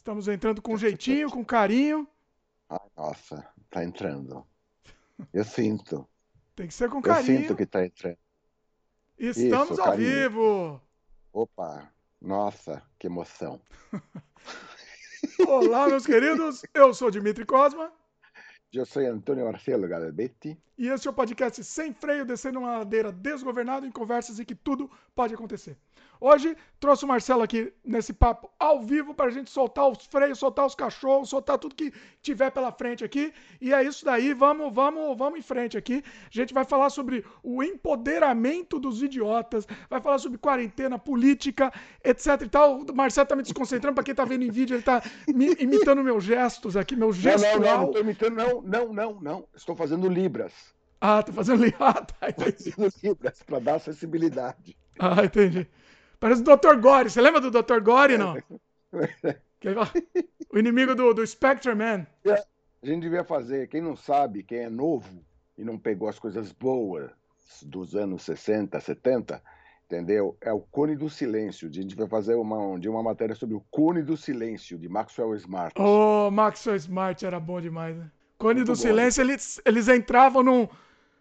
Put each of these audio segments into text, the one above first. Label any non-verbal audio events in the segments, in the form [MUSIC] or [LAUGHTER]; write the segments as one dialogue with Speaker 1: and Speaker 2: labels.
Speaker 1: Estamos entrando com jeitinho, com carinho.
Speaker 2: Ai, nossa, tá entrando. Eu sinto.
Speaker 1: Tem que ser com
Speaker 2: Eu
Speaker 1: carinho.
Speaker 2: sinto que tá entrando.
Speaker 1: Estamos
Speaker 2: Isso,
Speaker 1: ao
Speaker 2: carinho.
Speaker 1: vivo.
Speaker 2: Opa, nossa, que emoção.
Speaker 1: Olá, meus queridos. Eu sou Dimitri Cosma
Speaker 2: Eu sou Antônio Marcelo Galbetti.
Speaker 1: e este é o podcast Sem Freio, descendo uma ladeira desgovernada em conversas em que tudo pode acontecer. Hoje trouxe o Marcelo aqui nesse papo ao vivo para a gente soltar os freios, soltar os cachorros, soltar tudo que tiver pela frente aqui. E é isso daí, vamos, vamos, vamos em frente aqui. A gente vai falar sobre o empoderamento dos idiotas, vai falar sobre quarentena, política, etc e tal. O Marcelo tá me desconcentrando, para quem tá vendo em vídeo, ele tá me imitando meus gestos aqui, meu
Speaker 2: Não, não,
Speaker 1: gestual.
Speaker 2: não, não tô imitando, não, não, não, não. Estou fazendo libras.
Speaker 1: Ah, tá fazendo li- Ah, tá, entendi.
Speaker 2: Fazendo libras para dar acessibilidade.
Speaker 1: Ah, entendi. Parece o Dr. Gore. Você lembra do Dr. Gore, não? [LAUGHS] O inimigo do, do Spectre Man.
Speaker 2: A gente devia fazer, quem não sabe, quem é novo e não pegou as coisas boas dos anos 60, 70, entendeu? É o cone do silêncio. A gente vai fazer uma, um uma matéria sobre o cone do silêncio, de Maxwell Smart.
Speaker 1: Ô, Maxwell Smart era bom demais, né? Cone
Speaker 2: Muito
Speaker 1: do
Speaker 2: bom,
Speaker 1: Silêncio, eles, eles entravam num,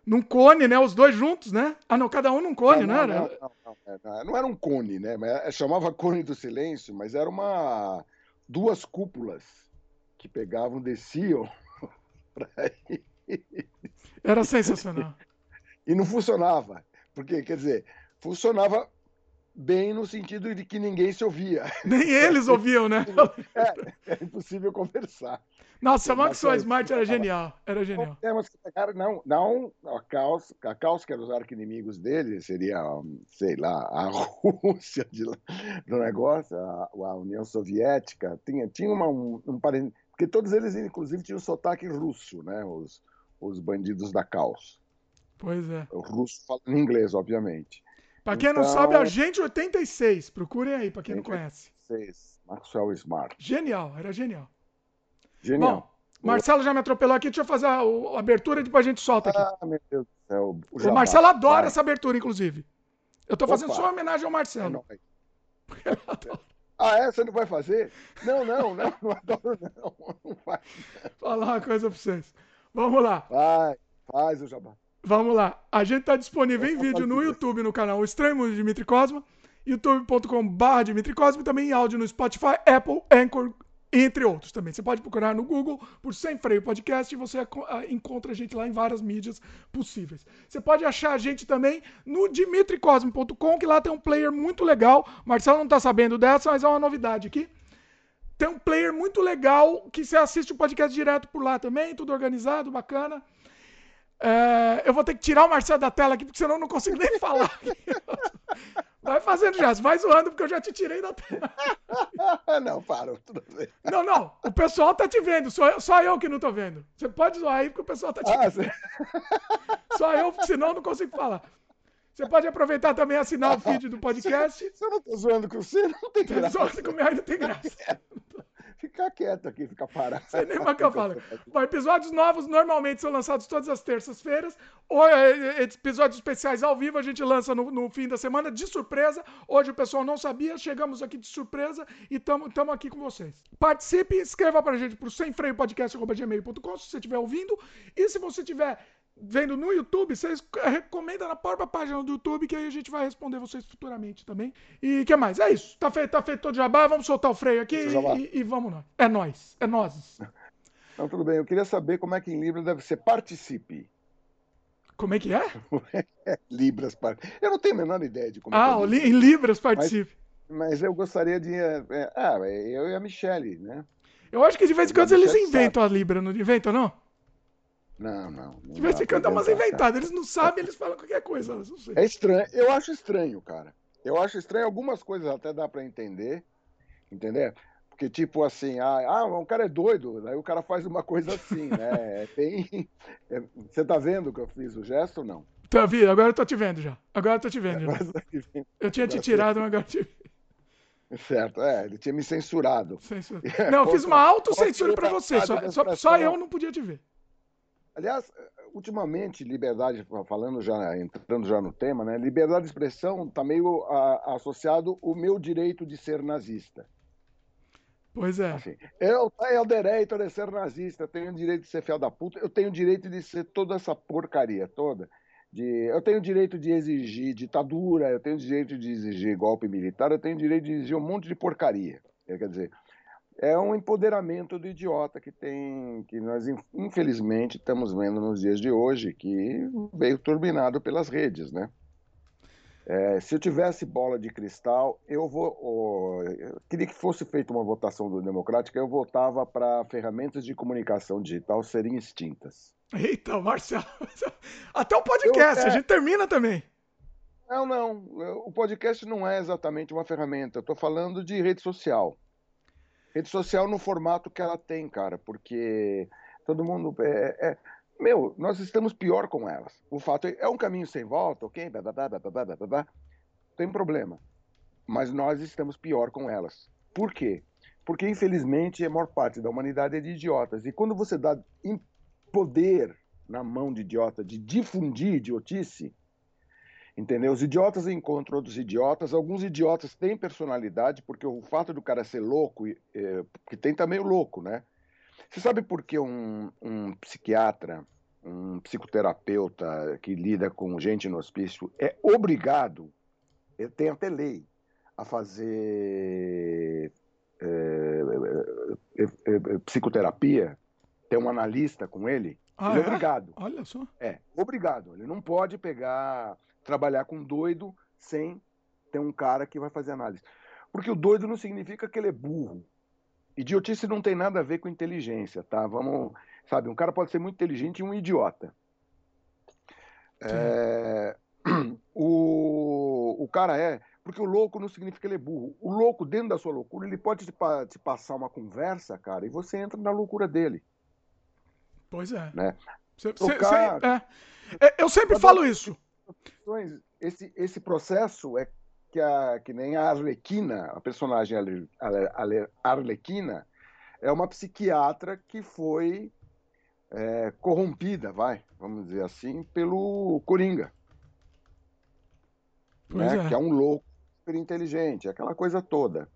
Speaker 1: num cone, né? Os dois juntos, né? Ah, não, cada um num cone,
Speaker 2: não,
Speaker 1: né?
Speaker 2: não, não, não, não, não, não era um cone, né? Mas é- chamava cone do silêncio, mas era uma duas cúpulas que pegavam, desciam [LAUGHS] ir.
Speaker 1: Era sensacional.
Speaker 2: e não funcionava. Porque, quer dizer, funcionava bem no sentido de que ninguém se ouvia.
Speaker 1: Nem eles [LAUGHS] ouviam, né?
Speaker 2: É, era impossível conversar.
Speaker 1: Nossa,
Speaker 2: Maxwell
Speaker 1: Maxwell Smart era genial. Era genial.
Speaker 2: Não, não a Caos, a Caos, que eram os arquinimigos dele, seria, hum, sei lá, a [LAUGHS] Rússia de do negócio, a, a União Soviética, tinha, tinha uma, um, um parente, porque todos eles, inclusive, tinham sotaque russo, né, os, os bandidos da Caos.
Speaker 1: Pois é.
Speaker 2: O russo falando inglês, obviamente.
Speaker 1: Pra quem não
Speaker 2: Então-
Speaker 1: sabe, Agente 86. Procurem aí, pra quem não
Speaker 2: Gente,
Speaker 1: conhece.
Speaker 2: Seis, Maxwell Smart.
Speaker 1: Genial, era genial.
Speaker 2: Genial.
Speaker 1: Bom, Marcelo já me atropelou aqui, deixa eu fazer a, o- a abertura e depois a gente solta aqui.
Speaker 2: ah, meu Deus do céu.
Speaker 1: o
Speaker 2: jabá.
Speaker 1: Marcelo adora
Speaker 2: Vai,
Speaker 1: essa abertura, inclusive. Eu tô fazendo
Speaker 2: Opa.
Speaker 1: só uma homenagem ao
Speaker 2: é
Speaker 1: Marcelo.
Speaker 2: nóis. [LAUGHS] Ah, é? Você não vai fazer? Não, não, não, [LAUGHS] não adoro, não. [LAUGHS] Não vai.
Speaker 1: Falar uma coisa pra vocês. Vamos lá,
Speaker 2: Vai, faz o jabá.
Speaker 1: vamos lá. A gente tá disponível em vídeo no. YouTube, no canal O Estranho Mundo de Dimitri Cosma, youtube.com.br Dimitri Cosma e também em áudio no Spotify, Apple, Anchor, entre outros também. Você pode procurar no Google por Sem Freio Podcast e você encontra a gente lá em várias mídias possíveis. Você pode achar a gente também no dimitricosmo.com, que lá tem um player muito legal. Marcelo não tá sabendo dessa, mas é uma novidade aqui. Tem um player muito legal que você assiste o podcast direto por lá também, tudo organizado, bacana. É, eu vou ter que tirar o Marcelo da tela aqui, porque senão eu não consigo nem falar. [LAUGHS] Vai fazendo já, vai zoando, porque eu já te tirei da tela. [LAUGHS]
Speaker 2: Não, para, tudo bem.
Speaker 1: Não, não, o pessoal tá te vendo, só eu, só eu que não tô vendo. Você pode zoar aí, porque o pessoal tá te
Speaker 2: Ah,
Speaker 1: vendo.
Speaker 2: você...
Speaker 1: Só eu, porque senão eu não consigo falar. Você pode aproveitar também e assinar o feed do [LAUGHS] podcast.
Speaker 2: Eu não tô zoando com você, não tem graça.
Speaker 1: Só que comigo aí não tem graça.
Speaker 2: Ficar quieto aqui, ficar parado.
Speaker 1: Sei nem mais [LAUGHS] o que eu falo. Bom, episódios novos normalmente são lançados todas as terças-feiras. Ou é, é, episódios especiais ao vivo a gente lança no, no fim da semana, de surpresa. Hoje o pessoal não sabia, chegamos aqui de surpresa e estamos aqui com vocês. Participe, escreva pra gente pro semfreiopodcast.gmail.com se você estiver ouvindo. E se você estiver vendo no YouTube, vocês recomendam na própria página do YouTube, que aí a gente vai responder vocês futuramente também. E o que mais? É isso. Tá feito, tá feito todo jabá. Vamos soltar o freio aqui
Speaker 2: eu jabá.
Speaker 1: e, e vamos nós. É nós. É nós. [LAUGHS]
Speaker 2: Não, tudo bem. Eu queria saber como é que em Libras deve ser participe.
Speaker 1: Como é que é? [LAUGHS]
Speaker 2: Libras, par- eu não tenho a menor ideia de como
Speaker 1: Ah,
Speaker 2: é é Libras,
Speaker 1: em Libras participe.
Speaker 2: mas eu gostaria de. é, é, ah, eu e a Michelle, né?
Speaker 1: Eu acho que de vez em quando
Speaker 2: Mas
Speaker 1: eles inventam a Libra, não inventam, não?
Speaker 2: Não, não. não dá pra
Speaker 1: umas inventadas. Eles não sabem, eles falam qualquer coisa.
Speaker 2: É estranho. Eu acho estranho, cara. Eu acho estranho. Algumas coisas até dá pra entender. Entender? Porque, tipo assim, ah, ah, um cara é doido. Aí o cara faz uma coisa assim, né? É bem. é- Você tá vendo que eu fiz o gesto ou não?
Speaker 1: Tá, vi, agora eu tô te vendo já. Agora eu tô te vendo
Speaker 2: tá vendo.
Speaker 1: Eu tinha te tirado, mas agora eu te
Speaker 2: Certo, é, ele tinha me censurado.
Speaker 1: censura. Não, eu fiz uma autocensura pra você. Só, só, só eu não podia te ver.
Speaker 2: Aliás, ultimamente, liberdade, falando já, entrando já no tema, né? Liberdade de expressão está meio a- associado o meu direito de ser nazista.
Speaker 1: Pois é.
Speaker 2: Assim, eu tenho o direito de ser nazista, eu tenho o direito de ser fiel da puta, eu tenho o direito de ser toda essa porcaria toda. De, eu tenho o direito de exigir ditadura, eu tenho o direito de exigir golpe militar, eu tenho o direito de exigir um monte de porcaria. Quer dizer, é um empoderamento do idiota que tem, que nós infelizmente estamos vendo nos dias de hoje, que veio turbinado pelas redes, né? É, se eu tivesse bola de cristal, eu vou. Oh, eu queria que fosse feita uma votação do democrática, eu votava para ferramentas de comunicação digital serem extintas.
Speaker 1: Eita, Marcelo. [LAUGHS] Até o podcast, eu, é... a gente termina também.
Speaker 2: Não, não. O podcast não é exatamente uma ferramenta. Eu estou falando de rede social. Rede social no formato que ela tem, cara, porque todo mundo. É, é, meu, nós estamos pior com elas. O fato é, é um caminho sem volta, ok? Tem problema. Mas nós estamos pior com elas. Por quê? Porque, infelizmente, a maior parte da humanidade é de idiotas. E quando você dá poder na mão de idiota de difundir idiotice, entendeu? Os idiotas encontram outros idiotas. Alguns idiotas têm personalidade, porque o fato do cara ser louco, é, que tem também o louco, né? Você sabe por que um, um psiquiatra, um psicoterapeuta que lida com gente no hospício é obrigado, tem até lei, a fazer é, é, é, é, psicoterapia, tem um analista com ele?
Speaker 1: Ah,
Speaker 2: ele
Speaker 1: é
Speaker 2: obrigado.
Speaker 1: Olha só.
Speaker 2: É, obrigado. Ele não pode pegar, trabalhar com doido sem ter um cara que vai fazer análise. Porque o doido não significa que ele é burro. Idiotice não tem nada a ver com inteligência, tá? Vamos, sabe, um cara pode ser muito inteligente e um idiota. É, [CLEARS THROAT] o, o cara é, porque o louco não significa que ele é burro. O louco, dentro da sua loucura, ele pode te, te passar uma conversa, cara, e você entra na loucura dele.
Speaker 1: Pois é.
Speaker 2: Né?
Speaker 1: Cê, Tocar... cê, é. é. Eu sempre falo isso.
Speaker 2: Esse, esse processo é que, a, que nem a Arlequina, a personagem Arlequina, é uma psiquiatra que foi é, corrompida, vai, vamos dizer assim, pelo Coringa. Né? É. Que é um louco super inteligente, aquela coisa toda.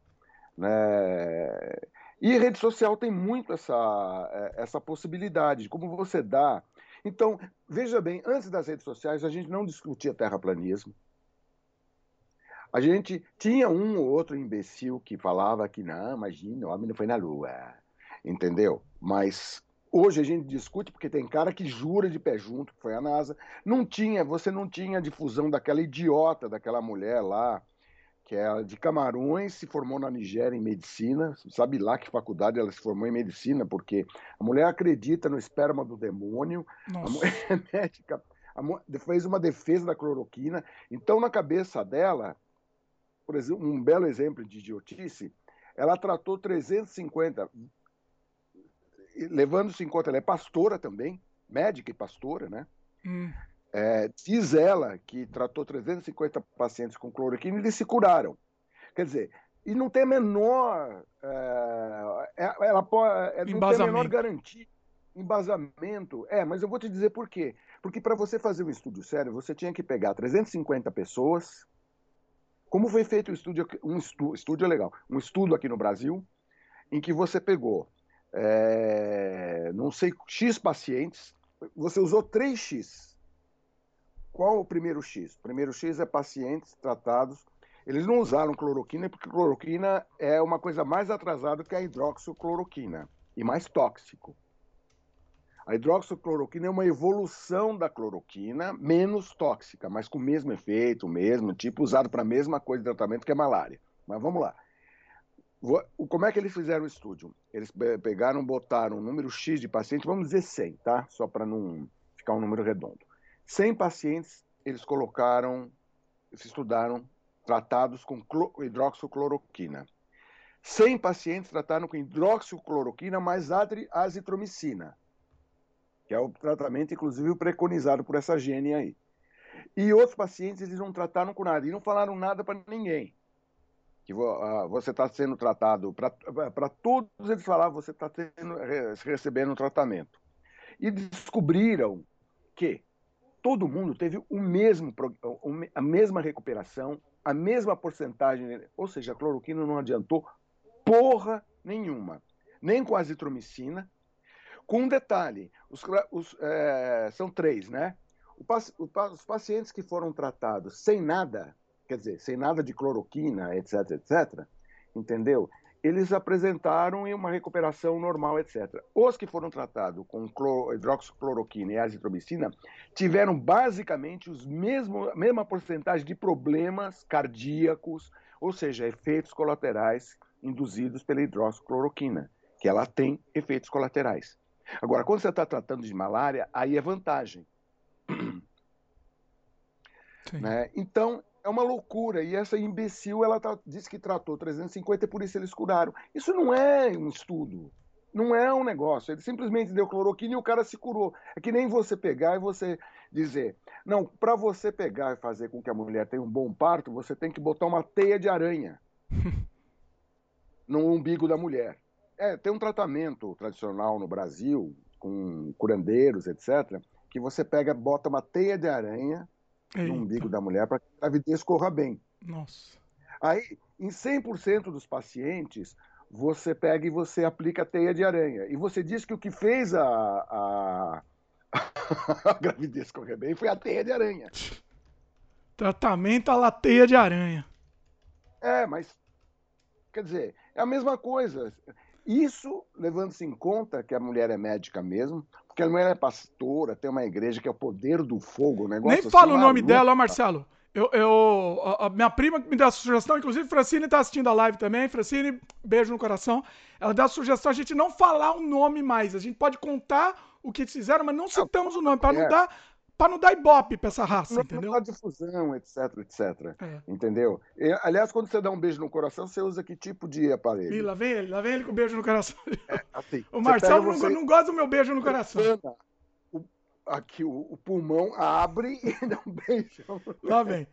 Speaker 2: Né? E rede social tem muito essa, é, essa possibilidade de como você dá. Então, veja bem, antes das redes sociais, a gente não discutia terraplanismo, a gente tinha um ou outro imbecil que falava que não, imagina, o homem não foi na Lua, entendeu? Mas hoje a gente discute porque tem cara que jura de pé junto que foi a NASA. Não tinha, você não tinha difusão daquela idiota, daquela mulher lá, que é de Camarões, se formou na Nigéria em medicina, sabe lá que faculdade ela se formou em medicina, porque a mulher acredita no esperma do demônio, Nossa. a mulher [LAUGHS] é médica, fez uma defesa da cloroquina, então na cabeça dela por exemplo, um belo exemplo de idiotice, ela tratou 350, levando-se em conta, ela é pastora também, médica e pastora, né? Hum. É, diz ela que tratou 350 pacientes com cloroquina e eles se curaram. Quer dizer, e não tem a menor. É, é ela pode, é, não tem a menor garantia, embasamento. É, mas eu vou te dizer por quê. Porque para você fazer um estudo sério, você tinha que pegar 350 pessoas como foi feito um estúdio, um estu, estúdio legal, um estudo aqui no Brasil, em que você pegou, é, não sei, X pacientes, você usou 3X. Qual o primeiro X? O primeiro X é pacientes tratados. Eles não usaram cloroquina porque cloroquina é uma coisa mais atrasada que a hidroxicloroquina e mais tóxico. A hidroxicloroquina é uma evolução da cloroquina, menos tóxica, mas com o mesmo efeito, o mesmo tipo, usado para a mesma coisa de tratamento que a malária. Mas vamos lá. Como é que eles fizeram o estúdio? Eles pegaram, botaram um número X de pacientes, vamos dizer 100, tá? Só para não ficar um número redondo. 100 pacientes, eles colocaram, eles estudaram tratados com hidroxicloroquina. 100 pacientes trataram com hidroxicloroquina mais azitromicina que é o tratamento, inclusive, preconizado por essa gene aí. E outros pacientes, eles não trataram com nada, e não falaram nada para ninguém. Que uh, você está sendo tratado, para todos eles falavam, você está recebendo tratamento. E descobriram que todo mundo teve o mesmo, a mesma recuperação, a mesma porcentagem, ou seja, a cloroquina não adiantou porra nenhuma. Nem com azitromicina. Com um detalhe: os, os, é, são três, né? os pacientes que foram tratados sem nada, quer dizer, sem nada de cloroquina, etc, etc, entendeu? Eles apresentaram uma recuperação normal, etc. Os que foram tratados com hidroxicloroquina e azitromicina tiveram basicamente os mesmos, a mesma porcentagem de problemas cardíacos, ou seja, efeitos colaterais induzidos pela hidroxicloroquina, que ela tem efeitos colaterais. Agora, quando você está tratando de malária, aí é vantagem. Né? Então, é uma loucura. E essa imbecil, ela tá, disse que tratou 350 e por isso eles curaram. Isso não é um estudo. Não é um negócio. Ele simplesmente deu cloroquina e o cara se curou. É que nem você pegar e você dizer: não, para você pegar e fazer com que a mulher tenha um bom parto, você tem que botar uma teia de aranha [LAUGHS] no umbigo da mulher. É, tem um tratamento tradicional no Brasil, com curandeiros, etc., que você pega, bota uma teia de aranha Eita. no umbigo da mulher para que a gravidez corra bem.
Speaker 1: Nossa.
Speaker 2: Aí, em 100% dos pacientes, você pega e você aplica a teia de aranha. E você diz que o que fez a, a, [LAUGHS] a gravidez correr bem foi a teia de aranha. [LAUGHS]
Speaker 1: Tratamento à teia de aranha.
Speaker 2: É, mas quer dizer, é a mesma coisa. Isso levando-se em conta que a mulher é médica mesmo, porque a mulher é pastora, tem uma igreja que é o poder do fogo,
Speaker 1: negócio Nem assim, fala o nome dela, ó, Marcelo. Eu, eu, a, minha prima me deu a sugestão, inclusive Francine está assistindo a live também. Francine, beijo no coração. Ela deu a sugestão a gente não falar o nome mais. A gente pode contar o que fizeram, mas não citamos o nome, para não dar para não dar ibope para essa raça,
Speaker 2: não,
Speaker 1: entendeu?
Speaker 2: Não difusão, etc, etc. É. Entendeu? E, aliás, quando você dá um beijo no coração, você usa que tipo de aparelho?
Speaker 1: Ih, lá vem ele, lá vem ele com beijo no coração. É, assim, [LAUGHS] o Marcelo não, você... não, gosta do meu beijo no coração.
Speaker 2: O, aqui o, o, pulmão abre [LAUGHS] e dá um beijo.
Speaker 1: Lá vem.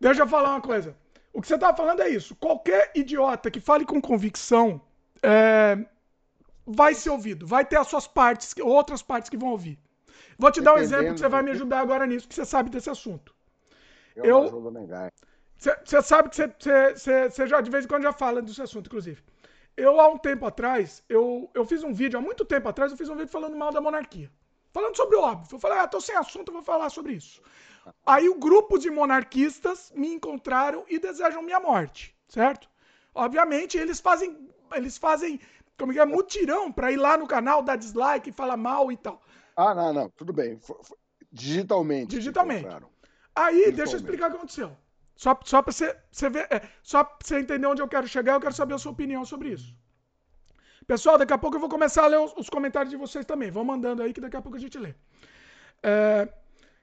Speaker 1: Deixa eu falar uma coisa. O que você tá falando é isso. Qualquer idiota que fale com convicção é, vai ser ouvido. Vai ter as suas partes, outras partes que vão ouvir. Vou te dar um exemplo que você vai me ajudar agora nisso, que você sabe desse assunto.
Speaker 2: Eu.
Speaker 1: Você sabe que você já de vez em quando já fala desse assunto, inclusive. Eu, há um tempo atrás, eu, eu fiz um vídeo, há muito tempo atrás, eu fiz um vídeo falando mal da monarquia. Falando sobre o óbvio. Eu falei, ah, tô sem assunto, eu vou falar sobre isso. Aí o grupo de monarquistas me encontraram e desejam minha morte, certo? Obviamente, eles fazem, eles fazem, como é que é, mutirão para ir lá no canal, dar dislike, falar mal e tal.
Speaker 2: Ah, não, não, tudo bem. Digitalmente.
Speaker 1: Digitalmente. Aí, Digitalmente. deixa eu explicar o que aconteceu. Só, só para você, você ver, é, só pra você entender onde eu quero chegar, eu quero saber a sua opinião sobre isso. Pessoal, daqui a pouco eu vou começar a ler os, os comentários de vocês também. Vão mandando aí que daqui a pouco a gente lê. O é,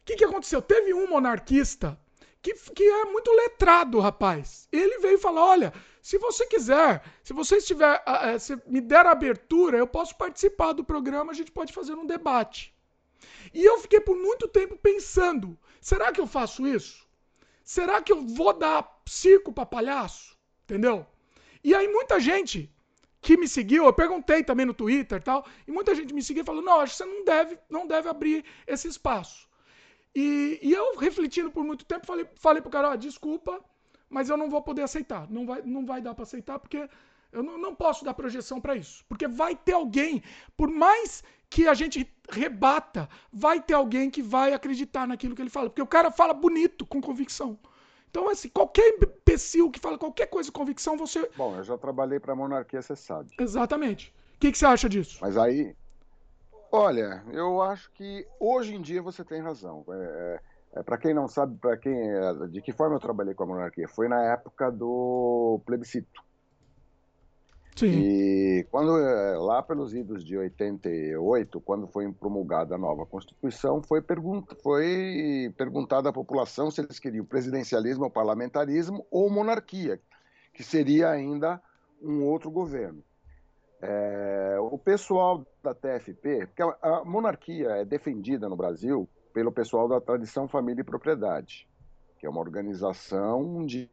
Speaker 1: que, que aconteceu? Teve um monarquista que, que é muito letrado, rapaz. Ele veio falar: olha, se você quiser, se você estiver, se me der abertura, eu posso participar do programa, a gente pode fazer um debate. E eu fiquei por muito tempo pensando: será que eu faço isso? Será que eu vou dar circo para palhaço? Entendeu? E aí muita gente que me seguiu, eu perguntei também no Twitter e tal, e muita gente me seguiu e falou: não, acho que você não deve, não deve abrir esse espaço. E, e eu, refletindo por muito tempo, falei, falei pro cara: ó, desculpa, mas eu não vou poder aceitar. Não vai, não vai dar para aceitar porque eu não, não posso dar projeção para isso. Porque vai ter alguém, por mais que a gente rebata, vai ter alguém que vai acreditar naquilo que ele fala. Porque o cara fala bonito, com convicção. Então, assim, qualquer imbecil que fala qualquer coisa com convicção, você.
Speaker 2: Bom, eu já trabalhei para a monarquia, você sabe.
Speaker 1: Exatamente. O que, que você acha disso?
Speaker 2: Mas aí. Olha, eu acho que hoje em dia você tem razão. É, é é, para quem não sabe, para quem é, de que forma eu trabalhei com a monarquia, foi na época do plebiscito. Sim. E quando é, lá pelos idos de 88, quando foi promulgada a nova Constituição, foi, pergunta, foi perguntada à população se eles queriam presidencialismo ou parlamentarismo ou monarquia, que seria ainda um outro governo. É, o pessoal da TFP, porque a, a monarquia é defendida no Brasil pelo pessoal da Tradição Família e Propriedade, que é uma organização de,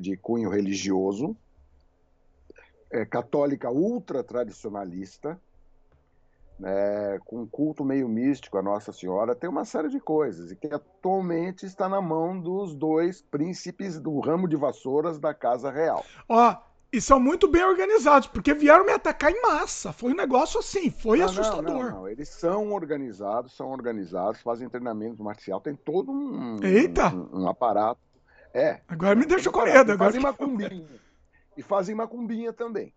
Speaker 2: de cunho religioso, é, católica ultra tradicionalista, né, com culto meio místico a Nossa Senhora, tem uma série de coisas, e que atualmente está na mão dos dois príncipes do ramo de vassouras da Casa Real.
Speaker 1: Ó, E são muito bem organizados, porque vieram me atacar em massa. Foi um negócio assim, foi não, assustador. Não, não,
Speaker 2: Eles são organizados, são organizados, fazem treinamento marcial, tem todo um,
Speaker 1: Eita.
Speaker 2: um, um aparato. É.
Speaker 1: Agora me deixa com medo. Agora
Speaker 2: fazem macumbinha. e fazem macumbinha também.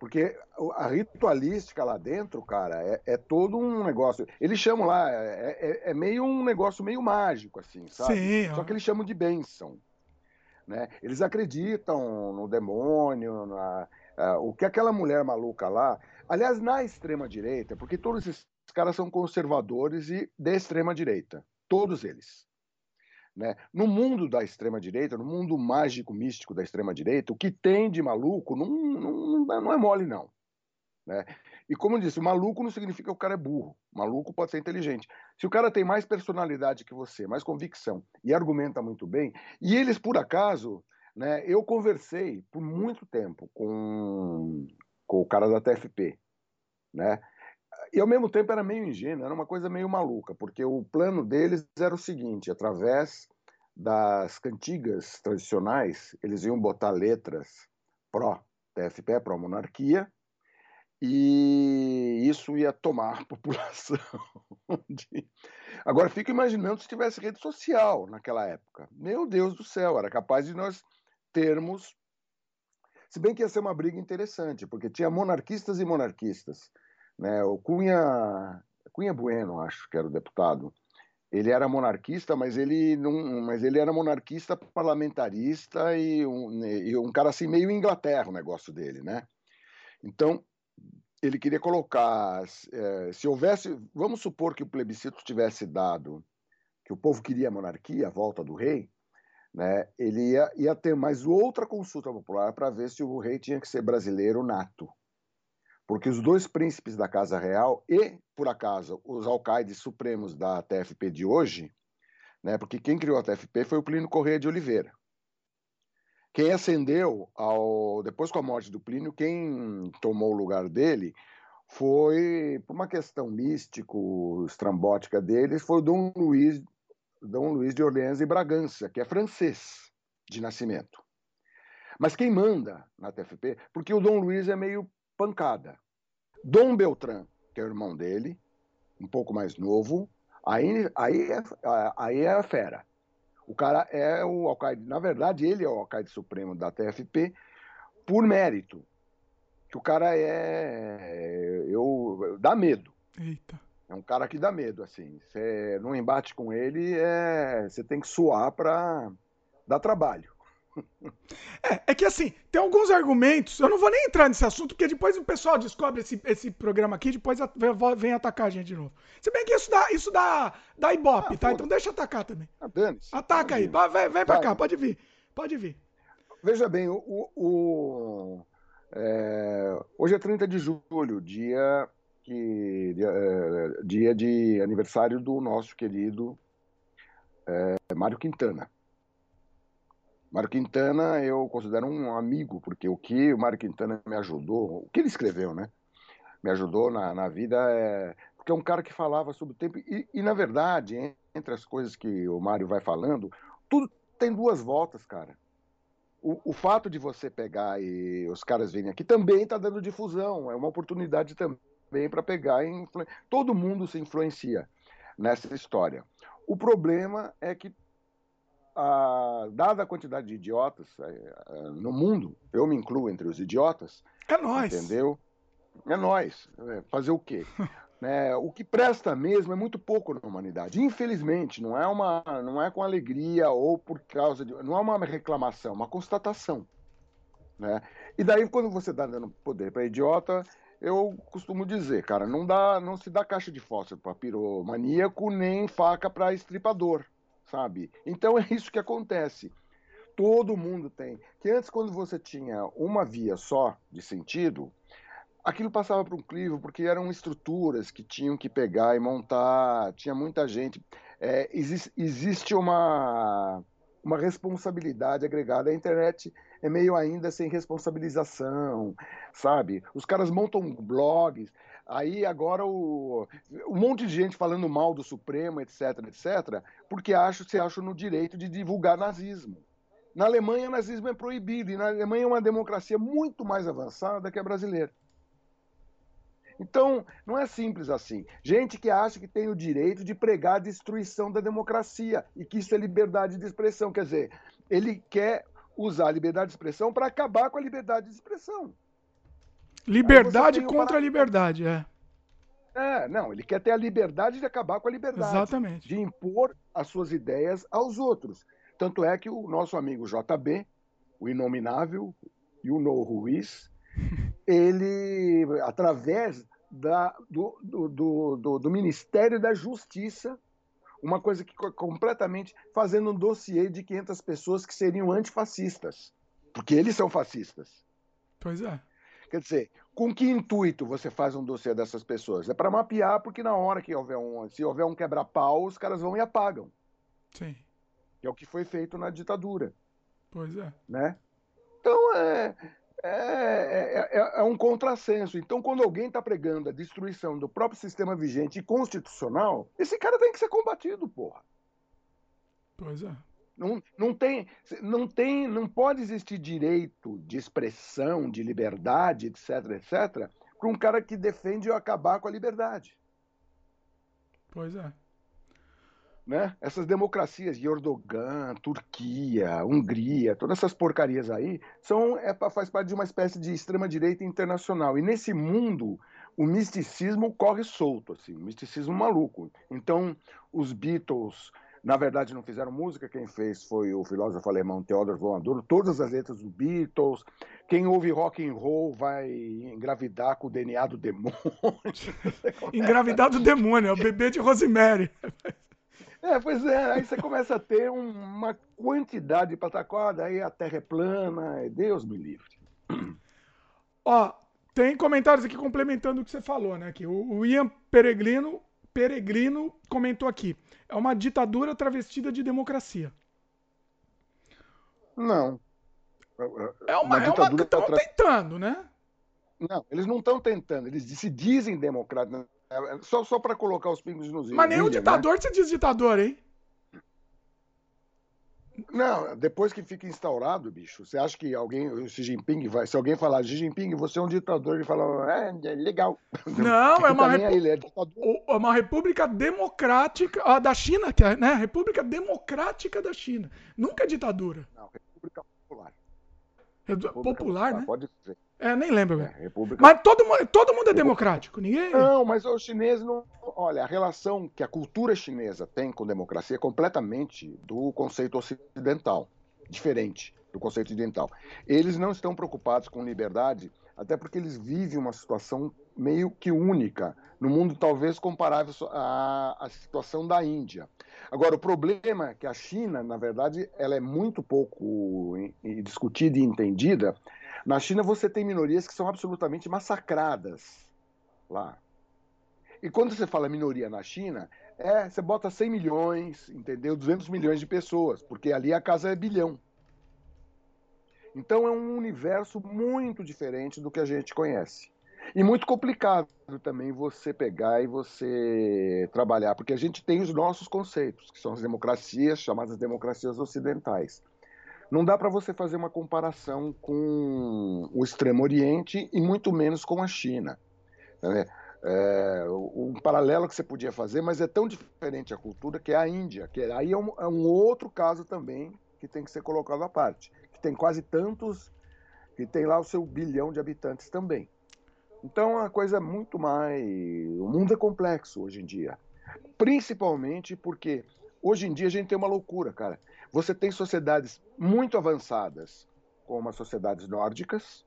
Speaker 2: Porque a ritualística lá dentro, cara, é, é todo um negócio. Eles chamam lá, é, é, é, meio um negócio meio mágico, assim, sabe? Sim, Só que eles chamam de bênção. Né? Eles acreditam no demônio, na, uh, o que aquela mulher maluca lá. Aliás, na extrema-direita, porque todos esses caras são conservadores e de extrema-direita. Todos eles. Né? No mundo da extrema-direita, no mundo mágico, místico da extrema-direita, o que tem de maluco não, não, não é mole, não. Né? E como eu disse, maluco não significa que o cara é burro. Maluco pode ser inteligente. Se o cara tem mais personalidade que você, mais convicção e argumenta muito bem, e eles, por acaso, né, eu conversei por muito tempo com, com o cara da TFP, né? E ao mesmo tempo era meio ingênuo, era uma coisa meio maluca, porque o plano deles era o seguinte: através das cantigas tradicionais, eles iam botar letras pró-TFP, pró-monarquia, e isso ia tomar a [LAUGHS] população. De... Agora, fico imaginando se tivesse rede social naquela época. Meu Deus do céu, era capaz de nós termos. Se bem que ia ser uma briga interessante, porque tinha monarquistas e monarquistas. Né? O Cunha, Cunha Bueno, acho que era o deputado, ele era monarquista, mas ele não, mas ele era monarquista parlamentarista e um, e um cara assim meio Inglaterra o negócio dele, né? Então ele queria colocar, é, se houvesse, vamos supor que o plebiscito tivesse dado que o povo queria a monarquia, a volta do rei, né? Ele ia, ia ter mais outra consulta popular para ver se o rei tinha que ser brasileiro nato porque os dois príncipes da Casa Real e, por acaso, os alcaides supremos da TFP de hoje, né, porque quem criou a TFP foi o Plínio Correia de Oliveira. Quem ascendeu, ao, depois com a morte do Plínio, quem tomou o lugar dele foi, por uma questão místico, estrambótica deles, foi Dom Luiz, Dom Luiz de Orleans e Bragança, que é francês de nascimento. Mas quem manda na TFP, porque o Dom Luiz é meio pancada. Dom Beltrán, que é o irmão dele, um pouco mais novo, aí, aí, é, aí é a fera. O cara é o alcaide, na verdade, ele é o alcaide supremo da TFP por mérito. Que o cara é. Eu, dá medo.
Speaker 1: Eita.
Speaker 2: É um cara que dá medo, assim. Você não embate com ele, é, você tem que suar para dar trabalho.
Speaker 1: É, é que assim, tem alguns argumentos, eu não vou nem entrar nesse assunto, porque depois o pessoal descobre esse, esse programa aqui, depois vem atacar a gente de novo. Se bem que isso dá, isso dá, dá ibope, ah, tá? Então deixa atacar também. Ah, Ataca aí, vai, vem, vem pra cá, pode vir, pode vir.
Speaker 2: Veja bem, o, o, o é, hoje é 30 de julho, dia, que, dia, é, dia de aniversário do nosso querido é, Mário Quintana. Mário Quintana eu considero um amigo, porque o que o Mário Quintana me ajudou, o que ele escreveu, né? Me ajudou na, na vida, é, porque é um cara que falava sobre o tempo, e, e na verdade, entre as coisas que o Mário vai falando, tudo tem duas voltas, cara. O, o, fato de você pegar e os caras virem aqui também está dando difusão, é uma oportunidade também para pegar e todo mundo se influencia nessa história. O problema é que a, dada a quantidade de idiotas é, no mundo, eu me incluo entre os idiotas.
Speaker 1: É nós.
Speaker 2: Entendeu? É nós. É, fazer o quê? [LAUGHS] né, o que presta mesmo é muito pouco na humanidade. Infelizmente, não é uma, não é com alegria ou por causa de, não é uma reclamação, é uma constatação, né? E daí quando você dá dando poder para idiota, eu costumo dizer, cara, não dá, não se dá caixa de fósforo para piromaníaco nem faca para estripador sabe? Então é isso que acontece. Todo mundo tem. Que antes, quando você tinha uma via só de sentido, aquilo passava para um clivo, porque eram estruturas que tinham que pegar e montar, tinha muita gente. É, existe, existe uma, uma responsabilidade agregada. A internet é meio ainda sem responsabilização, sabe? Os caras montam blogs, Aí agora o, um monte de gente falando mal do Supremo, etc, etc, porque acho, se acham no direito de divulgar nazismo. Na Alemanha, o nazismo é proibido, e na Alemanha é uma democracia muito mais avançada que a brasileira. Então, não é simples assim. Gente que acha que tem o direito de pregar a destruição da democracia e que isso é liberdade de expressão. Quer dizer, ele quer usar a liberdade de expressão para acabar com a liberdade de expressão.
Speaker 1: Liberdade contra a liberdade, é.
Speaker 2: É, não, ele quer ter a liberdade de acabar com a liberdade.
Speaker 1: Exatamente.
Speaker 2: De impor as suas ideias aos outros. Tanto é que o nosso amigo JB, o inominável, e o No Ruiz, [LAUGHS] ele, através da, do, do, do, do, Ministério da Justiça, uma coisa que completamente fazendo um dossiê de 500 pessoas que seriam antifascistas, porque eles são fascistas.
Speaker 1: Pois é.
Speaker 2: Quer dizer, com que intuito você faz um dossiê dessas pessoas? É para mapear, porque na hora que houver um, se houver um quebra-pau, os caras vão e apagam.
Speaker 1: Sim.
Speaker 2: Que é o que foi feito na ditadura.
Speaker 1: Pois é.
Speaker 2: Né? Então é, é, é, é, é um contrassenso. Então, quando alguém está pregando a destruição do próprio sistema vigente e constitucional, esse cara tem que ser combatido, porra.
Speaker 1: Pois é.
Speaker 2: Não, não, tem, não tem, não pode existir direito de expressão, de liberdade, etc, etc, para um cara que defende acabar com a liberdade.
Speaker 1: Pois é.
Speaker 2: Né? Essas democracias de Erdogan, Turquia, Hungria, todas essas porcarias aí, são é, faz parte de uma espécie de extrema direita internacional. E nesse mundo, o misticismo corre solto, assim, o misticismo maluco. Então, os Beatles na verdade, não fizeram música, quem fez foi o filósofo alemão Theodor von Adorno, todas as letras dos Beatles. Quem ouve rock and roll vai engravidar com o DNA do demônio. [LAUGHS]
Speaker 1: engravidar do demônio, é o bebê de Rosemary.
Speaker 2: É, pois é, aí você começa a ter uma quantidade de pataquada, aí a terra é plana, Deus me livre.
Speaker 1: Ó, tem comentários aqui complementando o que você falou, né? Que o Ian Peregrino Peregrino comentou aqui. É uma ditadura travestida de democracia.
Speaker 2: Não.
Speaker 1: É uma, uma é uma que estão tra... tentando, né?
Speaker 2: Não, eles não estão tentando, eles se dizem democratas. É, só, só para colocar os pingos nos
Speaker 1: Mas nem o ditador né? se diz ditador, hein?
Speaker 2: Não, depois que fica instaurado, bicho, você acha que alguém, o Xi Jinping vai, se alguém falar Xi Jinping, você é um ditador, ele fala, é, é legal.
Speaker 1: Não, é uma, repu... é, é uma república democrática ah, da China, que é, né? República democrática da China. Nunca é ditadura.
Speaker 2: Não, república popular.
Speaker 1: República popular, popular, né?
Speaker 2: Pode ser.
Speaker 1: É, nem lembro. É, República... Mas todo, todo mundo é democrático, ninguém.
Speaker 2: Não, mas o chinês não. Olha, a relação que a cultura chinesa tem com democracia é completamente do conceito ocidental, diferente do conceito ocidental. Eles não estão preocupados com liberdade, até porque eles vivem uma situação meio que única, no mundo talvez comparável à, à situação da Índia. Agora, o problema é que a China, na verdade, ela é muito pouco discutida e entendida na China você tem minorias que são absolutamente massacradas lá. E quando você fala minoria na China, é, você bota 100 milhões, entendeu? 200 milhões de pessoas, porque ali a casa é bilhão. Então é um universo muito diferente do que a gente conhece. E muito complicado também você pegar e você trabalhar, porque a gente tem os nossos conceitos, que são as democracias, chamadas democracias ocidentais. Não dá para você fazer uma comparação com o Extremo Oriente e muito menos com a China. Né? É, um paralelo que você podia fazer, mas é tão diferente a cultura que é a Índia, que aí é um, é um outro caso também que tem que ser colocado à parte, que tem quase tantos, que tem lá o seu bilhão de habitantes também. Então é uma coisa muito mais. O mundo é complexo hoje em dia. Principalmente porque hoje em dia a gente tem uma loucura, cara. Você tem sociedades muito avançadas, como as sociedades nórdicas,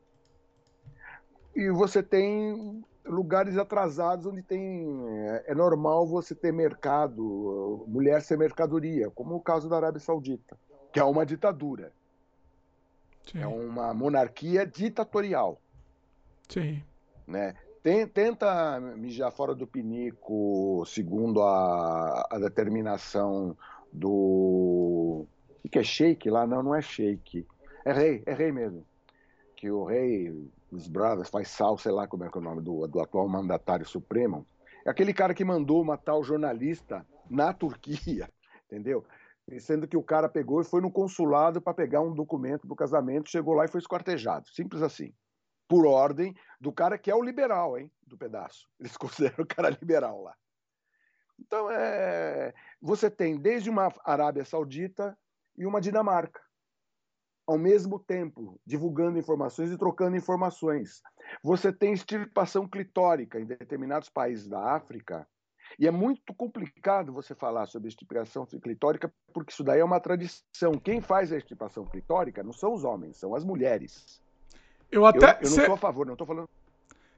Speaker 2: e você tem lugares atrasados onde tem é, é normal você ter mercado, mulher ser mercadoria, como o caso da Arábia Saudita, que é uma ditadura. Sim. É uma monarquia ditatorial.
Speaker 1: Sim.
Speaker 2: Né? Tem, tenta mijar fora do pinico segundo a, a determinação do o que é shake lá? Não, não é shake. É rei, é rei mesmo. Que o rei, os brothers, faz sal, sei lá como é que é o nome do, do atual mandatário supremo. É aquele cara que mandou matar o jornalista na Turquia, [LAUGHS] entendeu? sendo que o cara pegou e foi no consulado para pegar um documento do casamento, chegou lá e foi esquartejado. Simples assim. Por ordem do cara que é o liberal, hein, do pedaço. Eles [LAUGHS] consideram o cara liberal lá. Então, é... você tem desde uma Arábia Saudita e uma Dinamarca, ao mesmo tempo, divulgando informações e trocando informações. Você tem extirpação clitórica em determinados países da África, e é muito complicado você falar sobre extirpação clitórica, porque isso daí é uma tradição. Quem faz a extirpação clitórica não são os homens, são as mulheres.
Speaker 1: Eu até.
Speaker 2: Eu, eu não estou a favor, não estou falando.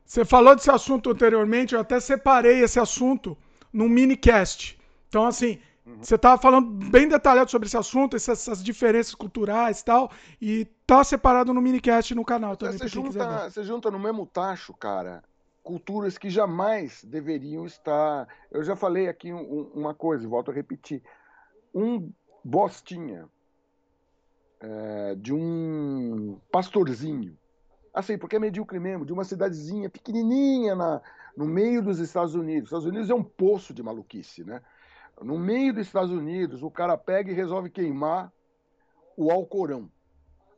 Speaker 1: Você falou desse assunto anteriormente, eu até separei esse assunto num minicast. Então, assim, uhum. você estava falando bem detalhado sobre esse assunto, essas, essas, diferenças culturais e tal, e tá separado no minicast no canal também.
Speaker 2: Você junta, você junta no mesmo tacho, cara, culturas que jamais deveriam estar. Eu já falei aqui um, uma coisa, volto a repetir. Um bostinha é, de um pastorzinho, assim, porque é medíocre mesmo, de uma cidadezinha pequenininha na, no meio dos Estados Unidos. Os Estados Unidos é um poço de maluquice, né? No meio dos Estados Unidos, o cara pega e resolve queimar o Alcorão.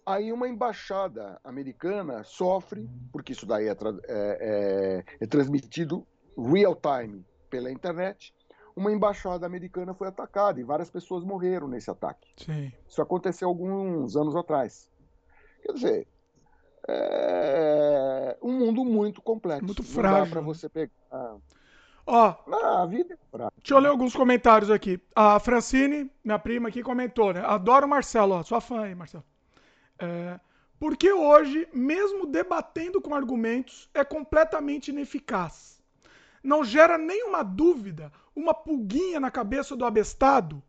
Speaker 2: Aí uma embaixada americana sofre, porque isso daí é, é, é, é transmitido real time pela internet. Uma embaixada americana foi atacada e várias pessoas morreram nesse ataque.
Speaker 1: Sim.
Speaker 2: Isso aconteceu alguns anos atrás. Quer dizer, é um mundo muito complexo.
Speaker 1: Muito frágil. Não dá
Speaker 2: para você pegar.
Speaker 1: Ó,
Speaker 2: ah, a vida é frágil.
Speaker 1: Deixa eu ler alguns comentários aqui. A Francine, minha prima aqui, comentou, né? Adoro o Marcelo, ó, sua fã aí, Marcelo. É, porque hoje, mesmo debatendo com argumentos, é completamente ineficaz. Não gera nenhuma dúvida, uma pulguinha na cabeça do abestado.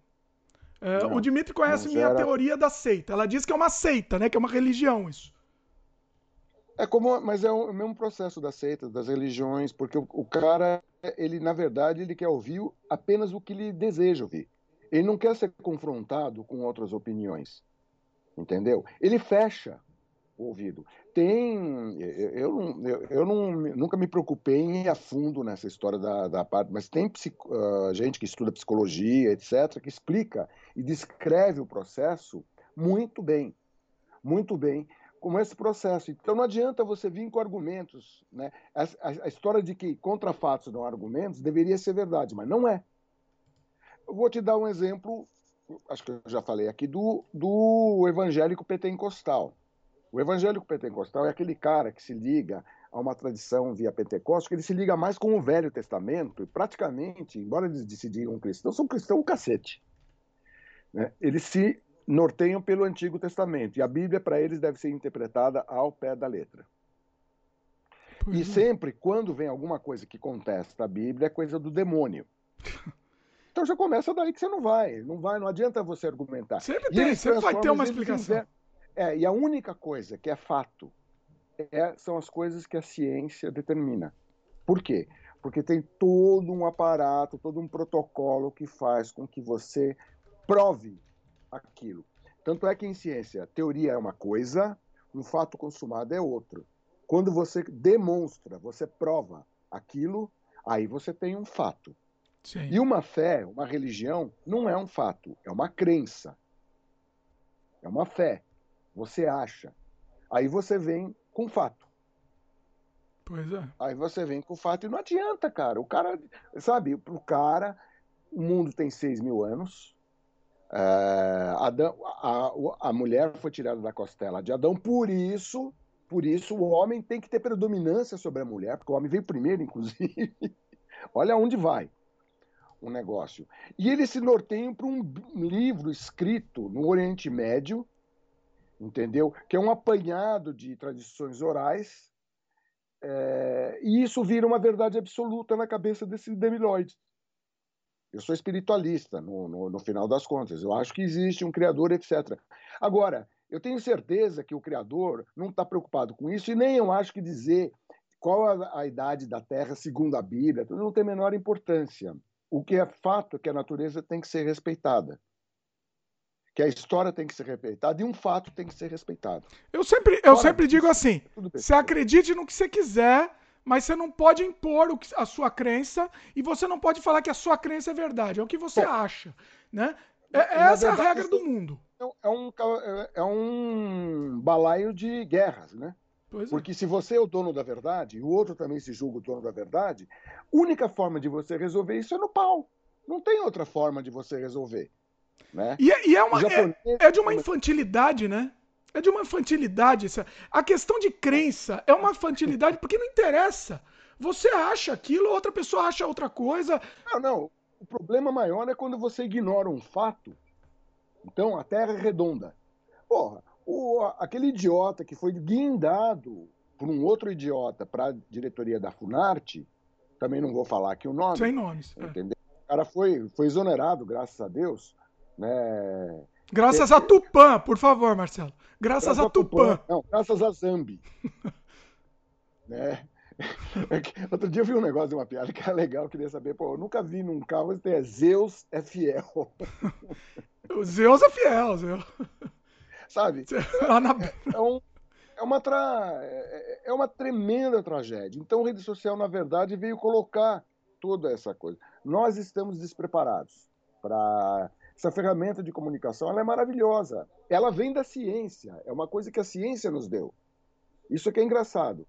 Speaker 1: É, não, o Dimitri conhece minha teoria da seita. Ela diz que é uma seita, né? Que é uma religião isso.
Speaker 2: É como, mas é o mesmo processo da seita, das religiões, porque o, o cara, ele na verdade, ele quer ouvir apenas o que ele deseja ouvir. Ele não quer ser confrontado com outras opiniões entendeu? Ele fecha o ouvido. Tem, eu, eu, eu, eu não, nunca me preocupei em ir a fundo nessa história da, da parte, mas tem psico, uh, gente que estuda psicologia, etc., que explica e descreve o processo muito bem, muito bem, como esse processo. Então não adianta você vir com argumentos, né? A, a, a história de que contra fatos não há argumentos deveria ser verdade, mas não é. Eu vou te dar um exemplo acho que eu já falei aqui, do, do evangélico pentecostal. O evangélico pentecostal é aquele cara que se liga a uma tradição via Pentecostes, que ele se liga mais com o Velho Testamento, e praticamente, embora eles decidiram cristãos, são cristãos cacete. Né? Eles se norteiam pelo Antigo Testamento, e a Bíblia, para eles, deve ser interpretada ao pé da letra. E sempre, quando vem alguma coisa que contesta a Bíblia, é coisa do demônio. [LAUGHS] Então já começa daí que você não vai. Não vai, não adianta você argumentar.
Speaker 1: Sempre tem, sempre vai ter uma explicação.
Speaker 2: É, e a única coisa que é fato é, são as coisas que a ciência determina. Por quê? Porque tem todo um aparato, todo um protocolo que faz com que você prove aquilo. Tanto é que em ciência, teoria é uma coisa, um fato consumado é outro. Quando você demonstra, você prova aquilo, aí você tem um fato.
Speaker 1: Sim.
Speaker 2: E uma fé, uma religião, não é um fato, é uma crença. É uma fé. Você acha. Aí você vem com fato.
Speaker 1: Pois é.
Speaker 2: Aí você vem com fato e não adianta, cara. O cara, sabe, pro cara, o mundo tem 6 mil anos. É, Adão, a, a mulher foi tirada da costela de Adão, por isso, por isso o homem tem que ter predominância sobre a mulher, porque o homem veio primeiro, inclusive. [LAUGHS] Olha onde vai um negócio. E eles se norteiam para um livro escrito no Oriente Médio, entendeu? Que é um apanhado de tradições orais, é, e isso vira uma verdade absoluta na cabeça desses demiloides. Eu sou espiritualista, no, no, no, final das contas. Eu acho que existe um Criador, etc. Agora, eu tenho certeza que o Criador não está preocupado com isso, e nem eu acho que dizer qual a, a idade da Terra segundo a Bíblia não tem a menor importância. O que é fato é que a natureza tem que ser respeitada. Que a história tem que ser respeitada e um fato tem que ser respeitado.
Speaker 1: Eu sempre, eu sempre digo assim: você acredite no que você quiser, mas você não pode impor a sua crença e você não pode falar que a sua crença é verdade. É o que você acha. Né? É, é essa verdade, é a regra do mundo.
Speaker 2: É um, é um balaio de guerras, né? Pois Porque é. se você é o dono da verdade e o outro também se julga o dono da verdade, única forma de você resolver isso é no pau. Não tem outra forma de você resolver. Né?
Speaker 1: E, é, e é, uma, é, é, de uma infantilidade, né? É de uma infantilidade. A questão de crença é uma infantilidade porque não interessa. Você acha aquilo, outra pessoa acha outra coisa.
Speaker 2: Não, não. O problema maior é quando você ignora um fato. Então, a Terra é redonda. Porra, o, aquele idiota que foi guindado por um outro idiota para a diretoria da Funarte, também não vou falar aqui o nome.
Speaker 1: Sem nomes.
Speaker 2: É. Entendeu? É. O cara foi, foi exonerado, graças a Deus. Né?
Speaker 1: Graças a Tupã, por favor, Marcelo. Graças, graças a Tupã. Tupã.
Speaker 2: Não, graças a Zambi. [LAUGHS] né? Outro dia eu vi um negócio de uma piada que era legal, eu queria saber, pô, eu nunca vi num carro é Zeus é fiel. [LAUGHS]
Speaker 1: Zeus é fiel, Zeus.
Speaker 2: Sabe? É, é, um, é, uma tra... É, é uma tremenda tragédia. Então, a rede social, na verdade, veio colocar toda essa coisa. Nós estamos despreparados para essa ferramenta de comunicação. Ela é maravilhosa. Ela vem da ciência. É uma coisa que a ciência nos deu. Isso que é engraçado.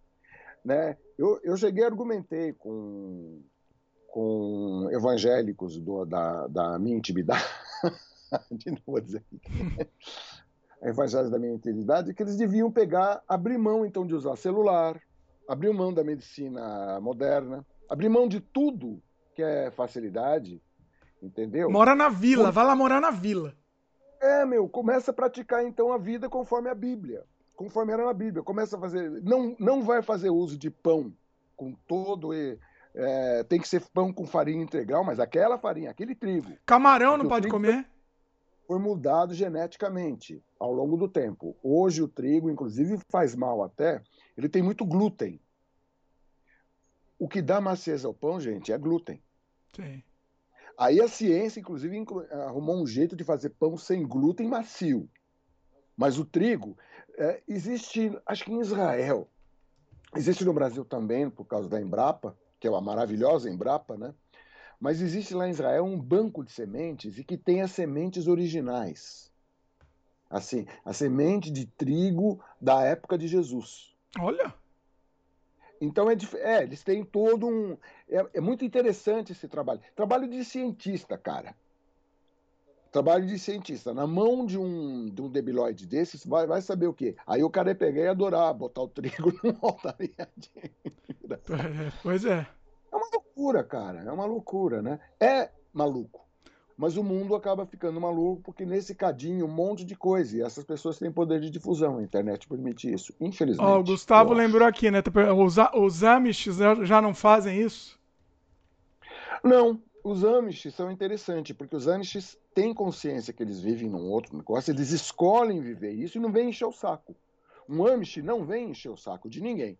Speaker 2: Né? Eu, eu cheguei argumentei com, com evangélicos do, da, da minha intimidade, [LAUGHS] de novo dizer, evangélicos da minha intimidade, que eles deviam pegar, abrir mão então de usar celular, abrir mão da medicina moderna, abrir mão de tudo que é facilidade, entendeu?
Speaker 1: Mora na vila, Por... vai lá morar na vila.
Speaker 2: É, meu, começa a praticar então a vida conforme a Bíblia conforme era na Bíblia. Começa a fazer. Não, não vai fazer uso de pão com todo. É, tem que ser pão com farinha integral, mas aquela farinha, aquele trigo.
Speaker 1: Camarão não pode comer?
Speaker 2: Foi mudado geneticamente ao longo do tempo. Hoje o trigo, inclusive, faz mal até. Ele tem muito glúten. O que dá maciez ao pão, gente, é glúten.
Speaker 1: Sim.
Speaker 2: Aí a ciência, inclusive, arrumou um jeito de fazer pão sem glúten macio. Mas o trigo, é, existe, acho que em Israel, existe no Brasil também, por causa da Embrapa, que é uma maravilhosa Embrapa, né? Mas existe lá em Israel um banco de sementes e que tem as sementes originais. Assim, a semente de trigo da época de Jesus.
Speaker 1: Olha!
Speaker 2: Então é, é eles têm todo um. É, é muito interessante esse trabalho. Trabalho de cientista, cara trabalho de cientista. Na mão de um, de um debilóide desses, vai, vai saber o quê? Aí o cara ia pegar e adorar, botar o trigo [LAUGHS] numa altaria
Speaker 1: é, Pois é.
Speaker 2: É uma loucura, cara. É uma loucura, né? É maluco. Mas o mundo acaba ficando maluco porque nesse cadinho um monte de coisa. E essas pessoas têm poder de difusão. A internet permite isso, infelizmente.
Speaker 1: Ó, oh, o Gustavo lembrou aqui, né? Os, os Amish já não fazem isso?
Speaker 2: Não, os Amish são interessantes, porque os Amish têm consciência que eles vivem num outro negócio, eles escolhem viver isso e não vem encher o saco. Um Amish não vem encher o saco de ninguém.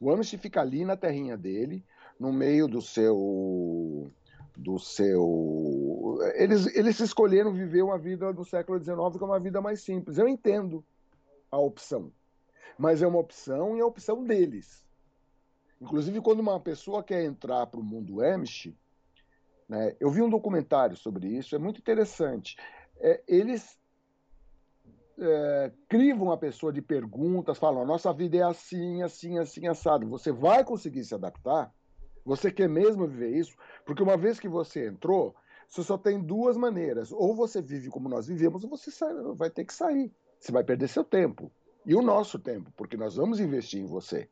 Speaker 2: O Amish fica ali na terrinha dele, no meio do seu do seu eles eles escolheram viver uma vida do século XIX que é uma vida mais simples. Eu entendo a opção, mas é uma opção e é a opção deles. Inclusive quando uma pessoa quer entrar para o mundo Amish, né? Eu vi um documentário sobre isso, é muito interessante. É, eles é, crivam a pessoa de perguntas, falam: a nossa vida é assim, assim, assim, assado. Você vai conseguir se adaptar? Você quer mesmo viver isso? Porque uma vez que você entrou, você só tem duas maneiras. Ou você vive como nós vivemos, ou você sai, vai ter que sair. Você vai perder seu tempo. E o nosso tempo, porque nós vamos investir em você.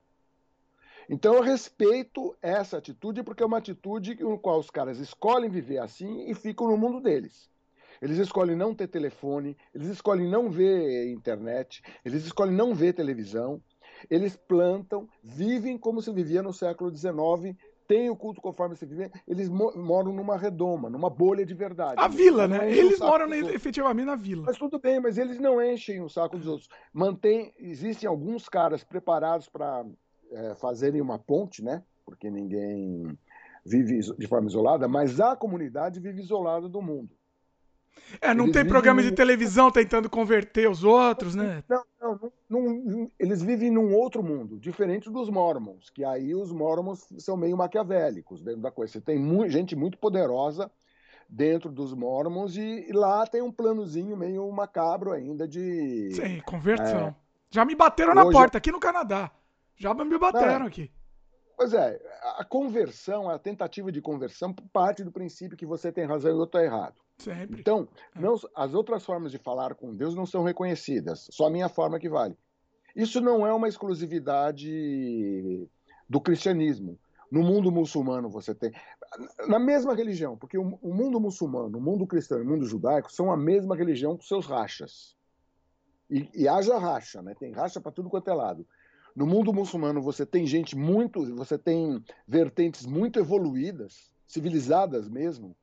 Speaker 2: Então eu respeito essa atitude porque é uma atitude no qual os caras escolhem viver assim e ficam no mundo deles. Eles escolhem não ter telefone, eles escolhem não ver internet, eles escolhem não ver televisão, eles plantam, vivem como se vivia no século XIX, têm o culto conforme se vivia, eles moram numa redoma, numa bolha de verdade.
Speaker 1: A vila, né? Eles moram efetivamente na vila.
Speaker 2: Mas tudo bem, mas eles não enchem o saco dos outros. Mantém, existem alguns caras preparados para é, fazerem uma ponte, né? Porque ninguém vive de forma isolada, mas a comunidade vive isolada do mundo.
Speaker 1: É, não eles tem programa de televisão tentando converter os outros, né?
Speaker 2: Não, não, não, eles vivem num outro mundo, diferente dos mormons, que aí os mormons são meio maquiavélicos dentro da coisa. Você tem gente muito poderosa dentro dos Mormons e, e, lá tem um planozinho meio macabro ainda de.
Speaker 1: Sim, conversão. É, Já me bateram na porta aqui no Canadá. Já me bateram aqui.
Speaker 2: Pois é, a conversão, a tentativa de conversão parte do princípio que você tem razão e eu estou errado.
Speaker 1: Sempre.
Speaker 2: Então, é. não, as outras formas de falar com Deus não são reconhecidas, só a minha forma que vale. Isso não é uma exclusividade do cristianismo. No mundo muçulmano você tem. Na mesma religião, porque o mundo muçulmano, o mundo cristão e o mundo judaico são a mesma religião com seus rachas. E, e haja racha, né? Tem racha para tudo quanto é lado. No mundo muçulmano você tem gente muito. Você tem vertentes muito evoluídas, civilizadas mesmo,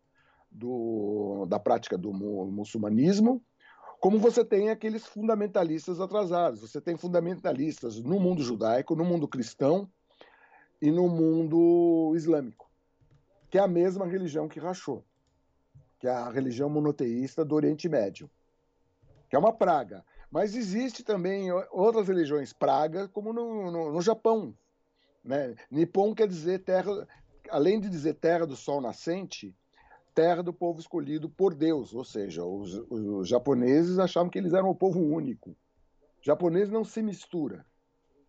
Speaker 2: do, da prática do muçulmanismo, como você tem aqueles fundamentalistas atrasados. Você tem fundamentalistas no mundo judaico, no mundo cristão e no mundo islâmico, que é a mesma religião que rachou, que é a religião monoteísta do Oriente Médio, que é uma praga. Mas existe também outras religiões praga, como no, no, no Japão. Né? Nippon quer dizer terra, além de dizer terra do sol nascente, terra do povo escolhido por Deus, ou seja, os, os japoneses achavam que eles eram o povo único. O japonês não se mistura,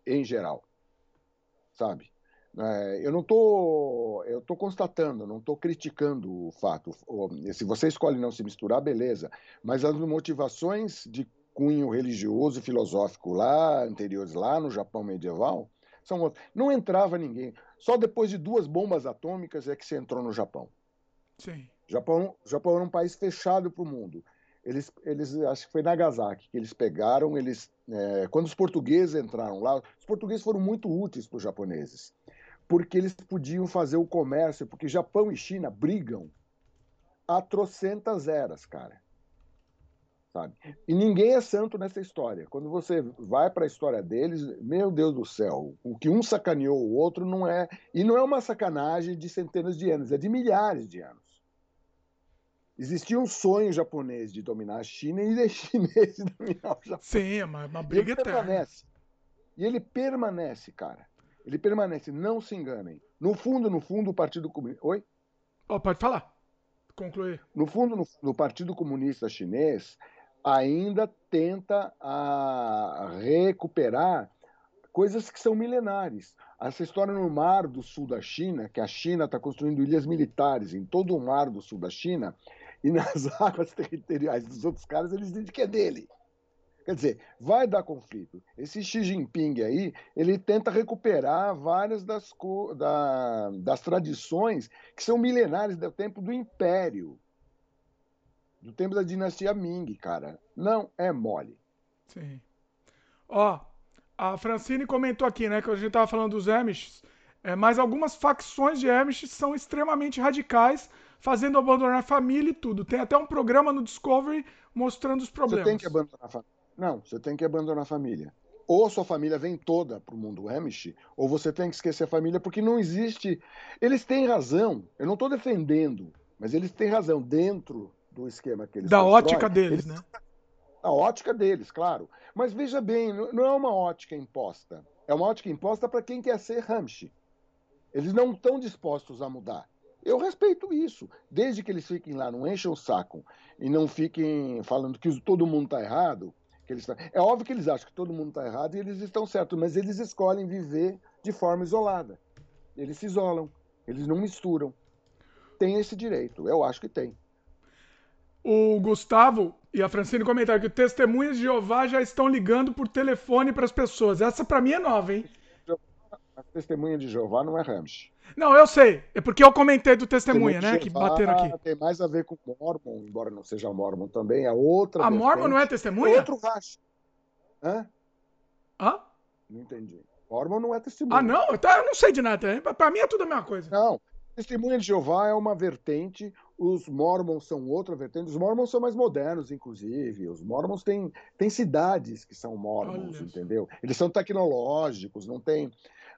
Speaker 2: em geral, sabe? É, eu não estou, eu estou constatando, não estou criticando o fato. Se você escolhe não se misturar, beleza. Mas as motivações de cunho religioso e filosófico lá anteriores, lá no Japão medieval, são outras. Não entrava ninguém. Só depois de duas bombas atômicas é que se entrou no Japão.
Speaker 1: Sim.
Speaker 2: Japão, Japão era um país fechado para o mundo. Eles, eles, acho que foi Nagasaki que eles pegaram, eles, é, quando os portugueses entraram lá, os portugueses foram muito úteis para os japoneses, porque eles podiam fazer o comércio, porque Japão e China brigam há trocentas eras, cara. Sabe? E ninguém é santo nessa história. Quando você vai para a história deles, meu Deus do céu, o que um sacaneou o outro não é. E não é uma sacanagem de centenas de anos, é de milhares de anos. Existia um sonho japonês de dominar a China e de [LAUGHS] chinês de dominar o Japão.
Speaker 1: Sim, é uma, uma briga ele eterna.
Speaker 2: Permanece. E ele permanece, cara. Ele permanece, não se enganem. No fundo, no fundo, o Partido Comunista. Oi?
Speaker 1: Oh, pode falar. Concluir.
Speaker 2: No fundo, no, no Partido Comunista Chinês ainda tenta a recuperar coisas que são milenares. Essa história no mar do sul da China, que a China está construindo ilhas militares em todo o mar do sul da China, [LAUGHS] e nas águas territoriais dos outros caras eles dizem que é dele. Quer dizer, vai dar conflito. Esse Xi Jinping aí, ele tenta recuperar várias das, da, das tradições que são milenares do tempo do Império. Do tempo da dinastia Ming, cara. Não é mole.
Speaker 1: Sim. Ó, a Francine comentou aqui, né, que a gente tava falando dos Amish, é, mas algumas facções de Amish são extremamente radicais fazendo abandonar a família e tudo. Tem até um programa no Discovery mostrando os problemas.
Speaker 2: Você tem que abandonar a família. Não, você tem que abandonar a família. Ou a sua família vem toda para o mundo Amish, ou você tem que esquecer a família, porque não existe. Eles têm razão. Eu não estou defendendo, mas eles têm razão dentro do esquema que eles
Speaker 1: Da ótica deles, eles... né?
Speaker 2: A ótica deles, claro. Mas veja bem, não é uma ótica imposta. É uma ótica imposta para quem quer ser Amish. Eles não estão dispostos a mudar. Eu respeito isso, desde que eles fiquem lá, não enchem o saco e não fiquem falando que todo mundo está errado. Que eles tá... É óbvio que eles acham que todo mundo está errado e eles estão certos, mas eles escolhem viver de forma isolada. Eles se isolam, eles não misturam. Tem esse direito, eu acho que tem.
Speaker 1: O Gustavo e a Francine comentaram que testemunhas de Jeová já estão ligando por telefone para as pessoas. Essa para mim é nova, hein?
Speaker 2: A testemunha de Jeová não é Ramsey.
Speaker 1: Não, eu sei. É porque eu comentei do testemunha, né? que bateram aqui.
Speaker 2: Tem mais a ver com Mormon, embora não seja Mormon também. É outra.
Speaker 1: A Mormon não é testemunha?
Speaker 2: outro racho. Hã?
Speaker 1: Hã?
Speaker 2: Não entendi. Mormon não é testemunha.
Speaker 1: Ah, não? Tá, eu não sei de nada. Para mim é tudo a mesma coisa.
Speaker 2: Não. Testemunha de Jeová é uma vertente, os Mormons são outra vertente. Os Mormons são mais modernos, inclusive. Os Mormons têm, têm cidades que são Mormons, entendeu? Eles são tecnológicos, não tem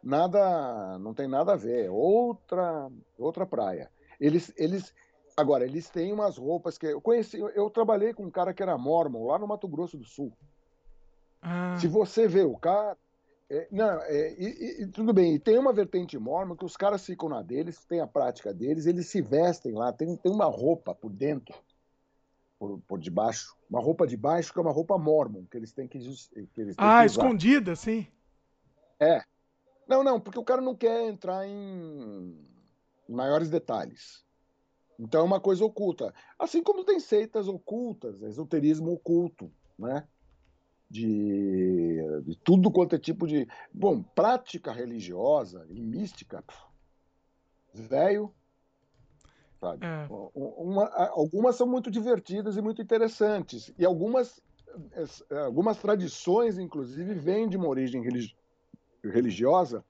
Speaker 2: nada, não tem nada a ver, outra, outra praia. Eles, eles, agora eles têm umas roupas que eu conheci, eu trabalhei com um cara que era mormon lá no Mato Grosso do Sul. Ah. Se você vê o cara, É, não, é, e, e, tudo bem, e tem uma vertente mormon que os caras ficam na deles, tem a prática deles, eles se vestem lá, tem, tem uma roupa por dentro, por, por debaixo, uma roupa de baixo que é uma roupa mormon, que eles têm que, que eles têm
Speaker 1: Ah, que escondida, sim.
Speaker 2: É. Não, não, porque o cara não quer entrar em maiores detalhes. Então é uma coisa oculta. Assim como tem seitas ocultas, esoterismo oculto, né? De, de tudo quanto é tipo de. Bom, prática religiosa e mística, velho. Sabe? É. Uma, algumas são muito divertidas e muito interessantes. E algumas, algumas tradições, inclusive, vêm de uma origem religi religiosa,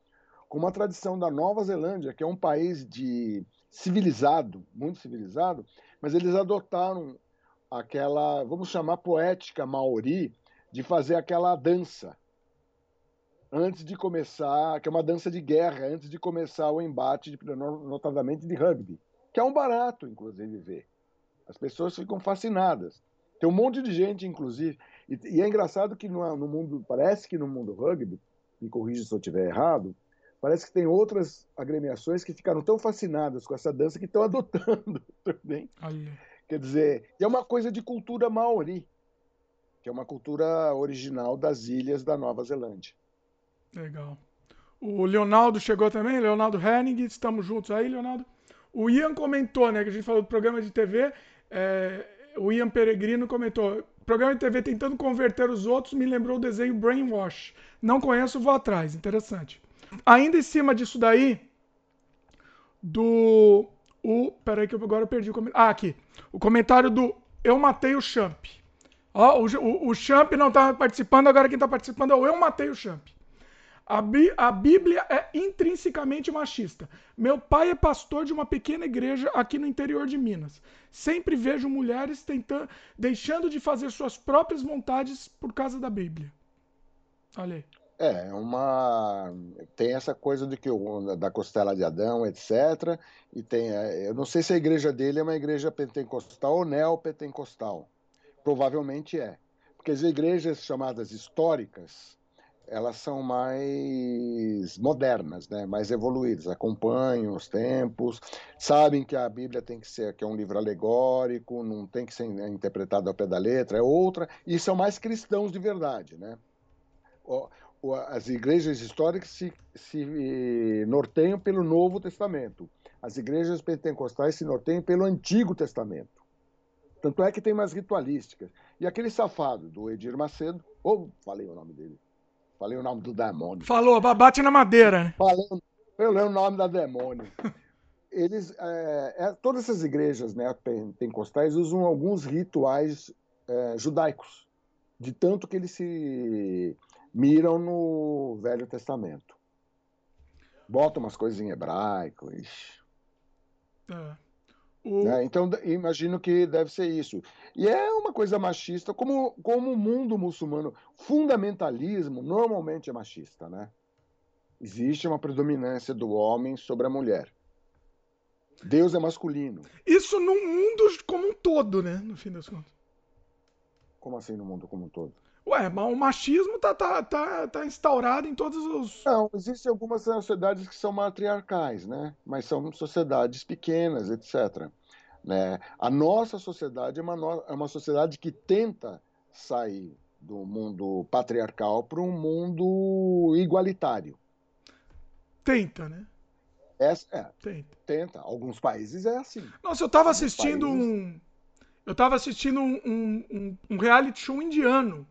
Speaker 2: como a tradição da Nova Zelândia, que é um país de civilizado, muito civilizado, mas eles adotaram aquela, vamos chamar poética maori, de fazer aquela dança antes de começar, que é uma dança de guerra, antes de começar o embate, de, notadamente de rugby, que é um barato, inclusive, ver. As pessoas ficam fascinadas. Tem um monte de gente, inclusive, e, e é engraçado que no, no, mundo, parece que no mundo rugby, me corrija se eu estiver errado, parece que tem outras agremiações que ficaram tão fascinadas com essa dança que estão [LAUGHS] adotando também. Aí. Quer dizer, é uma coisa de cultura maori, que é uma cultura original das ilhas da Nova Zelândia.
Speaker 1: Legal. O Leonardo chegou também, Leonardo Henning, estamos juntos aí, Leonardo. O Ian comentou, né, que a gente falou do programa de TV, é, o Ian Peregrino comentou, programa de TV tentando converter os outros me lembrou o desenho Brainwash. Não conheço, vou atrás, interessante. Ainda em cima disso daí, do. O, peraí que eu agora perdi o comentário. Ah, aqui. O comentário do Eu Matei o Champ. Ó, o, o, o Champ não está participando, agora quem está participando é o Eu Matei o Champ. A, Bí a Bíblia é intrinsecamente machista. Meu pai é pastor de uma pequena igreja aqui no interior de Minas. Sempre vejo mulheres tentando, deixando de fazer suas próprias vontades por causa da Bíblia. Olha aí.
Speaker 2: É, é, uma tem essa coisa de que da costela de Adão, etc. E tem, é, eu não sei se a igreja dele é uma igreja pentecostal ou neopentecostal. Provavelmente é, porque as igrejas chamadas históricas elas são mais modernas, né? mais evoluídas, acompanham os tempos, sabem que a Bíblia tem que ser que é um livro alegórico, não tem que ser interpretado ao pé da letra, é outra, e são mais cristãos de verdade, né? as igrejas históricas se, se norteiam pelo Novo Testamento. As igrejas pentecostais se norteiam pelo Antigo Testamento. Tanto é que tem mais ritualísticas. E aquele safado do Edir Macedo, ou falei o nome dele, falei o nome do demônio.
Speaker 1: Falou, bate na madeira, né?
Speaker 2: Falei, eu lembro o nome da demônio. Eles, é, é, todas essas igrejas né, pentecostais usam alguns rituais é, judaicos, de tanto que eles se miram no Velho Testamento. Botam umas coisas em hebraico. É. Né? Então, imagino que deve ser isso. E é uma coisa machista, como, como o mundo muçulmano, fundamentalismo normalmente é machista, né? Existe uma predominância do homem sobre a mulher. Deus é masculino.
Speaker 1: Isso no mundo como um todo, né? No fim das contas.
Speaker 2: Como assim no mundo como um todo?
Speaker 1: Ué, mas o machismo tá, tá, tá, tá instaurado em todos os.
Speaker 2: Não, existem algumas sociedades que são matriarcais, né? Mas são sociedades pequenas, etc. Né? A nossa sociedade é uma, no... é uma sociedade que tenta sair do mundo patriarcal para um mundo igualitário.
Speaker 1: Tenta, né?
Speaker 2: É, é, tenta. tenta. Alguns países é assim.
Speaker 1: Nossa, eu tava assistindo países... um. Eu tava assistindo um, um, um reality show indiano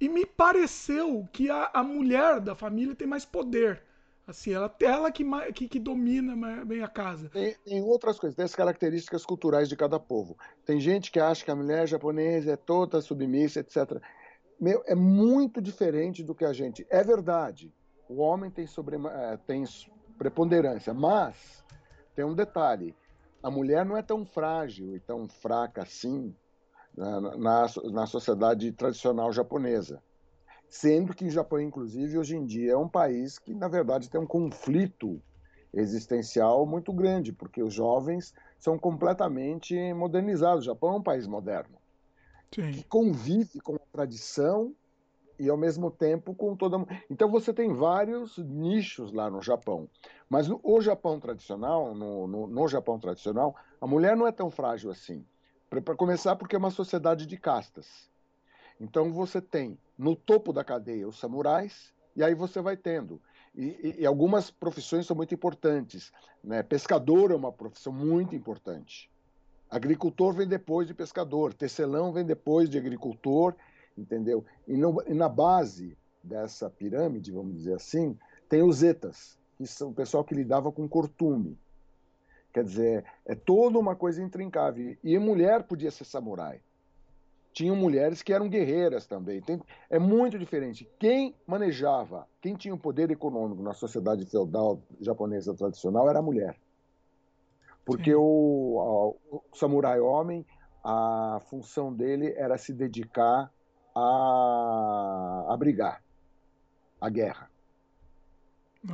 Speaker 1: e me pareceu que a, a mulher da família tem mais poder. Assim, ela, ela que, que, que domina bem a casa.
Speaker 2: Tem, tem, outras coisas, tem as características culturais de cada povo. Tem gente que acha que a mulher japonesa é toda submissa, etc. Meu, é muito diferente do que a gente. É verdade, o homem tem, sobre, é, tem preponderância, mas tem um detalhe: a mulher não é tão frágil e tão fraca assim na, na, na sociedade tradicional japonesa. Sendo que o Japão, inclusive, hoje em dia é um país que, na verdade, tem um conflito existencial muito grande, porque os jovens são completamente modernizados. O Japão é um país moderno, Sim. que convive com a tradição e ao mesmo tempo com toda. Então você tem vários nichos lá no Japão. Mas no, o Japão tradicional, no, no, no, Japão tradicional, a mulher não é tão frágil assim. Para começar, porque é uma sociedade de castas. Então você tem no topo da cadeia os samurais, e aí você vai tendo. E, e, algumas profissões são muito importantes. Né? Pescador é uma profissão muito importante. Agricultor vem depois de pescador, tecelão vem depois de agricultor, entendeu? E, no, e na base dessa pirâmide, vamos dizer assim, tem os etas, que são o pessoal que lidava com cortume. Quer dizer, é toda uma coisa intrincável. E mulher podia ser samurai. Tinham mulheres que eram guerreiras também. Tem, é muito diferente. Quem manejava, quem tinha o poder econômico na sociedade feudal japonesa tradicional era a mulher. Porque o, o, samurai homem, a função dele era se dedicar a, a brigar, a guerra.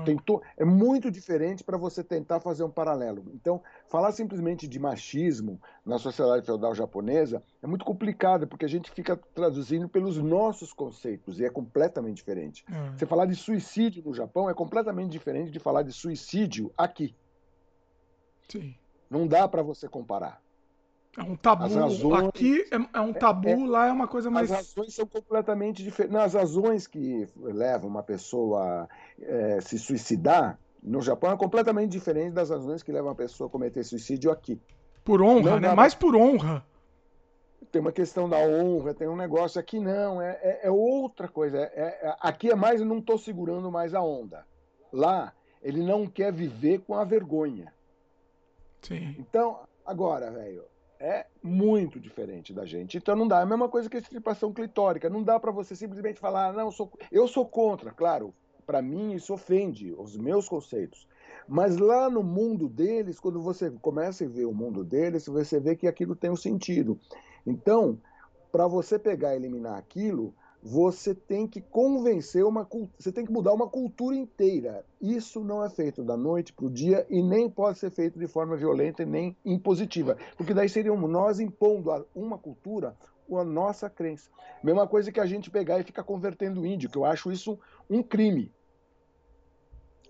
Speaker 2: Tentou, é muito diferente para você tentar fazer um paralelo. Então, falar simplesmente de machismo na sociedade feudal japonesa é muito complicado, porque a gente fica traduzindo pelos nossos conceitos e é completamente diferente. É. Você falar de suicídio no Japão é completamente diferente de falar de suicídio aqui.
Speaker 1: Sim.
Speaker 2: Não dá para você comparar.
Speaker 1: É um tabu. Razões, Aqui é, é, um tabu, é, lá é uma coisa mais.
Speaker 2: As razões são completamente diferentes. As razões que levam uma pessoa a é, se suicidar no Japão é completamente diferente das razões que levam uma pessoa a cometer suicídio aqui.
Speaker 1: Por honra, não, né? Mais por honra.
Speaker 2: Tem uma questão da honra, tem um negócio aqui não, é, é, é outra coisa. É, aqui é mais, eu não estou segurando mais a onda. Lá, ele não quer viver com a vergonha.
Speaker 1: Sim.
Speaker 2: Então, agora, velho, é muito diferente da gente. Então não dá. É a mesma coisa que a estripação clitórica. Não dá para você simplesmente falar, não, eu sou, eu sou contra. Claro, para mim isso ofende os meus conceitos. Mas lá no mundo deles, quando você começa a ver o mundo deles, você vê que aquilo tem um sentido. Então, para você pegar e eliminar aquilo, você tem que convencer uma você tem que mudar uma cultura inteira. Isso não é feito da noite para o dia e nem pode ser feito de forma violenta e nem impositiva, porque daí seríamos nós impondo a uma cultura a nossa crença. Mesma coisa que a gente pegar e ficar convertendo índio, que eu acho isso um crime.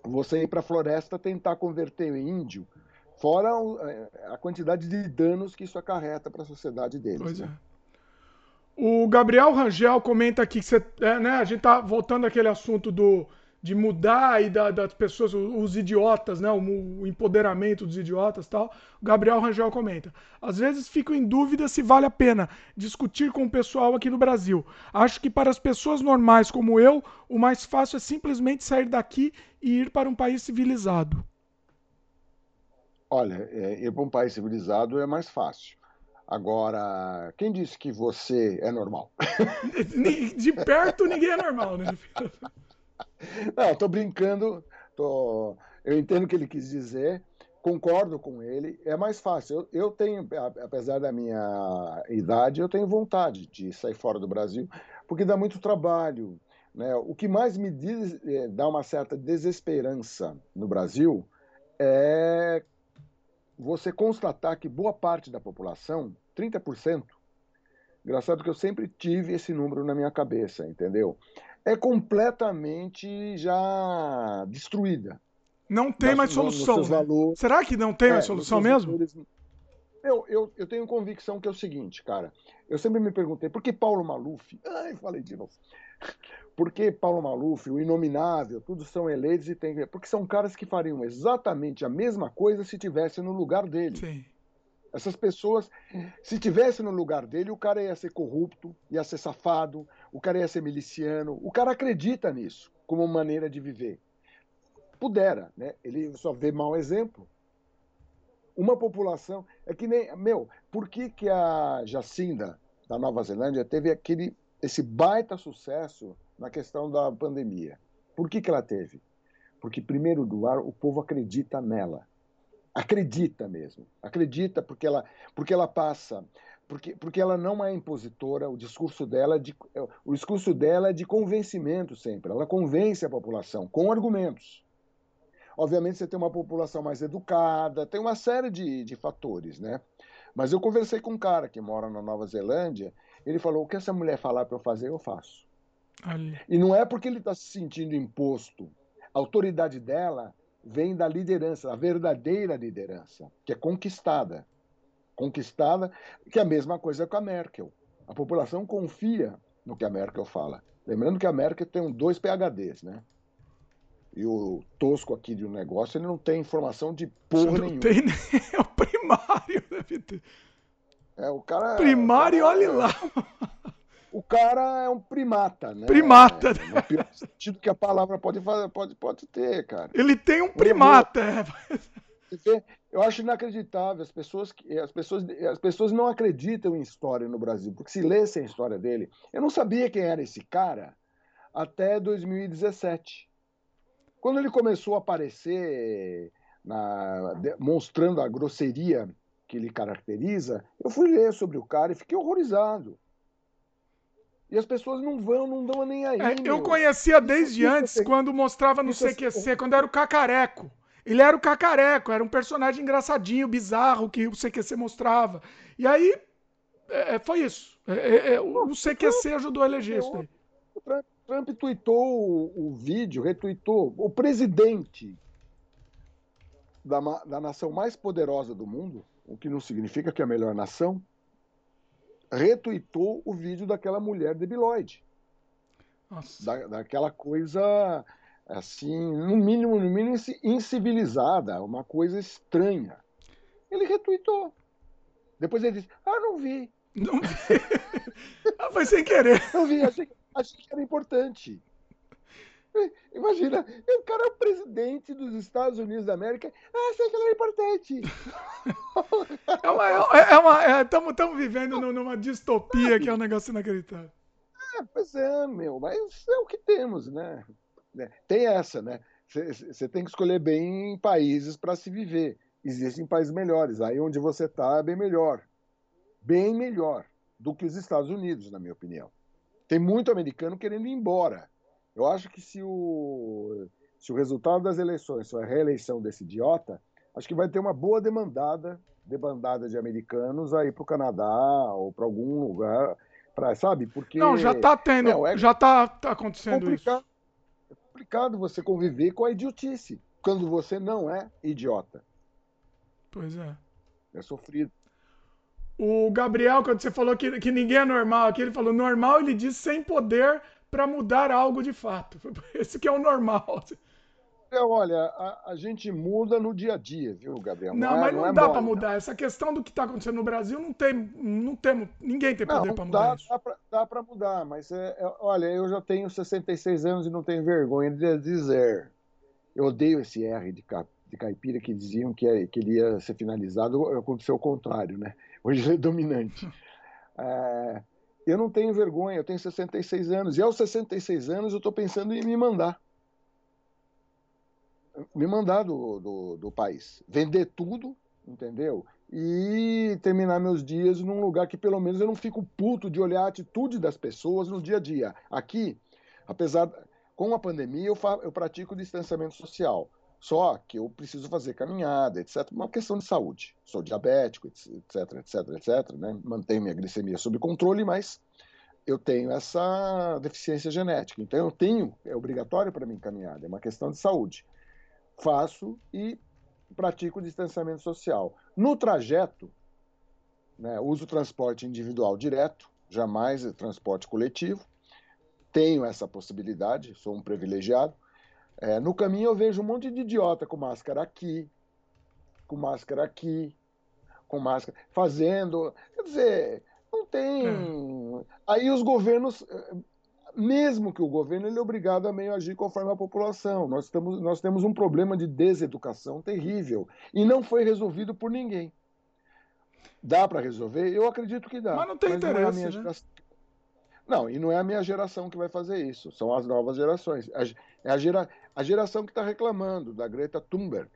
Speaker 2: Você ir para a floresta tentar converter o índio, fora a quantidade de danos que isso acarreta para a sociedade deles.
Speaker 1: Pois né? O Gabriel Rangel comenta aqui que você, é, né, a gente tá voltando àquele assunto do, de mudar e da, das pessoas, os idiotas, né, o, o empoderamento dos idiotas tal. O Gabriel Rangel comenta: às vezes fico em dúvida se vale a pena discutir com o pessoal aqui no Brasil. Acho que para as pessoas normais como eu, o mais fácil é simplesmente sair daqui e ir para um país civilizado.
Speaker 2: Olha, é, ir para um país civilizado é mais fácil. Agora, quem disse que você é normal? [LAUGHS]
Speaker 1: De perto ninguém é normal, né? [LAUGHS]
Speaker 2: Não, estou brincando. Tô... Eu entendo o que ele quis dizer, concordo com ele. É mais fácil. Eu, eu tenho, apesar da minha idade, eu tenho vontade de sair fora do Brasil, porque dá muito trabalho. Né? O que mais me diz, é, dá uma certa desesperança no Brasil é você constatar que boa parte da população, 30%, engraçado que eu sempre tive esse número na minha cabeça, entendeu? É completamente já destruída.
Speaker 1: Não tem mais solução. Né? Será que não tem é, mais solução mesmo? Valores...
Speaker 2: Eu, eu, eu tenho convicção que é o seguinte, cara. Eu sempre me perguntei, por que Paulo Maluf? Ai, falei de novo. Por que Paulo Maluf, o Inominável, todos são eleitos e tem. Porque são caras que fariam exatamente a mesma coisa se tivesse no lugar dele.
Speaker 1: Sim.
Speaker 2: Essas pessoas, se tivesse no lugar dele, o cara ia ser corrupto, ia ser safado, o cara ia ser miliciano. O cara acredita nisso como maneira de viver. Pudera, né? Ele só vê mau exemplo. Uma população. É que nem. Meu, por que, que a Jacinda da Nova Zelândia teve aquele, esse baita sucesso na questão da pandemia. Por que, que ela teve? Porque, primeiro lugar, o povo acredita nela. Acredita mesmo. Acredita porque ela, porque ela passa. Porque, porque ela não é impositora, o discurso dela é de, o discurso dela é de convencimento sempre. Ela convence a população com argumentos. Obviamente você tem uma população mais educada, tem uma série de, de fatores, né? Mas eu conversei com um cara que mora na Nova Zelândia, ele falou: o que essa mulher falar para eu fazer, eu faço.
Speaker 1: Olha.
Speaker 2: E não é porque ele está se sentindo imposto. A autoridade dela vem da liderança, a verdadeira liderança, que é conquistada. Conquistada, que é a mesma coisa com a Merkel. A população confia no que a Merkel fala. Lembrando que a Merkel tem dois PHDs, né? E o tosco aqui de um negócio, ele não tem informação de porra
Speaker 1: Não
Speaker 2: nenhuma.
Speaker 1: tem [LAUGHS] nem é o primário, deve ter.
Speaker 2: É, o cara,
Speaker 1: Primário,
Speaker 2: o cara-
Speaker 1: olhe lá.
Speaker 2: O cara é um primata, né?
Speaker 1: Primata.
Speaker 2: É, no pior sentido que a palavra pode, fa- pode, pode ter, cara.
Speaker 1: Ele tem um primata. é.
Speaker 2: Você vê, Eu acho inacreditável. As pessoas, que- as, pessoas, as pessoas não acreditam em história no Brasil, porque se lessem a história dele. Eu não sabia quem era esse cara até 2017. Quando ele começou a aparecer, na- mostrando a grosseria que ele caracteriza, eu fui ler sobre o cara e fiquei horrorizado. E as pessoas não vão, não dão nem aí.
Speaker 1: É, eu conhecia desde
Speaker 2: isso é
Speaker 1: antes,
Speaker 2: ter-
Speaker 1: quando mostrava no
Speaker 2: isso é-
Speaker 1: CQC, quando era o Cacareco. Ele era o Cacareco, era um personagem engraçadinho, bizarro, que o CQC mostrava. E aí, é, foi isso. É, é, é, o CQC ajudou a eleger isso daí.
Speaker 2: O Trump, Trump tweetou o, o vídeo, retweetou. O presidente da, da nação mais poderosa do mundo, o que não significa que é a melhor nação, retweetou o vídeo daquela mulher debilóide.
Speaker 1: Nossa.
Speaker 2: Da, daquela coisa, assim, no mínimo, no mínimo, inci- incivilizada, uma coisa estranha. Ele retweetou. Depois ele disse: Ah, não vi.
Speaker 1: Não vi. [LAUGHS] ah, foi sem querer.
Speaker 2: Eu vi, achei, achei que era importante. [LAUGHS] Imagina, o cara é o presidente dos Estados Unidos da América. Ah, achei que ele era importante. [LAUGHS]
Speaker 1: É uma. É uma Estamos vivendo nu- numa distopia que é um negócio inacreditável.
Speaker 2: É, pois é, meu, mas é o que temos, né? Né? Tem essa, né? Você tem que escolher bem países para se viver. Existem países melhores. Aí onde você está é bem melhor. Bem melhor do que os Estados Unidos, na minha opinião. Tem muito americano querendo ir embora. Eu acho que se o, se o resultado das eleições for a reeleição desse idiota, acho que vai ter uma boa demandada, demandada de americanos aí para o Canadá ou para algum lugar, pra, sabe? Porque
Speaker 1: Não, já tá tendo.
Speaker 2: Não, é-
Speaker 1: Já tá, tá acontecendo isso.
Speaker 2: complicado, é complicado você conviver com a idiotice quando você não é idiota.
Speaker 1: Pois é.
Speaker 2: É sofrido.
Speaker 1: O Gabriel, quando você falou que, que ninguém é normal aqui, ele falou normal, ele diz sem poder para mudar algo de fato. Esse que é o normal.
Speaker 2: É, olha, a, a gente muda no dia a dia, viu, Gabriel?
Speaker 1: Não,
Speaker 2: é-
Speaker 1: mas não,
Speaker 2: é
Speaker 1: dá para
Speaker 2: não.
Speaker 1: mudar. Essa questão do que está acontecendo no Brasil não tem, não temos, ninguém tem poder
Speaker 2: Não,
Speaker 1: para mudar
Speaker 2: dá, pra mudar, mas é, é- olha, eu já tenho 66 anos e não tenho vergonha de dizer. Eu odeio esse R de, ca- de caipira que diziam que, é- que ele ia ser finalizado, aconteceu o contrário, né? Hoje ele é dominante. [LAUGHS] É, eu não tenho vergonha, eu tenho 66 anos, e aos 66 anos eu estou pensando em me mandar. Me mandar do, do, do país. Vender tudo, entendeu? e terminar meus dias num lugar que pelo menos eu não fico puto de olhar a atitude das pessoas no dia a dia. Aqui, apesar com a pandemia eu, fa- eu pratico distanciamento social. Só que eu preciso fazer caminhada, etc. Uma questão de saúde. Sou diabético, etc, etc, etc. Né? Mantenho minha glicemia sob controle, mas eu tenho essa deficiência genética. Então eu tenho, é obrigatório para mim caminhada, é uma questão de saúde. Faço e pratico distanciamento social. No trajeto, né, uso transporte individual direto, jamais transporte coletivo. Tenho essa possibilidade, sou um privilegiado. É, no caminho eu vejo um monte de idiota com máscara aqui, com máscara aqui, com máscara, fazendo. Quer dizer, não tem. Aí os governos, mesmo que o governo ele é obrigado a meio agir conforme a população. Nós, estamos, nós temos um problema de deseducação terrível e não foi resolvido por ninguém. Dá para resolver? Eu acredito que dá.
Speaker 1: Mas não tem
Speaker 2: é a
Speaker 1: interesse,
Speaker 2: minha
Speaker 1: né?
Speaker 2: geração. Não, e não é a minha geração que vai fazer isso, são as novas gerações. A, é a, gera, a geração que está reclamando da Greta Thunberg,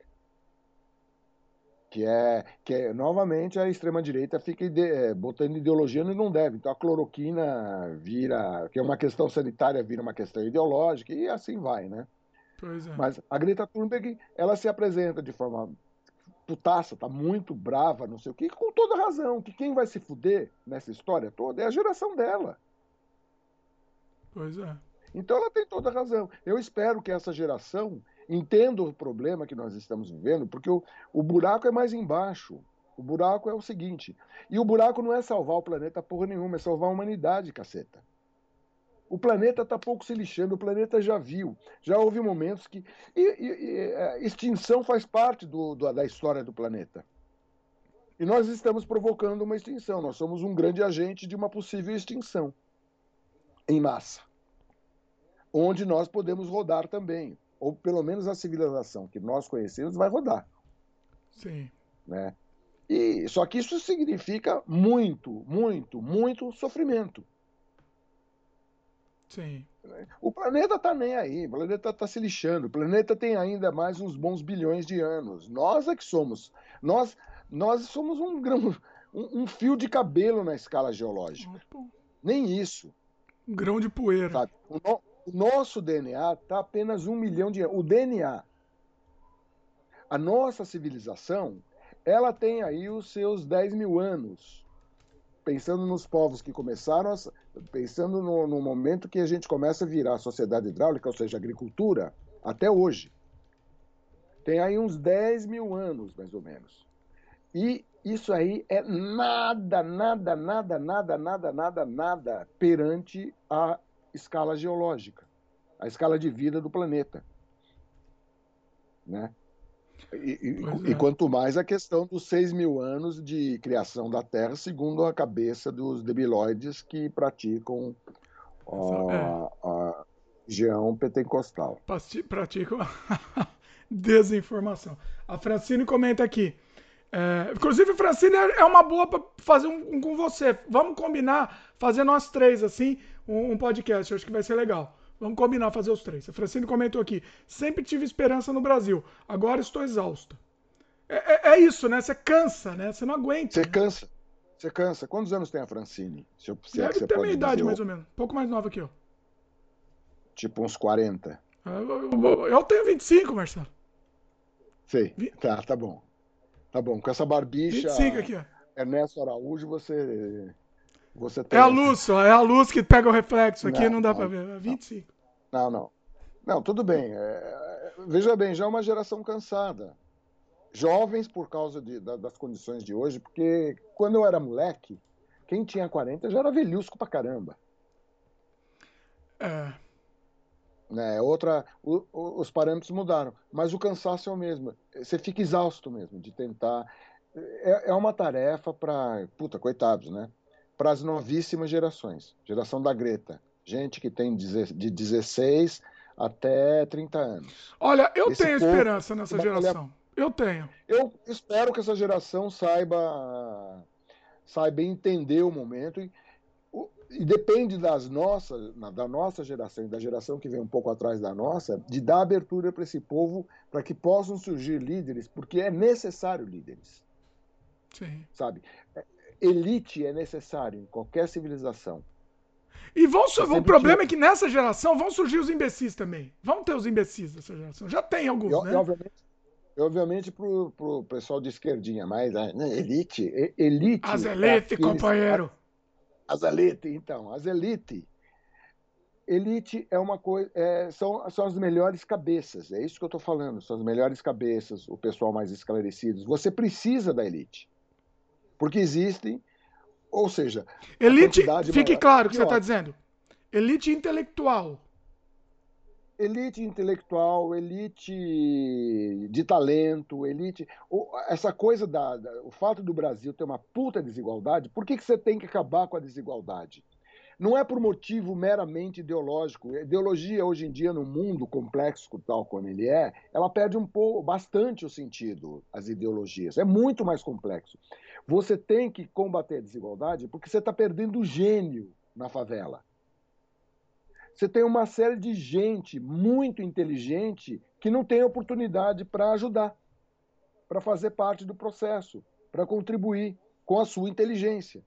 Speaker 2: que é, que é novamente a extrema-direita fica ide, é, botando ideologia onde não deve. Então a cloroquina vira, que é uma questão sanitária, vira uma questão ideológica e assim vai, né?
Speaker 1: Pois é.
Speaker 2: Mas a Greta Thunberg, ela se apresenta de forma putaça, tá muito brava, não sei o quê, com toda razão, que quem vai se fuder nessa história toda é a geração dela.
Speaker 1: Pois é.
Speaker 2: Então ela tem toda a razão. Eu espero que essa geração entenda o problema que nós estamos vivendo, porque o, o buraco é mais embaixo. O buraco é o seguinte. E o buraco não é salvar o planeta porra nenhuma, é salvar a humanidade, caceta. O planeta está pouco se lixando, o planeta já viu. Já houve momentos que. E, e, e é, extinção faz parte do, do, da história do planeta. E nós estamos provocando uma extinção. Nós somos um grande agente de uma possível extinção em massa. Onde nós podemos rodar também. Ou pelo menos a civilização que nós conhecemos vai rodar.
Speaker 1: Sim.
Speaker 2: Né? E, só que isso significa muito, muito, muito sofrimento.
Speaker 1: Sim.
Speaker 2: O planeta está nem aí, o planeta está se lixando, o planeta tem ainda mais uns bons bilhões de anos. Nós é que somos. Nós, nós somos um grão, um, um fio de cabelo na escala geológica. Nem isso.
Speaker 1: Um grão de poeira.
Speaker 2: Sabe? O, no, o nosso DNA está apenas um milhão de anos. O DNA. A nossa civilização, ela tem aí os seus 10 mil anos pensando nos povos que começaram, a, pensando no, no, momento que a gente começa a virar sociedade hidráulica, ou seja, agricultura, até hoje. Tem aí uns 10 mil anos, mais ou menos. E isso aí é nada, nada, nada, nada, nada, nada, nada perante a escala geológica, a escala de vida do planeta. Né? E, e, é. quanto mais a questão dos 6 mil anos de criação da Terra, segundo a cabeça dos debiloides que praticam a, é. a região pentecostal.
Speaker 1: Praticam [LAUGHS] desinformação. A Francine comenta aqui. É, inclusive, Francine é uma boa para fazer um, um, com você. Vamos combinar, fazer nós três assim, um, um podcast. Eu acho que vai ser legal. Vamos combinar fazer os três. A Francine comentou aqui. Sempre tive esperança no Brasil. Agora estou exausta. É, é, é isso, né? Você cansa, né? Você não aguenta.
Speaker 2: Você
Speaker 1: né?
Speaker 2: cansa. Você cansa. Quantos anos tem a Francine?
Speaker 1: Se eu, se é Deve é ter a minha idade, mais ou menos. Um pouco mais nova que eu.
Speaker 2: Tipo uns 40.
Speaker 1: Eu, eu, eu tenho 25, Marcelo.
Speaker 2: Sei. Tá, tá bom. Tá bom. Com essa barbicha.
Speaker 1: 25 aqui, ó.
Speaker 2: Ernesto Araújo, você você
Speaker 1: tem... É a luz só, é a luz que pega o reflexo aqui, não, não dá para ver. É 25.
Speaker 2: Não, não. Não, tudo bem. É, veja bem, já é uma geração cansada. Jovens por causa de, da, das condições de hoje, porque quando eu era moleque, quem tinha 40 já era velhusco pra caramba.
Speaker 1: É.
Speaker 2: Né, outra, o, o, os parâmetros mudaram, mas o cansaço é o mesmo. Você fica exausto mesmo de tentar. É, é uma tarefa para. Puta, coitados, né? Para as novíssimas gerações. Geração da Greta. Gente que tem de 16 até 30 anos.
Speaker 1: Olha, eu Esse tenho esperança nessa geração. Eu tenho.
Speaker 2: Eu espero que essa geração saiba saiba entender o momento e, e depende das nossas, da nossa geração e da geração que vem um pouco atrás da nossa, de dar abertura para esse povo para que possam surgir líderes, porque é necessário líderes.
Speaker 1: Sim.
Speaker 2: Sabe? Elite é necessário em qualquer civilização.
Speaker 1: E vão o problema tinha... é que nessa geração vão surgir os imbecis também. Vão ter os imbecis dessa geração. Já tem alguns, e, né? E
Speaker 2: obviamente, obviamente pro, pro pessoal de esquerdinha, mas né, elite, elite.
Speaker 1: As elite, é companheiro.
Speaker 2: As elite, então, as elite. Elite é uma coisa, é, são, são as melhores cabeças, é isso que eu estou falando, são as melhores cabeças, o pessoal mais esclarecido. Você precisa da elite. Porque existem, ou seja.
Speaker 1: Elite, fique maior. claro o que você está dizendo. Elite intelectual.
Speaker 2: Elite intelectual, elite de talento, elite. Essa coisa da, da, O fato do Brasil ter uma puta desigualdade, por que, que você tem que acabar com a desigualdade? Não é por motivo meramente ideológico. A ideologia, hoje em dia, no mundo complexo tal como ele é, ela perde um pouco, bastante o sentido, as ideologias. É muito mais complexo. Você tem que combater a desigualdade porque você está perdendo gênio na favela. Você tem uma série de gente muito inteligente que não tem oportunidade para ajudar, para fazer parte do processo, para contribuir com a sua inteligência.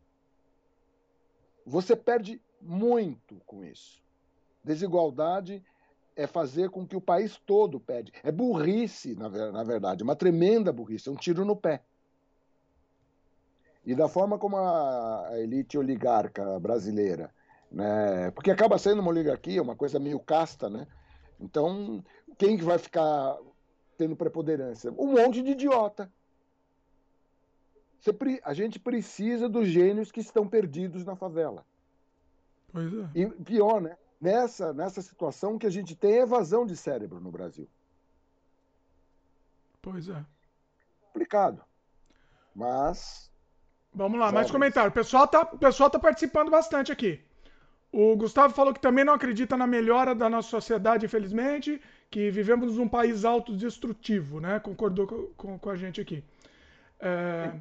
Speaker 2: Você perde muito com isso. Desigualdade é fazer com que o país todo perde. É burrice, na verdade, uma tremenda burrice, é um tiro no pé. E da forma como a elite oligarca brasileira Né? Porque acaba sendo uma oligarquia, uma coisa meio casta, né? Então, quem que vai ficar tendo preponderância? Um monte de idiota. A gente precisa dos gênios que estão perdidos na favela.
Speaker 1: Pois é.
Speaker 2: E pior, né? Nessa, nessa situação que a gente tem evasão de cérebro no Brasil.
Speaker 1: Pois é.
Speaker 2: Complicado. Mas.
Speaker 1: Vamos lá, mais comentário. O pessoal tá, o pessoal tá participando bastante aqui. O Gustavo falou que também não acredita na melhora da nossa sociedade, infelizmente, que vivemos num país autodestrutivo, né? Concordou com, com, com a gente aqui. É,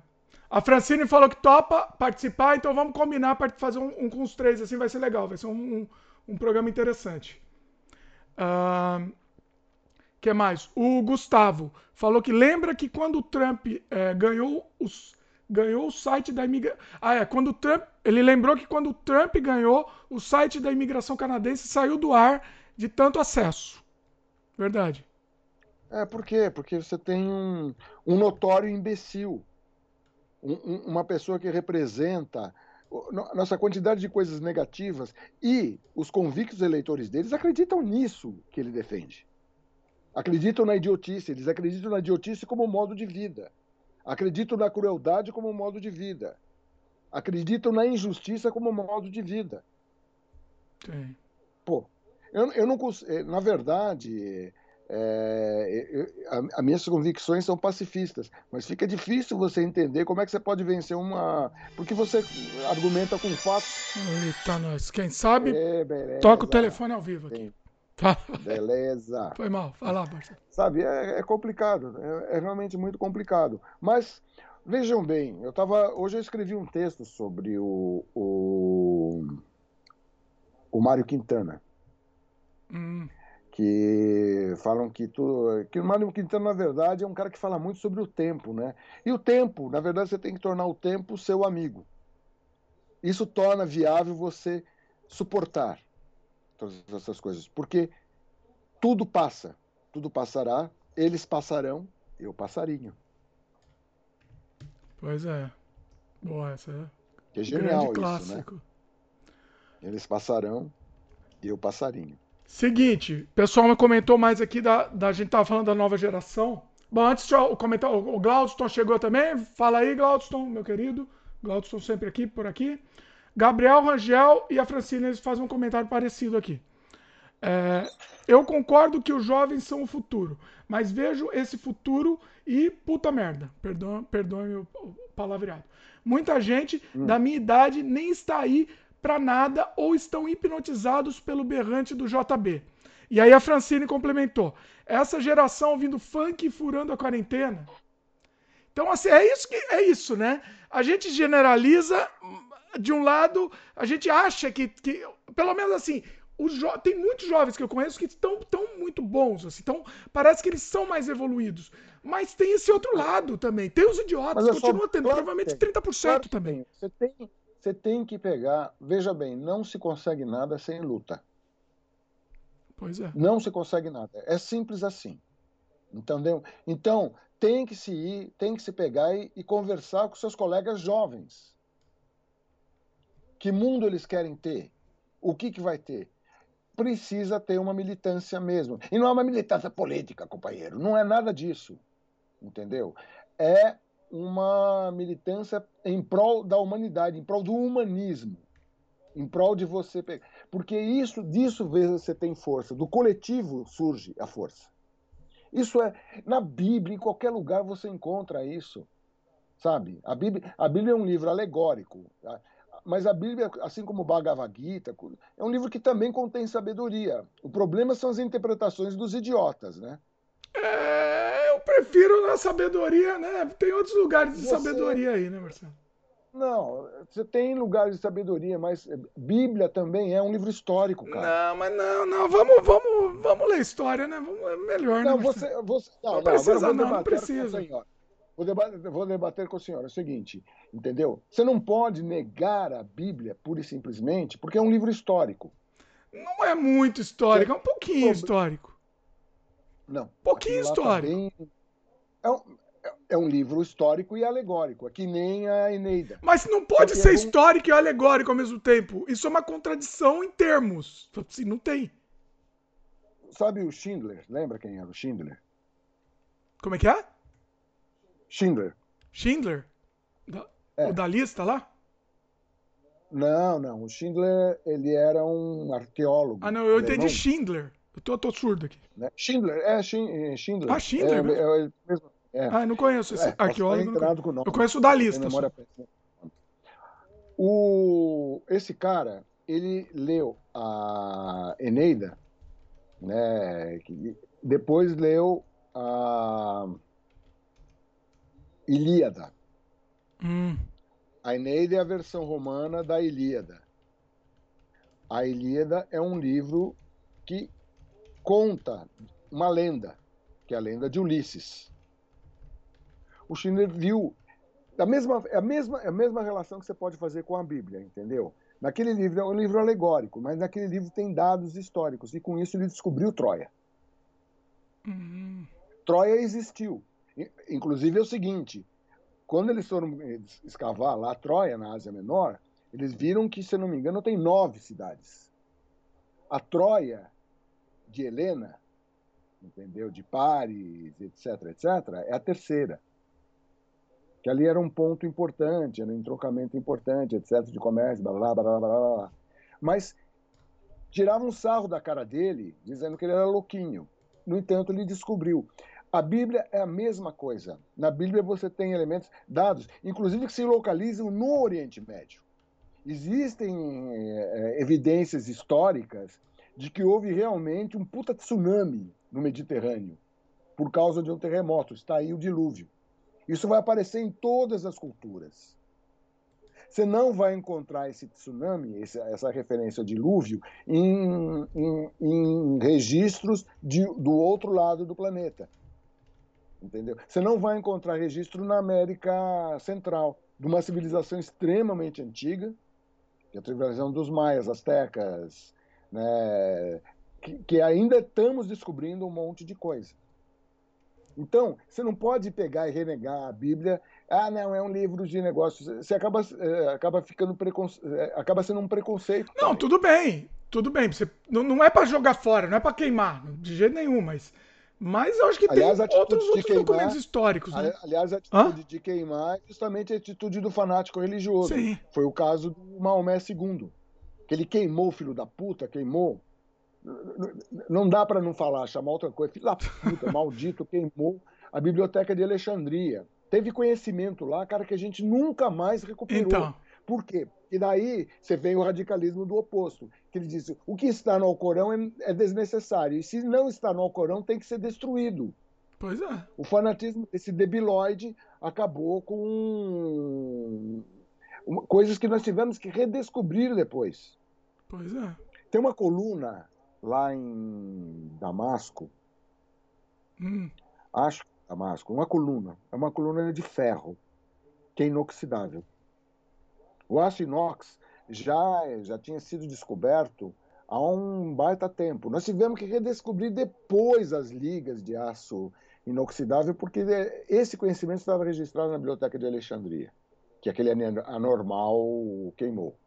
Speaker 1: a Francine falou que topa participar, então vamos combinar para fazer um, um, com os três, assim vai ser legal, vai ser um, um, um programa interessante. Uh, que mais? O Gustavo falou que lembra que quando o Trump é, ganhou os ganhou o site da imigração. Ah, é. Quando Trump. Ele lembrou que quando o Trump ganhou, o site da imigração canadense saiu do ar de tanto acesso. Verdade.
Speaker 2: É, por quê? Porque você tem um, um notório imbecil. Um, um, uma pessoa que representa nossa quantidade de coisas negativas e os convictos eleitores deles acreditam nisso que ele defende. Acreditam na idiotice, eles acreditam na idiotice como modo de vida. Acreditam na crueldade como modo de vida. Acreditam na injustiça como modo de vida.
Speaker 1: Sim.
Speaker 2: Pô, eu, eu não. Eh, na verdade, é, eu, as minhas convicções são pacifistas, mas fica difícil você entender como é que você pode vencer uma. Porque você argumenta com fatos.
Speaker 1: Eita, nós. Quem sabe, é, toca o telefone ao vivo aqui. Sim.
Speaker 2: Beleza. [LAUGHS]
Speaker 1: Foi mal. Vai lá, Marcelo.
Speaker 2: Sabe, é, é complicado. É, é, realmente muito complicado. Mas, vejam bem, eu tava. Hoje eu escrevi um texto sobre o. o, o Mário Quintana.
Speaker 1: Hum.
Speaker 2: Que falam que, tu, que o Mário Quintana, na verdade, é um cara que fala muito sobre o tempo, né? E o tempo, na verdade, você tem que tornar o tempo seu amigo. Isso torna viável você suportar todas essas coisas. Porque tudo passa, tudo passará, eles passarão, eu passarinho.
Speaker 1: Pois é. Boa, essa é.
Speaker 2: Que é genial isso, clássico. né? Eles passarão, eu passarinho.
Speaker 1: Seguinte, o pessoal me comentou mais aqui da, da gente tava falando da nova geração. Bom, antes de eu comentar, o Glaudston chegou também. Fala aí, Glaudston, meu querido. Glaudston sempre aqui, por aqui. Gabriel Rangel e a Francine eles fazem um comentário parecido aqui. É, eu concordo que os jovens são o futuro, mas vejo esse futuro e puta merda. Perdoe, perdoe o palavreado. Muita gente hum. da minha idade nem está aí para nada ou estão hipnotizados pelo berrante do JB. E aí a Francine complementou: essa geração ouvindo funk e furando a quarentena. Então, assim, é isso que é isso, né? A gente generaliza de um lado, a gente acha que, que pelo menos assim, tem muitos jovens que eu conheço que estão tão muito bons, assim, então parece que eles são mais evoluídos. Mas tem esse outro lado também. Tem os idiotas, continua tendo, claro provavelmente 30% claro também.
Speaker 2: Você tem, você tem que pegar, veja bem, não se consegue nada sem luta.
Speaker 1: Pois é.
Speaker 2: Não se consegue nada. É simples assim. Entendeu? Então, tem que se ir, tem que se pegar e, e conversar com seus colegas jovens. Que mundo eles querem ter? O que, que vai ter? Precisa ter uma militância mesmo. E não é uma militância política, companheiro. Não é nada disso. Entendeu? É uma militância em prol da humanidade, em prol do humanismo, em prol de você pegar. Porque isso, disso você tem força. Do coletivo surge a força. Isso é na Bíblia, em qualquer lugar você encontra isso, sabe? A Bíblia, a Bíblia é um livro alegórico mas a Bíblia, assim como o Bhagavad Gita, é um livro que também contém sabedoria. O problema são as interpretações dos idiotas, né?
Speaker 1: Prefiro na sabedoria, né? Tem outros lugares de você... sabedoria aí, né, Marcelo?
Speaker 2: Não, você tem lugares de sabedoria, mas Bíblia também é um livro histórico,
Speaker 1: cara. Não, mas não, não, vamos, vamos, vamos ler história, né? Vamos, é melhor,
Speaker 2: não,
Speaker 1: né?
Speaker 2: Você, você, não, não,
Speaker 1: não precisa, não, não precisa.
Speaker 2: Vou debater, vou debater com a senhora. É o seguinte, entendeu? Você não pode negar a Bíblia pura e simplesmente porque é um livro histórico.
Speaker 1: Não é muito histórico, é um pouquinho histórico.
Speaker 2: Não.
Speaker 1: Pouquinho tá histórico. Tá bem...
Speaker 2: é um... é um livro histórico e alegórico, é que nem a Eneida.
Speaker 1: Mas não pode ser algum... histórico e alegórico ao mesmo tempo. Isso é uma contradição em termos. Assim, não tem.
Speaker 2: Sabe o Schindler? Lembra quem era o Schindler?
Speaker 1: Como é que é?
Speaker 2: Schindler.
Speaker 1: Schindler? Da... É. O da lista lá?
Speaker 2: Não, não. O Schindler, ele era um arqueólogo.
Speaker 1: Ah, não, eu alemão. entendi Schindler. Eu tô, tô surdo aqui.
Speaker 2: Né? Schindler, é, é Schindler.
Speaker 1: Ah, Schindler?
Speaker 2: É, é,
Speaker 1: é, ah, eu não conheço esse arqueólogo. Não eu conheço o da lista.
Speaker 2: O, esse cara, ele leu a Eneida, né? Depois leu a Ilíada.
Speaker 1: Hum.
Speaker 2: A Eneida é a versão romana da Ilíada. A Ilíada é um livro que conta uma lenda, que é a lenda de Ulisses. O Schindler viu a mesma, é a mesma, é a mesma relação que você pode fazer com a Bíblia, entendeu? Naquele livro é um livro alegórico, mas naquele livro tem dados históricos e com isso ele descobriu Troia.
Speaker 1: Uhum.
Speaker 2: Troia existiu. Inclusive é o seguinte: quando eles foram escavar lá Troia, na Ásia Menor, eles viram que, se não me engano, tem nove cidades. A Troia de Helena, entendeu? De Paris, etc, etc, é a terceira. Que ali era um ponto importante, era um entroncamento importante, etc, de comércio, blá, blá, blá, blá, blá. Mas tiravam um sarro da cara dele, dizendo que ele era louquinho. No entanto, ele descobriu. A Bíblia é a mesma coisa. Na Bíblia você tem elementos dados, inclusive que se localizam no Oriente Médio. Existem é, evidências históricas de que houve realmente um puta tsunami no Mediterrâneo por causa de um terremoto. Está aí o dilúvio. Isso vai aparecer em todas as culturas. Você não vai encontrar esse tsunami, essa referência dilúvio, em, em, em registros de, do outro lado do planeta entendeu? Você não vai encontrar registro na América Central de uma civilização extremamente antiga, que é a civilização dos maias, astecas, né? que, que ainda estamos descobrindo um monte de coisa. Então, você não pode pegar e renegar a Bíblia. Ah, não, é um livro de negócios. Você acaba, é, acaba ficando preconce... É, acaba sendo um preconceito.
Speaker 1: Não, tudo bem, tudo bem. Você, não, não é para jogar fora, não é para queimar, de jeito nenhum, mas mas eu acho que aliás, tem outros, outros queimar, documentos históricos. Né?
Speaker 2: Aliás, a atitude Hã? de queimar é justamente a atitude do fanático religioso.
Speaker 1: Sim.
Speaker 2: Foi o caso do Maomé II. Que ele queimou o filho da puta, queimou. Não dá para não falar, chamar outra coisa. Filho da puta, [LAUGHS] maldito, queimou a biblioteca de Alexandria. Teve conhecimento lá, cara, que a gente nunca mais recuperou. Então. Por quê? E daí você vem o radicalismo do oposto, que ele diz: o que está no Alcorão é, é desnecessário, e se não está no Alcorão, tem que ser destruído.
Speaker 1: Pois é.
Speaker 2: O fanatismo, esse debilóide, acabou com coisas que nós tivemos que redescobrir depois.
Speaker 1: Pois é.
Speaker 2: Tem uma coluna lá em Damasco,
Speaker 1: hum.
Speaker 2: acho Damasco, uma coluna, é uma coluna de ferro, que é inoxidável. O aço inox já, já tinha sido descoberto há um baita tempo. Nós tivemos que redescobrir depois as ligas de aço inoxidável, porque esse conhecimento estava registrado na Biblioteca de Alexandria, que aquele anormal queimou.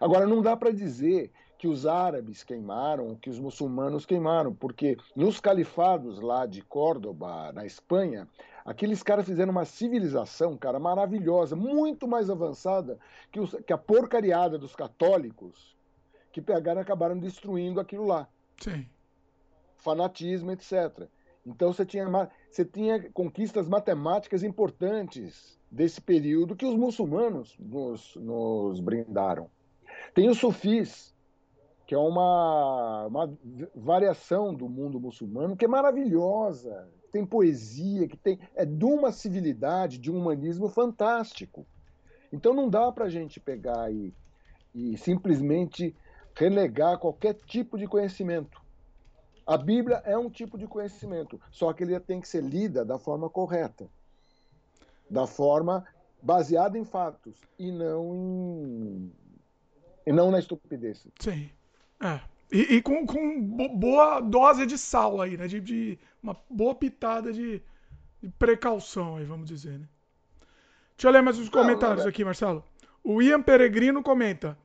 Speaker 2: Agora, não dá para dizer que os árabes queimaram, que os muçulmanos queimaram, porque nos califados lá de Córdoba, na Espanha, aqueles caras fizeram uma civilização, cara, maravilhosa, muito mais avançada que, os, que a porcariada dos católicos, que pegaram e acabaram destruindo aquilo lá.
Speaker 1: Sim.
Speaker 2: Fanatismo, etc. Então você tinha, você tinha conquistas matemáticas importantes desse período que os muçulmanos nos, nos brindaram. Tem os sufis, que é uma, uma variação do mundo muçulmano que é maravilhosa, tem poesia, que tem é de uma civilidade, de um humanismo fantástico. Então não dá para a gente pegar e, e simplesmente renegar qualquer tipo de conhecimento. A Bíblia é um tipo de conhecimento, só que ele tem que ser lida da forma correta, da forma baseada em fatos e não em e não na estupidez.
Speaker 1: Sim. É. E, e com, com, boa dose de sal aí, né? De, de, uma boa pitada de, de precaução aí, vamos dizer, né? Deixa eu ler mais uns comentários não, aqui, Marcelo. O Ian Peregrino comenta: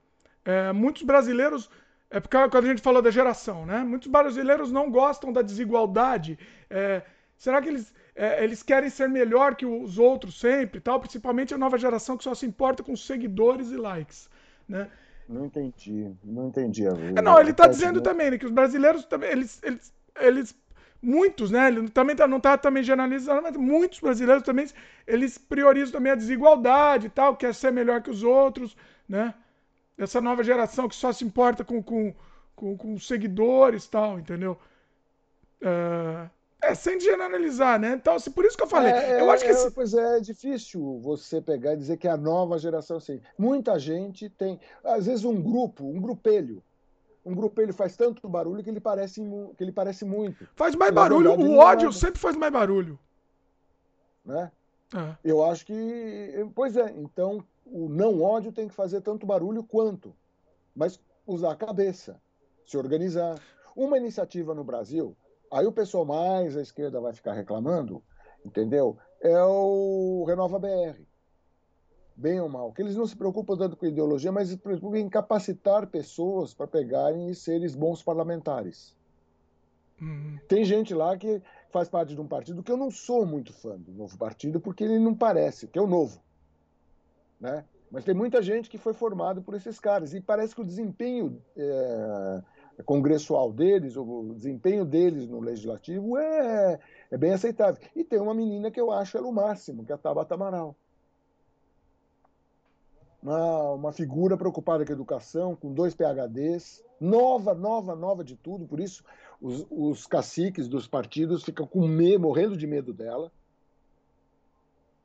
Speaker 1: é, muitos brasileiros. É porque quando a gente falou da geração, né? Muitos brasileiros não gostam da desigualdade. É, será que eles, é, eles querem ser melhor que os outros sempre, tal? Principalmente a nova geração que só se importa com seguidores e likes, né?
Speaker 2: Não entendi, não entendi. A...
Speaker 1: É, não, ele está dizendo também né, que os brasileiros também eles, eles, eles muitos, né? Ele também tá, não está também generalizando, mas muitos brasileiros também eles priorizam também a desigualdade e tal, quer ser melhor que os outros, né? Essa nova geração que só se importa com, com, com, com seguidores e tal, entendeu? É, é, sem generalizar, né? Então, assim, por isso que eu falei.
Speaker 2: É,
Speaker 1: eu acho que
Speaker 2: é, esse... Pois é, é difícil você pegar e dizer que a nova geração, assim. Muita gente tem, às vezes, um grupo, um grupelho um grupo ele faz tanto barulho que ele parece, que ele parece muito.
Speaker 1: Faz mais barulho, verdade, o ódio é... sempre faz mais barulho.
Speaker 2: Né? É. Eu acho que. Pois é, então o não ódio tem que fazer tanto barulho quanto. Mas usar a cabeça, se organizar. Uma iniciativa no Brasil, aí o pessoal mais à esquerda vai ficar reclamando, entendeu? É o Renova BR bem ou mal, que eles não se preocupam tanto com ideologia, mas se preocupam em capacitar pessoas para pegarem e serem bons parlamentares. Uhum. Tem gente lá que faz parte de um partido que eu não sou muito fã do novo partido, porque ele não parece, que é o novo. Né? Mas tem muita gente que foi formada por esses caras, e parece que o desempenho é, congressual deles, o desempenho deles no legislativo é, é bem aceitável. E tem uma menina que eu acho ela o máximo, que é a Tabata Amaral uma, uma figura preocupada com a educação, com dois PHDs, nova, nova, nova de tudo, por isso os, os caciques dos partidos ficam com medo, morrendo de medo dela.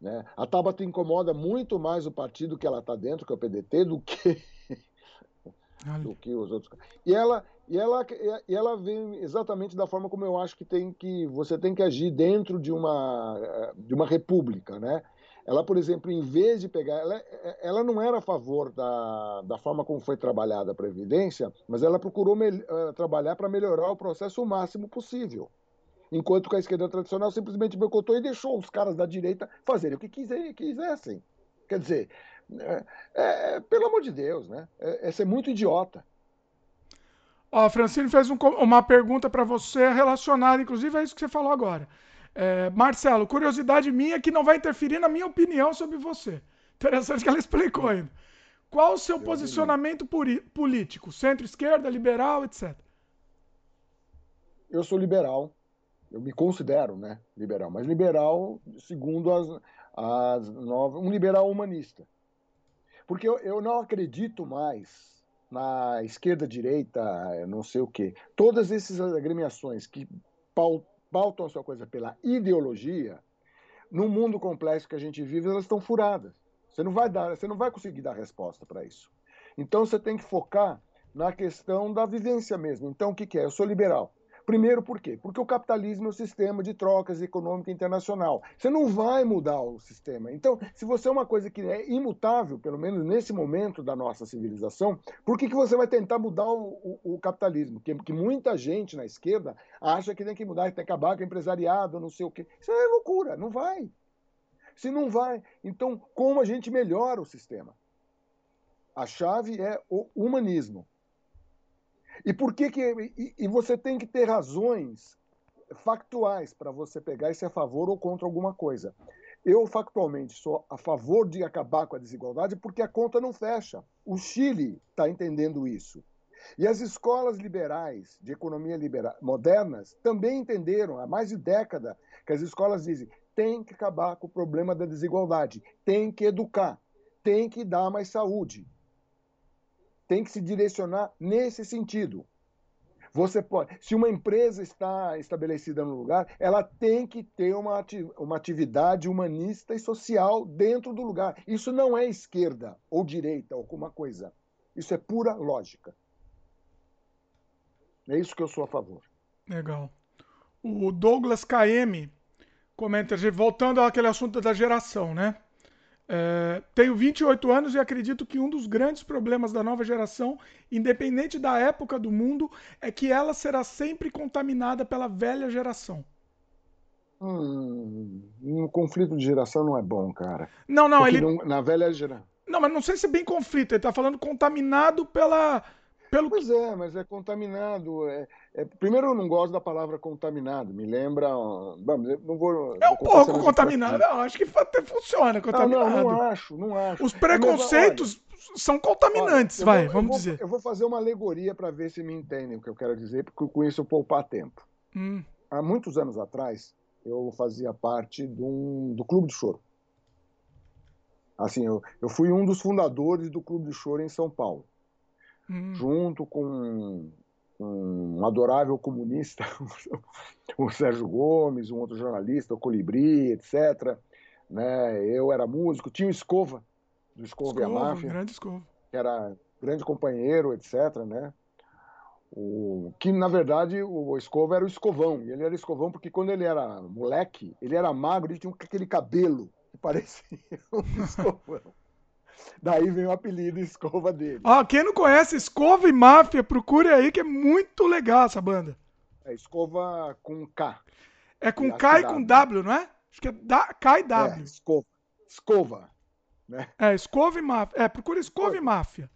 Speaker 2: Né? A Tabata incomoda muito mais o partido que ela está dentro, que é o PDT, do que, do que os outros. E ela, e, ela, e ela vem exatamente da forma como eu acho que, tem que você tem que agir dentro de uma, de uma república. Né? Ela, por exemplo, em vez de pegar. Ela, ela não era a favor da, da forma como foi trabalhada a Previdência, mas ela procurou me, uh, trabalhar para melhorar o processo o máximo possível. Enquanto que a esquerda tradicional simplesmente boicotou e deixou os caras da direita fazerem o que quisessem. Quer dizer, é, é, pelo amor de Deus, né? É, é ser muito idiota.
Speaker 1: Ó, a Francine fez um, uma pergunta para você relacionada, inclusive, a isso que você falou agora. É, Marcelo, curiosidade minha que não vai interferir na minha opinião sobre você. Interessante que ela explicou ainda. Qual o seu posicionamento político? Centro-esquerda, liberal, etc.
Speaker 2: Eu sou liberal. Eu me considero, né, liberal. Mas liberal segundo as, as novas, um liberal humanista. Porque eu, eu não acredito mais na esquerda-direita, não sei o quê. Todas essas agremiações que pautam a sua coisa pela ideologia, no mundo complexo que a gente vive, elas estão furadas. Você não vai dar, você não vai conseguir dar resposta para isso. Então você tem que focar na questão da vivência mesmo. Então o que, que é? Eu sou liberal. Primeiro, por quê? Porque o capitalismo é um sistema de trocas econômica internacional. Você não vai mudar o sistema. Então, se você é uma coisa que é imutável, pelo menos nesse momento da nossa civilização, por que, que você vai tentar mudar o, o, o capitalismo? Que, que muita gente na esquerda acha que tem que mudar, que tem que acabar com o empresariado, não sei o quê. Isso é loucura, não vai. Se não vai, então como a gente melhora o sistema? A chave é o humanismo. E por que que e, e você tem que ter razões factuais para você pegar e a favor ou contra alguma coisa. Eu factualmente sou a favor de acabar com a desigualdade porque a conta não fecha. O Chile está entendendo isso. E as escolas liberais de economia liberal, modernas também entenderam há mais de década que as escolas dizem tem que acabar com o problema da desigualdade, tem que educar, tem que dar mais saúde, tem que se direcionar nesse sentido. Você pode, se uma empresa está estabelecida no lugar, ela tem que ter uma, uma atividade humanista e social dentro do lugar. Isso não é esquerda ou direita ou alguma coisa. Isso é pura lógica. É isso que eu sou a favor.
Speaker 1: Legal. O Douglas KM comenta, voltando àquele assunto da geração, né? É, tenho 28 anos e acredito que um dos grandes problemas da nova geração, independente da época do mundo, é que ela será sempre contaminada pela velha geração.
Speaker 2: Hum, um conflito de geração não é bom, cara.
Speaker 1: Não, não,
Speaker 2: Porque
Speaker 1: ele.
Speaker 2: não- na velha geração.
Speaker 1: Não, mas não sei se é bem conflito. Ele tá falando contaminado pela. Pelo
Speaker 2: Pois é, mas é contaminado. é- é- primeiro, eu não gosto da palavra contaminado. Me lembra. Vamos, eu não vou.
Speaker 1: É um
Speaker 2: vou
Speaker 1: pouco contaminado. Não, acho que até funciona
Speaker 2: Não,
Speaker 1: contaminado.
Speaker 2: não, não acho, não acho.
Speaker 1: Os
Speaker 2: Mas,
Speaker 1: preconceitos são contaminantes,
Speaker 2: olha,
Speaker 1: vai,
Speaker 2: eu vou- eu
Speaker 1: vamos
Speaker 2: vou-
Speaker 1: dizer.
Speaker 2: Eu vou fazer uma alegoria para ver se me entendem o que eu quero dizer, porque com isso eu poupar tempo.
Speaker 1: Hum,
Speaker 2: Há muitos anos atrás, eu fazia parte um- do Clube do Choro. Assim, eu, eu fui um dos fundadores do Clube do Choro em São Paulo.
Speaker 1: hum.
Speaker 2: junto com um adorável comunista, [LAUGHS] o Sérgio Gomes, um outro jornalista, o Colibri, etc. Né? Eu era músico, tinha o Escova, do Escova, e a
Speaker 1: Escova,
Speaker 2: Máfia,
Speaker 1: grande escova.
Speaker 2: que era grande companheiro, etc. Né? O, que, na verdade, o Escova era o escovão. E ele era escovão porque quando ele era moleque, ele era magro e tinha aquele cabelo que parecia [LAUGHS] um escovão. Daí vem o apelido escova dele.
Speaker 1: Ó, quem não conhece Escova e Máfia, procure aí que é muito legal essa banda.
Speaker 2: É escova com K.
Speaker 1: É com
Speaker 2: Acho
Speaker 1: K e com
Speaker 2: W.
Speaker 1: W, não é? Acho que é da, K e
Speaker 2: É,
Speaker 1: W.
Speaker 2: escova. Escova. Né?
Speaker 1: É, Escova e Máfia. É, procura Escova e
Speaker 2: Escova.
Speaker 1: Máfia.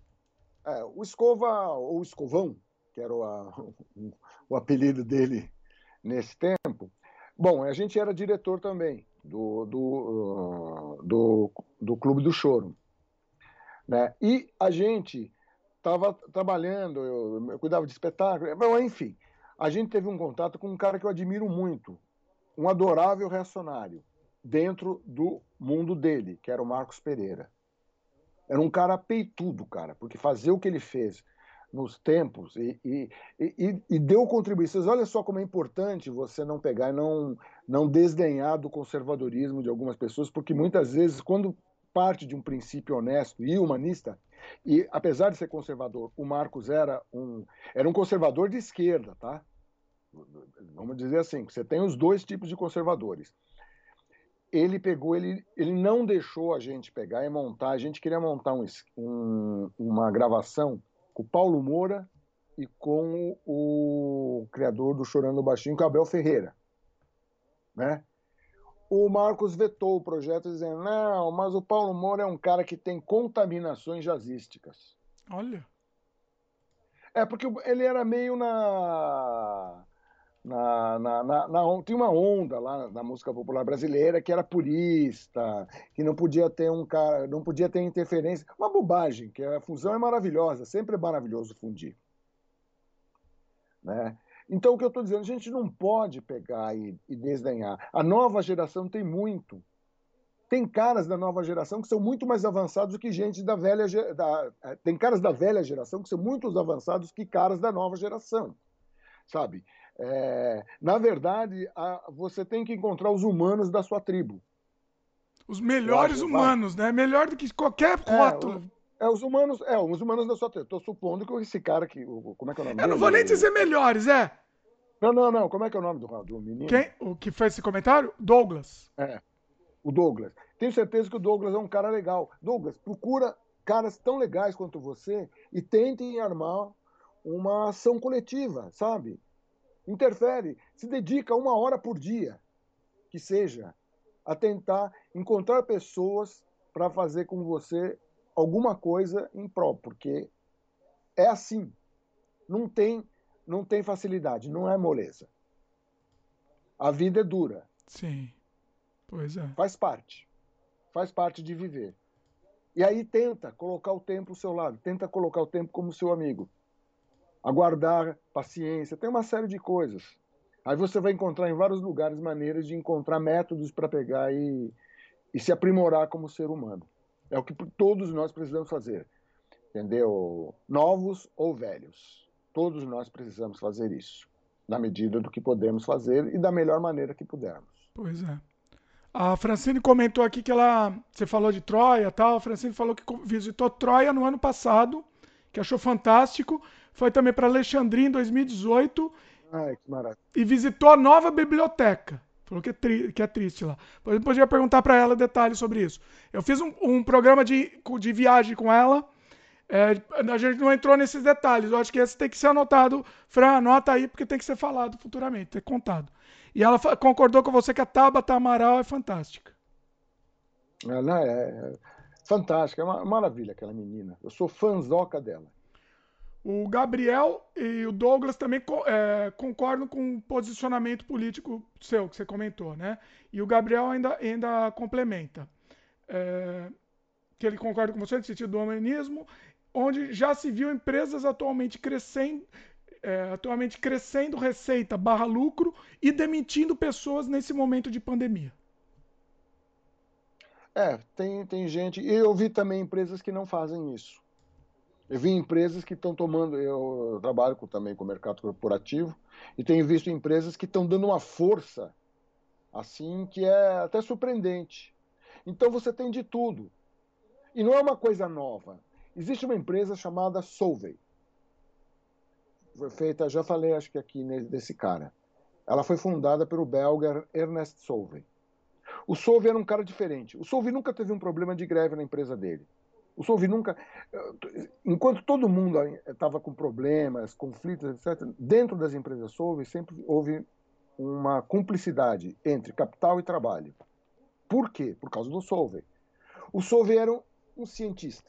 Speaker 2: É, o escova, ou escovão, que era o, a- o- o apelido dele nesse tempo. Bom, a gente era diretor também do, do, uh, do, do Clube do Choro. Né? E a gente estava trabalhando, eu, eu cuidava de espetáculo, bom, enfim. A gente teve um contato com um cara que eu admiro muito, um adorável reacionário, dentro do mundo dele, que era o Marcos Pereira. Era um cara peitudo, cara, porque fazer o que ele fez nos tempos e, e, e, e deu contribuições. Olha só como é importante você não pegar e não, não desdenhar do conservadorismo de algumas pessoas, porque muitas vezes, quando parte de um princípio honesto e humanista, e apesar de ser conservador, o Marcos era um, era um conservador de esquerda, tá? Vamos dizer assim, você tem os dois tipos de conservadores ele pegou, ele, ele não deixou a gente pegar e montar. A gente queria montar um, um, uma gravação com o Paulo Moura e com o, o criador do Chorando Baixinho, que é o Abel Ferreira. Né? O Marcos vetou o projeto dizendo: não, mas o Paulo Moura é um cara que tem contaminações jazzísticas.
Speaker 1: Olha.
Speaker 2: É, porque ele era meio na. Na, na, na, na, tinha uma onda lá na música popular brasileira que era purista, que não podia ter um cara, não podia ter interferência. Uma bobagem, que a fusão é maravilhosa, sempre é maravilhoso fundir. Né? Então, o que eu estou dizendo, a gente não pode pegar e, e desdenhar. A nova geração tem muito. Tem caras da nova geração que são muito mais avançados do que gente da velha. Da, tem caras da velha geração que são muito mais avançados que caras da nova geração. Sabe? É, na verdade, a, você tem que encontrar os humanos da sua tribo.
Speaker 1: Os melhores humanos, vai. né? Melhor do que qualquer rótulo.
Speaker 2: É, é, os humanos, é, os humanos da sua tribo. Estou supondo que esse cara que. Como é que é o nome
Speaker 1: Eu não vou nem dizer melhores, é.
Speaker 2: Não, não, não. Como é que é o nome do, do menino?
Speaker 1: Quem? O que fez esse comentário? Douglas.
Speaker 2: É. O Douglas. Tenho certeza que o Douglas é um cara legal. Douglas, procura caras tão legais quanto você e tentem armar uma ação coletiva, sabe? interfere, se dedica uma hora por dia, que seja, a tentar encontrar pessoas para fazer com você alguma coisa em prol, porque é assim, não tem, não tem facilidade, não é moleza. A vida é dura.
Speaker 1: Sim, pois é.
Speaker 2: Faz parte, faz parte de viver. E aí tenta colocar o tempo ao seu lado, tenta colocar o tempo como seu amigo aguardar, paciência, tem uma série de coisas. Aí você vai encontrar em vários lugares maneiras de encontrar métodos para pegar e, e se aprimorar como ser humano. É o que todos nós precisamos fazer. Entendeu? Novos ou velhos. Todos nós precisamos fazer isso. Na medida do que podemos fazer e da melhor maneira que pudermos.
Speaker 1: Pois é. A Francine comentou aqui que ela. Você falou de Troia e tal. A Francine falou que visitou Troia no ano passado, que achou fantástico. Foi também para Alexandria em 2018.
Speaker 2: Ai, que maravilha.
Speaker 1: E visitou a nova biblioteca. Falou que é, tri, que é triste lá. Eu podia perguntar para ela detalhes sobre isso. Eu fiz um, um programa de, de viagem com ela. É, a gente não entrou nesses detalhes. Eu acho que esse tem que ser anotado. Fran, anota aí, porque tem que ser falado futuramente, ter contado. E ela concordou com você que a Tabata Amaral é fantástica.
Speaker 2: Ela é fantástica, é uma maravilha aquela menina. Eu sou fãzoca dela.
Speaker 1: O Gabriel e o Douglas também é, concordam com o posicionamento político seu, que você comentou, né? E o Gabriel ainda, ainda complementa. É, que ele concorda com você no sentido do humanismo, onde já se viu empresas atualmente crescendo, é, atualmente crescendo receita barra lucro e demitindo pessoas nesse momento de pandemia.
Speaker 2: É, tem, tem gente. E eu vi também empresas que não fazem isso. Eu vi empresas que estão tomando. Eu trabalho com, também com o mercado corporativo e tenho visto empresas que estão dando uma força assim que é até surpreendente. Então você tem de tudo. E não é uma coisa nova. Existe uma empresa chamada Solvay. Foi feita, já falei acho que aqui desse cara. Ela foi fundada pelo belga Ernest Solvay. O Solvay era um cara diferente. O Solvay nunca teve um problema de greve na empresa dele. O Solvay nunca. Enquanto todo mundo estava com problemas, conflitos, etc., dentro das empresas Solvay sempre houve uma cumplicidade entre capital e trabalho. Por quê? Por causa do Solvay. O Solvay era um, cientista.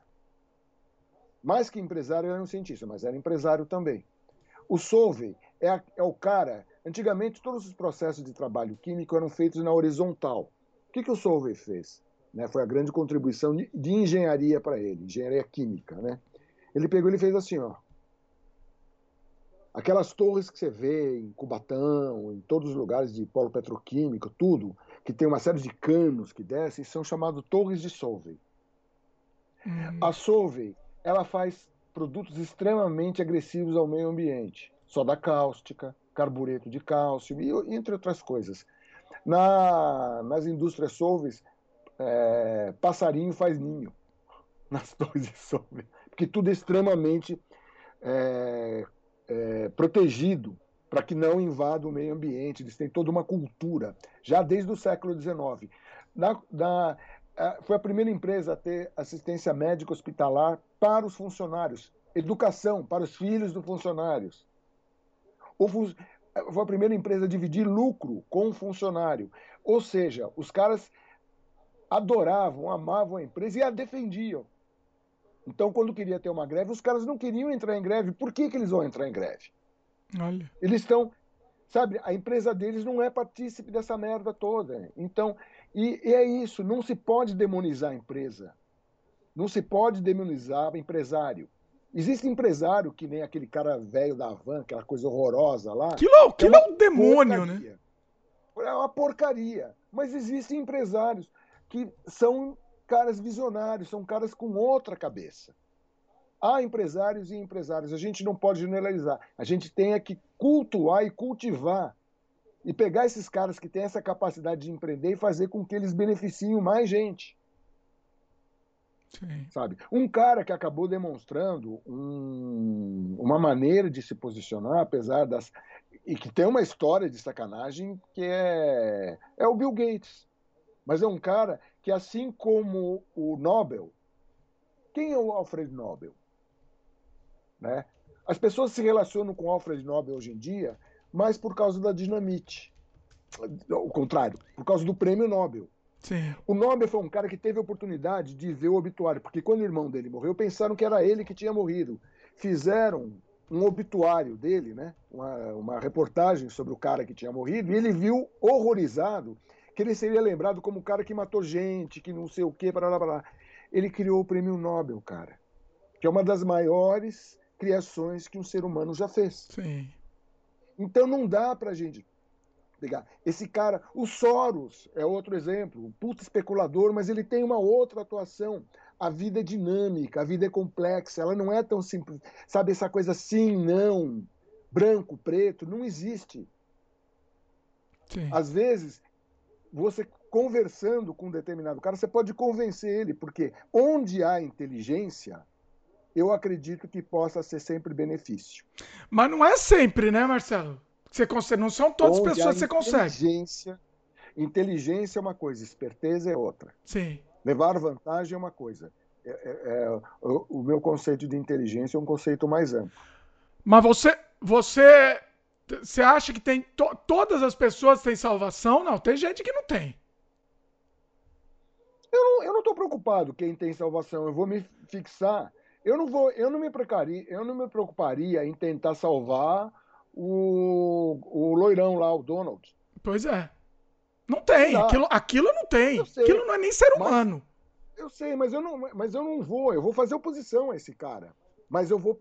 Speaker 2: Mais que empresário, era um cientista, mas era empresário também. O Solvay é, é o cara. Antigamente, todos os processos de trabalho químico eram feitos na horizontal. O que, que o Solvay fez? Né, foi a grande contribuição de engenharia para ele, engenharia química. Né? Ele pegou e fez assim, ó. Aquelas torres que você vê em Cubatão, em todos os lugares de polo petroquímico, tudo, que tem uma série de canos que descem, são chamados torres de Solvay. Hum. A Solvay, ela faz produtos extremamente agressivos ao meio ambiente. Soda cáustica, carbureto de cálcio, e, entre outras coisas. Na, nas indústrias Solves, é, passarinho faz ninho [LAUGHS] nas torres de Solves, porque tudo é extremamente é, é, protegido para que não invada o meio ambiente. Eles têm toda uma cultura, já desde o século XIX. Na, na, foi a primeira empresa a ter assistência médica hospitalar para os funcionários, educação para os filhos dos funcionários. Foi a primeira empresa a dividir lucro com o funcionário. Ou seja, os caras adoravam, amavam a empresa e a defendiam. Então, quando queria ter uma greve, os caras não queriam entrar em greve. Por que, que eles vão entrar em greve?
Speaker 1: Olha.
Speaker 2: Eles estão. Sabe, a empresa deles não é partícipe dessa merda toda. Então, e, e é isso, não se pode demonizar a empresa. Não se pode demonizar o empresário. Existe empresário que nem aquele cara velho da van, aquela coisa horrorosa lá.
Speaker 1: Que é, que é um demônio, né? porcaria.
Speaker 2: né? É uma porcaria. Mas existem empresários que são caras visionários, são caras com outra cabeça. Há empresários e empresários. A gente não pode generalizar. A gente tem é que cultuar e cultivar e pegar esses caras que têm essa capacidade de empreender e fazer com que eles beneficiem mais gente.
Speaker 1: Sim.
Speaker 2: Sabe? Um cara que acabou demonstrando um, uma maneira de se posicionar, apesar das. e que tem uma história de sacanagem, que é, é o Bill Gates. Mas é um cara que, assim como o Nobel, quem é o Alfred Nobel? Né? As pessoas se relacionam com o Alfred Nobel hoje em dia mas por causa da dinamite. O contrário, por causa do prêmio Nobel.
Speaker 1: Sim.
Speaker 2: O Nobel foi um cara que teve a oportunidade de ver o obituário, porque quando o irmão dele morreu, pensaram que era ele que tinha morrido. Fizeram um obituário dele, né? uma, uma reportagem sobre o cara que tinha morrido, e ele viu, horrorizado, que ele seria lembrado como o cara que matou gente, que não sei o quê, para lá, para lá. Ele criou o prêmio Nobel, cara, que é uma das maiores criações que um ser humano já fez.
Speaker 1: Sim.
Speaker 2: Então não dá para a gente pegar. Esse cara, o Soros é outro exemplo, um puto especulador, mas ele tem uma outra atuação. A vida é dinâmica, a vida é complexa, ela não é tão simples. Sabe, essa coisa sim, não, branco, preto, não existe.
Speaker 1: Sim.
Speaker 2: Às vezes, você conversando com um determinado cara, você pode convencer ele, porque onde há inteligência, eu acredito que possa ser sempre benefício.
Speaker 1: Mas não é sempre, né, Marcelo? Você consegue, não são todas as pessoas que você consegue.
Speaker 2: Inteligência, inteligência é uma coisa, esperteza é outra.
Speaker 1: Sim.
Speaker 2: Levar vantagem é uma coisa. É, é, é, o, o meu conceito de inteligência é um conceito mais amplo.
Speaker 1: Mas você, você Você acha que tem to todas as pessoas têm salvação? Não, tem gente que não tem.
Speaker 2: Eu não, eu não tô preocupado quem tem salvação. Eu vou me fixar. Eu não vou, eu não me preocuparia, eu não me preocuparia em tentar salvar o, o loirão lá, o Donald.
Speaker 1: Pois é. Não tem. Não aquilo, aquilo não tem. Aquilo não é nem ser humano.
Speaker 2: Mas, eu sei, mas eu, não, mas eu não vou. Eu vou fazer oposição a esse cara. Mas eu vou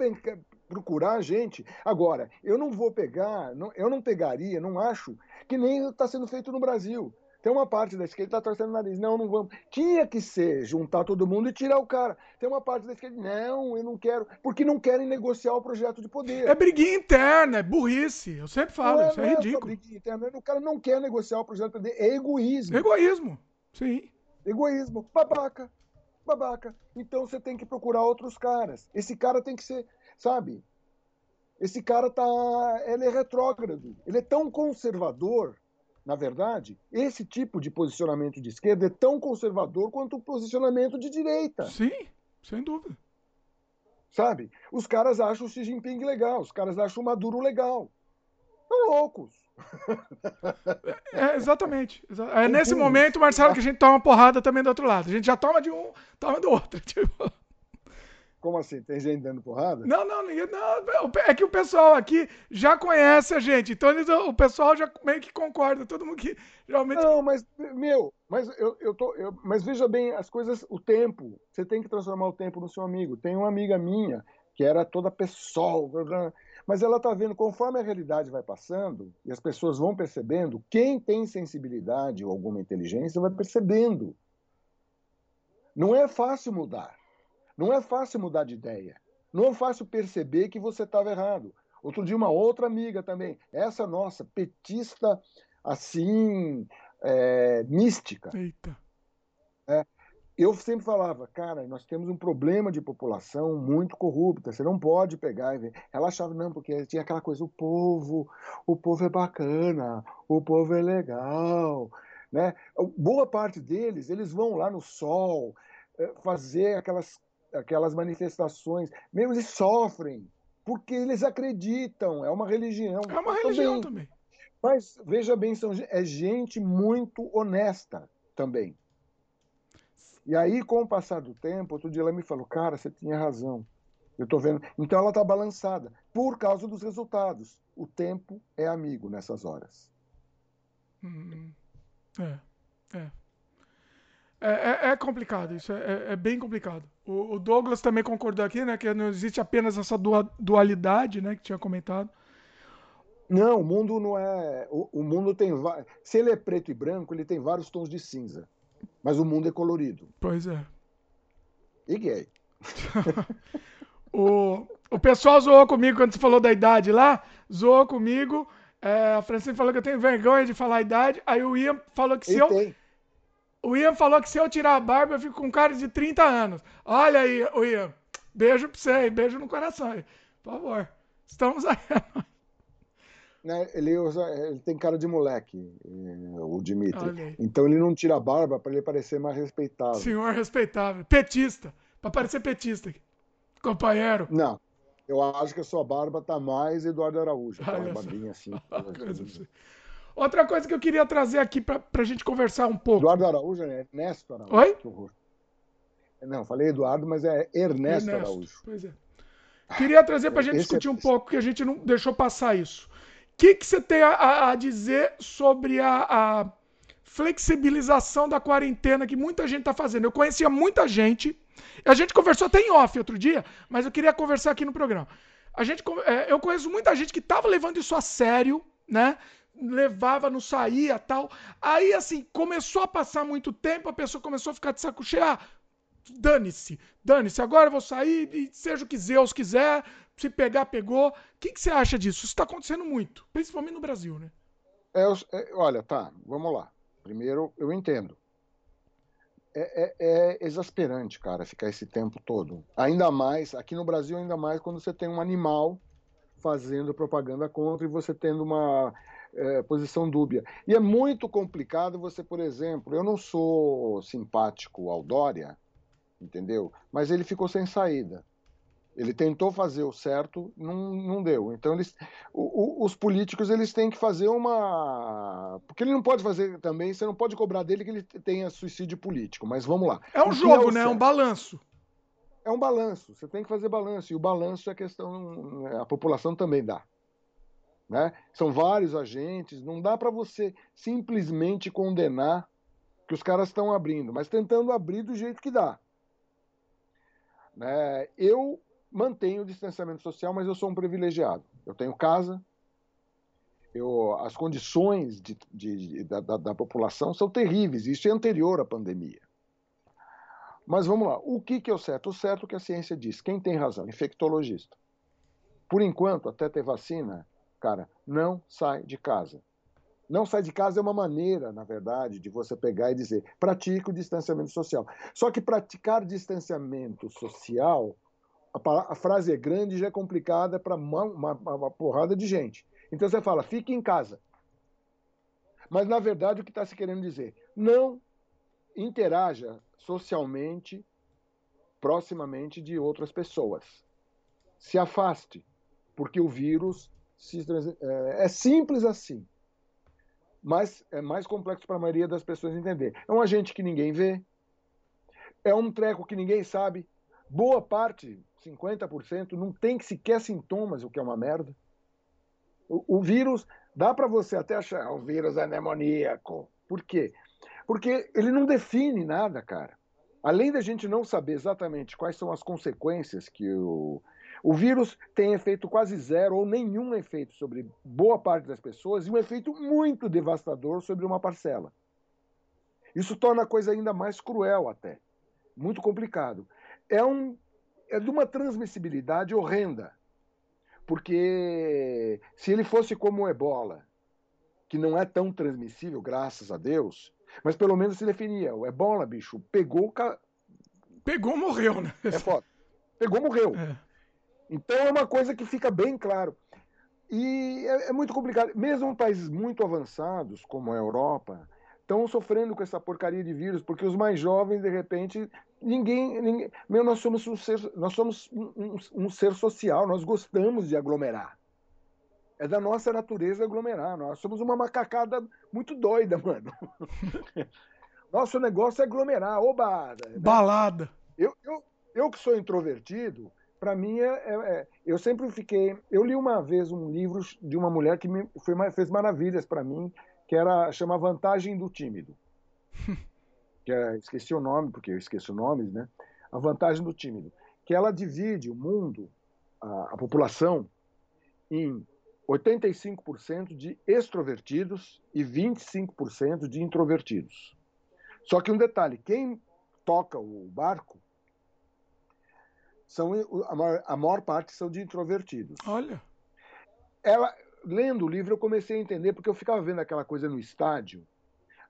Speaker 2: procurar gente. Agora, eu não vou pegar, não, eu não pegaria, não acho que nem está sendo feito no Brasil. Tem uma parte da esquerda que está torcendo o nariz. Não, não vamos. Tinha que ser juntar todo mundo e tirar o cara. Tem uma parte da esquerda não, eu não quero. Porque não querem negociar o projeto de poder.
Speaker 1: É briguinha interna, é burrice. Eu sempre falo, é, isso é, é ridículo. briguinha interna.
Speaker 2: O cara não quer negociar o projeto de poder. É egoísmo.
Speaker 1: Egoísmo, sim.
Speaker 2: Egoísmo. Babaca. Babaca. Então você tem que procurar outros caras. Esse cara tem que ser, sabe? Esse cara tá. Ele é retrógrado. Ele é tão conservador na verdade, esse tipo de posicionamento de esquerda é tão conservador quanto o posicionamento de direita.
Speaker 1: Sim, sem dúvida.
Speaker 2: Sabe? Os caras acham o Xi Jinping legal, os caras acham o Maduro legal. Estão loucos.
Speaker 1: É, exatamente. É nesse momento, Marcelo, que a gente toma porrada também do outro lado. A gente já toma de um, toma do outro. [LAUGHS] Tipo...
Speaker 2: Como assim? Tem gente dando porrada?
Speaker 1: Não, não, ninguém. Não, é que o pessoal aqui já conhece a gente. Então eles, o pessoal já meio que concorda. Todo mundo que
Speaker 2: realmente. Não, mas, meu, mas eu, eu tô. Eu, mas veja bem, as coisas, o tempo. Você tem que transformar o tempo no seu amigo. Tem uma amiga minha que era toda pessoal, mas ela tá vendo, conforme a realidade vai passando e as pessoas vão percebendo, quem tem sensibilidade ou alguma inteligência vai percebendo. Não é fácil mudar. Não é fácil mudar de ideia. Não é fácil perceber que você estava errado. Outro dia, uma outra amiga também, essa nossa, petista, assim, é, mística.
Speaker 1: Eita.
Speaker 2: É, eu sempre falava, cara, nós temos um problema de população muito corrupta, você não pode pegar e ver. Ela achava, não, porque tinha aquela coisa, o povo, o povo é bacana, o povo é legal, né? Boa parte deles, eles vão lá no sol, é, fazer aquelas aquelas manifestações, mesmo eles sofrem, porque eles acreditam, é uma religião.
Speaker 1: É uma religião também. também.
Speaker 2: Mas veja bem, são, é gente muito honesta também. E aí, com o passar do tempo, outro dia ela me falou, cara, você tinha razão. Eu tô vendo. Então ela tá balançada por causa dos resultados. O tempo é amigo nessas horas.
Speaker 1: Hum, é, é. É, é, é, complicado, isso é, é, é bem complicado. O, o, Douglas também concordou aqui, né? Que não existe apenas essa dualidade, né? Que tinha comentado.
Speaker 2: Não, o mundo não é. O, o mundo tem. Se ele é preto e branco, ele tem vários tons de cinza. Mas o mundo é colorido.
Speaker 1: Pois é.
Speaker 2: E gay. [LAUGHS]
Speaker 1: o, o pessoal zoou comigo quando você falou da idade lá. Zoou comigo. É, a Francine falou que eu tenho vergonha de falar a idade. Aí o Ian falou que se eu. Tem. O Ian falou que se eu tirar a barba, eu fico com cara de 30 anos. Olha aí, o Ian. Beijo pra você aí, beijo no coração aí. Por favor. Estamos aí. [LAUGHS]
Speaker 2: Né, ele, usa, ele tem cara de moleque, eh, o Dimitri. Então ele não tira a barba para ele parecer mais respeitável.
Speaker 1: Senhor respeitável. Petista. Para parecer petista. Companheiro.
Speaker 2: Não. Eu acho que a sua barba tá mais Eduardo Araújo. Aquela barbinha assim. [LAUGHS]
Speaker 1: Outra coisa que eu queria trazer aqui pra, pra gente conversar um pouco.
Speaker 2: Eduardo Araújo, é Ernesto Araújo.
Speaker 1: Oi?
Speaker 2: Que horror. Não, falei Eduardo, mas é Ernesto, Ernesto Araújo.
Speaker 1: Pois é. Queria trazer pra gente Esse discutir é... um pouco, que a gente não deixou passar isso. O que, que você tem a, a dizer sobre a, a, flexibilização da quarentena que muita gente está fazendo? Eu conhecia muita gente, a gente conversou até em off outro dia, mas eu queria conversar aqui no programa. A gente, é, eu conheço muita gente que estava levando isso a sério, né? Levava, não saía tal. Aí, assim, começou a passar muito tempo, a pessoa começou a ficar de saco cheio. Ah, dane-se, dane-se, agora eu vou sair e seja o que Zeus quiser, se pegar, pegou. O que, que você acha disso? Isso está acontecendo muito, principalmente no Brasil, né?
Speaker 2: É, é, olha, tá, vamos lá. Primeiro, eu entendo. É, é, é, exasperante, cara, ficar esse tempo todo. Ainda mais, aqui no Brasil, ainda mais quando você tem um animal fazendo propaganda contra e você tendo uma é, posição dúbia. E é muito complicado você, por exemplo, eu não sou simpático ao Dória, entendeu? Mas ele ficou sem saída. Ele tentou fazer o certo, não, não deu. Então eles, o, o, os políticos eles têm que fazer uma, porque ele não pode fazer também. Você não pode cobrar dele que ele tenha suicídio político. Mas vamos lá.
Speaker 1: É um jogo, é né? É um balanço.
Speaker 2: É um balanço. Você tem que fazer balanço e o balanço é questão, a população também dá. Né? São vários agentes. Não dá para você simplesmente condenar que os caras estão abrindo, mas tentando abrir do jeito que dá. Né? Eu mantenho o distanciamento social, mas eu sou um privilegiado. Eu tenho casa, eu, as condições de, de, da, da, da, população são terríveis, isso é anterior à pandemia. Mas vamos lá, o que, que é o certo? O certo é que a ciência diz, quem tem razão? Infectologista. Por enquanto, até ter vacina, cara, não sai de casa. Não sai de casa é uma maneira, na verdade, de você pegar e dizer, pratique o distanciamento social. Só que praticar distanciamento social a, a frase é grande e já é complicada para uma, uma, uma porrada de gente. Então você fala, fique em casa. Mas, na verdade, o que está se querendo dizer? Não interaja socialmente, proximamente de outras pessoas. Se afaste, porque o vírus é, é simples assim. Mas é mais complexo para a maioria das pessoas entender. É um agente que ninguém vê, é um treco que ninguém sabe. Boa parte 50%, não tem sequer sintomas, o que é uma merda. O, o vírus, dá para você até achar, o vírus é demoníaco. Por quê? Porque ele não define nada, cara. Além da gente não saber exatamente quais são as consequências que o, o vírus tem efeito quase zero ou nenhum efeito sobre boa parte das pessoas e um efeito muito devastador sobre uma parcela. Isso torna a coisa ainda mais cruel até. Muito complicado. É um é de uma transmissibilidade horrenda. Porque se ele fosse como o ebola, que não é tão transmissível, graças a Deus, mas pelo menos se definia. O ebola, bicho, pegou.
Speaker 1: Pegou, morreu, né?
Speaker 2: É foda. Pegou, morreu. É. Então é uma coisa que fica bem claro. E é, é muito complicado. Mesmo países muito avançados, como a Europa, estão sofrendo com essa porcaria de vírus, porque os mais jovens, de repente, ninguém. ninguém meu, nós somos, um ser, nós somos um, um, um, ser social, nós gostamos de aglomerar. É da nossa natureza aglomerar. Nós somos uma macacada muito doida, mano. [LAUGHS] Nosso negócio é aglomerar, oba!
Speaker 1: Né? Balada.
Speaker 2: Eu, eu, eu que sou introvertido, para mim é, é, é, eu sempre fiquei eu li uma vez um livro de uma mulher que me foi, fez maravilhas para mim que era chama Vantagem do Tímido. [LAUGHS] que é, esqueci o nome, porque eu esqueço nomes, né? A Vantagem do Tímido. Que ela divide o mundo, a, a população, em 85% de extrovertidos e 25% de introvertidos. Só que um detalhe: quem toca o barco são a maior, a maior parte são de introvertidos.
Speaker 1: Olha.
Speaker 2: Ela, lendo o livro, eu comecei a entender, porque eu ficava vendo aquela coisa no estádio,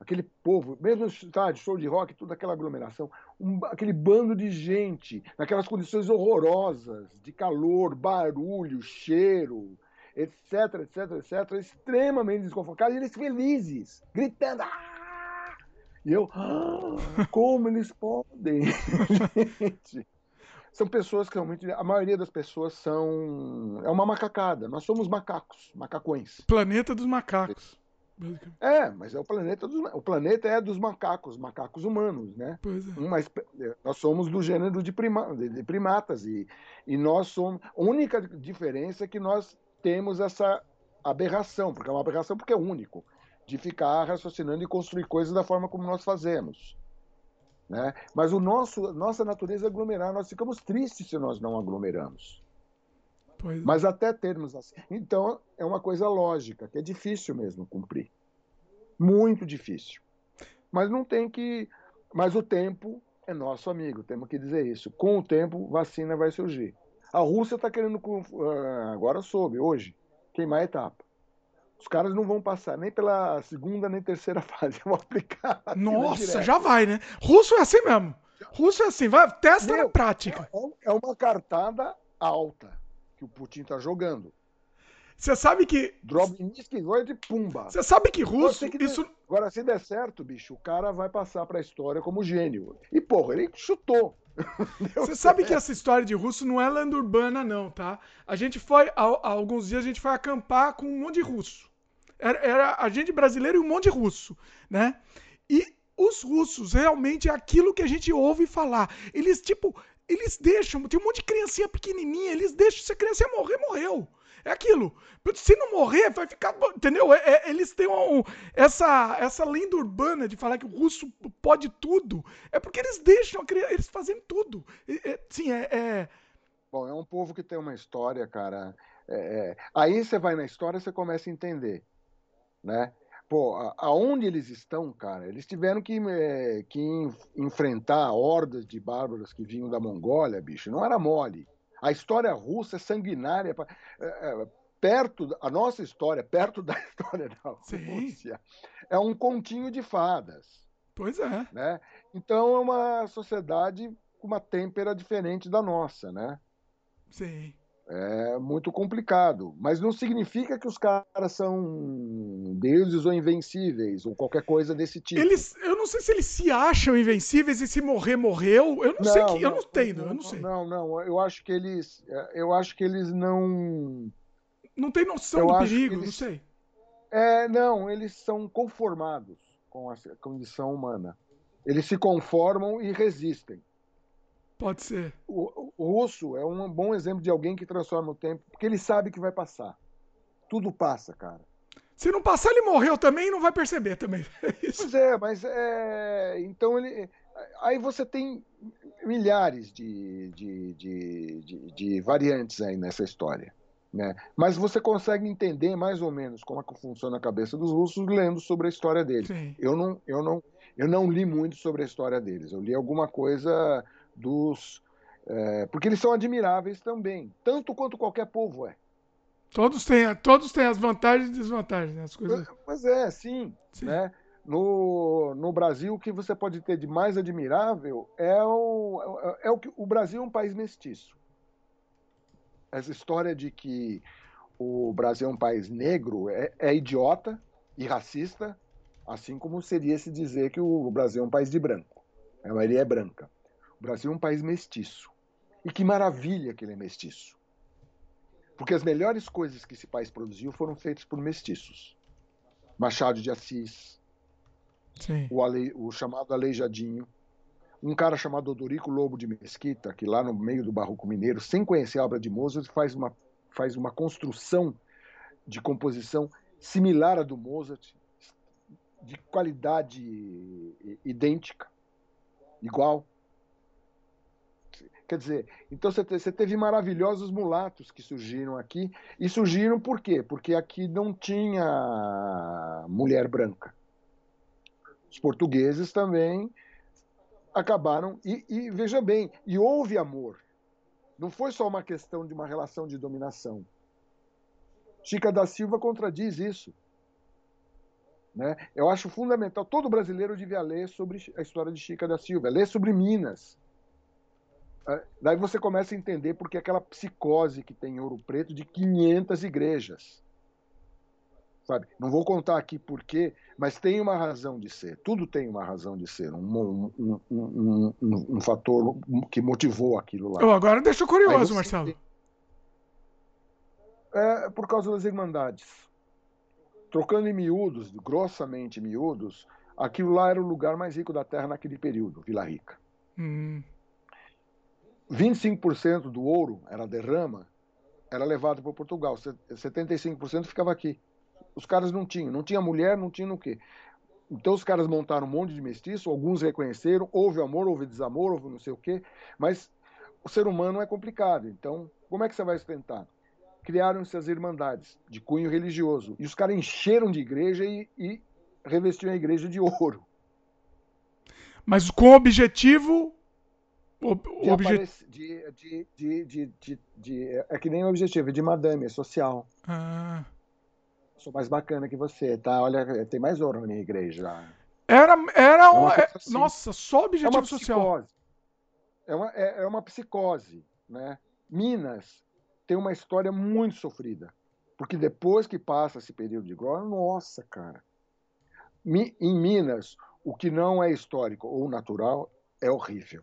Speaker 2: aquele povo, mesmo no estádio, show de rock, toda aquela aglomeração, um, aquele bando de gente, naquelas condições horrorosas, de calor, barulho, cheiro, etc, etc, etc, extremamente desconfortáveis, eles felizes, gritando. Ah! E eu, ah, como eles podem? [LAUGHS] gente são pessoas que realmente, a maioria das pessoas são, é uma macacada. Nós somos macacos, macacões.
Speaker 1: Planeta dos macacos.
Speaker 2: É, mas é o planeta dos, o planeta é dos macacos, macacos humanos, né?
Speaker 1: Pois é.
Speaker 2: Mas nós somos do gênero de, prima, de primatas e, e nós somos a única diferença é que nós temos essa aberração, porque é uma aberração porque é único, de ficar raciocinando e construir coisas da forma como nós fazemos. Né? Mas o nosso, nossa natureza é aglomerar, nós ficamos tristes se nós não aglomeramos. Pois. Mas até termos assim. Então, é uma coisa lógica, que é difícil mesmo cumprir. Muito difícil. Mas não tem que. Mas o tempo é nosso amigo, temos que dizer isso. Com o tempo, vacina vai surgir. A Rússia está querendo, ah, agora soube, hoje, queimar a etapa. Os caras não vão passar nem pela segunda nem terceira [LAUGHS] fase. Vão aplicar.
Speaker 1: Nossa, direto. já vai, né? Russo é assim mesmo. Russo é assim, vai, testa Meu, na prática.
Speaker 2: É, é uma cartada alta que o Putin tá jogando.
Speaker 1: Você sabe que.
Speaker 2: Drobninski de pumba.
Speaker 1: Você sabe que russo.
Speaker 2: que
Speaker 1: isso...
Speaker 2: Agora, se der certo, bicho, o cara vai passar pra história como gênio. E, porra, ele chutou. [LAUGHS]
Speaker 1: Você sabe que essa história de russo não é lenda urbana, não, tá? A gente foi, há, há, alguns dias, a gente foi acampar com um monte de russo. Era, era a gente brasileiro e um monte de russo, né? E os russos realmente é aquilo que a gente ouve falar. Eles, tipo, eles deixam, tem um monte de criancinha pequenininha, eles deixam, se a criança morrer, morreu. É aquilo. Se não morrer, vai ficar. Entendeu? É, é, eles têm um, essa, essa lenda urbana de falar que o russo pode tudo. É porque eles deixam eles fazendo tudo. É, sim, é, é,
Speaker 2: Bom, é um povo que tem uma história, cara. É, é, aí você vai na história você começa a entender. Né? Pô, aonde eles estão, cara, eles tiveram que, é, que enfrentar hordas de bárbaros que vinham da Mongólia, bicho. Não era mole. A história russa é sanguinária. É, é, perto, a nossa história, perto da [LAUGHS] história da Sim. Rússia, é um continho de fadas.
Speaker 1: Pois é.
Speaker 2: Né? Então é uma sociedade com uma têmpera diferente da nossa, né?
Speaker 1: Sim.
Speaker 2: É muito complicado, mas não significa que os caras são deuses ou invencíveis ou qualquer coisa desse tipo.
Speaker 1: Eles, eu não sei se eles se acham invencíveis e se morrer morreu. Eu não, não sei que, eu não entendo, eu não sei.
Speaker 2: Não, não, eu acho que eles, eu acho que eles não
Speaker 1: não tem noção eu do perigo, eles, não sei.
Speaker 2: É, não, eles são conformados com a condição humana. Eles se conformam e resistem.
Speaker 1: Pode ser.
Speaker 2: O, o, russo é um bom exemplo de alguém que transforma o tempo, porque ele sabe que vai passar. Tudo passa, cara.
Speaker 1: Se não passar, ele morreu também não vai perceber também. [LAUGHS]
Speaker 2: É pois é, mas é. Então ele. Aí você tem milhares de, de, de, de, de variantes aí nessa história. Né? Mas você consegue entender mais ou menos como é que funciona a cabeça dos russos lendo sobre a história deles. Sim. Eu não, eu não, eu não li muito sobre a história deles. Eu li alguma coisa dos. É, porque eles são admiráveis também, tanto quanto qualquer povo é.
Speaker 1: Todos têm, todos têm as vantagens e desvantagens, né? as coisas.
Speaker 2: Mas é, sim. sim. Né? No, no Brasil, o que você pode ter de mais admirável é o, é, é o que o Brasil é um país mestiço. Essa história de que o Brasil é um país negro é, é idiota e racista, assim como seria se dizer que o Brasil é um país de branco. A maioria é branca. O Brasil é um país mestiço. E que maravilha que ele é mestiço. Porque as melhores coisas que esse país produziu foram feitas por mestiços. Machado de Assis, o, Ale, o, chamado Aleijadinho, um cara chamado Odorico Lobo de Mesquita, que lá no meio do Barroco Mineiro, sem conhecer a obra de Mozart, faz uma, faz uma construção de composição similar à do Mozart, de qualidade idêntica, igual. Quer dizer, então você teve maravilhosos mulatos que surgiram aqui. E surgiram por quê? Porque aqui não tinha mulher branca. Os portugueses também acabaram. E, e veja bem, e houve amor. Não foi só uma questão de uma relação de dominação. Chica da Silva contradiz isso. Né? Eu acho fundamental. Todo brasileiro devia ler sobre a história de Chica da Silva, ler sobre Minas daí você começa a entender porque aquela psicose que tem em Ouro Preto de 500 igrejas. Sabe? Não vou contar aqui porquê, mas tem uma razão de ser. Tudo tem uma razão de ser, um, um, um, um fator que motivou aquilo lá.
Speaker 1: Oh, agora deixa curioso, Marcelo.
Speaker 2: É por causa das irmandades. Trocando em miúdos, grossamente miúdos, aquilo lá era o lugar mais rico da terra naquele período, Vila Rica.
Speaker 1: Hum.
Speaker 2: 25% do ouro, era derrama, era levado para Portugal. 75% ficava aqui. Os caras não tinham, não tinha mulher, não tinha o quê. Então os caras montaram um monte de mestiço, alguns reconheceram, houve amor, houve desamor, houve não sei o quê, mas o ser humano é complicado. Então, como é que você vai sustentar? Criaram-se as irmandades de cunho religioso. E os caras encheram de igreja e, e revestiram a igreja de ouro.
Speaker 1: Mas com o objetivo
Speaker 2: o, de, de, de, de, de, É que nem o objetivo, é de madame, é social.
Speaker 1: Ah.
Speaker 2: Sou mais bacana que você, tá? Olha, tem mais ouro na minha igreja.
Speaker 1: Era, era é um, é, assim. Nossa, só objetivo é social.
Speaker 2: É uma, é, é uma psicose, né? Minas tem uma história muito sofrida Porque depois que passa esse período de glória, nossa, cara. Em Minas, o que não é histórico ou natural é horrível.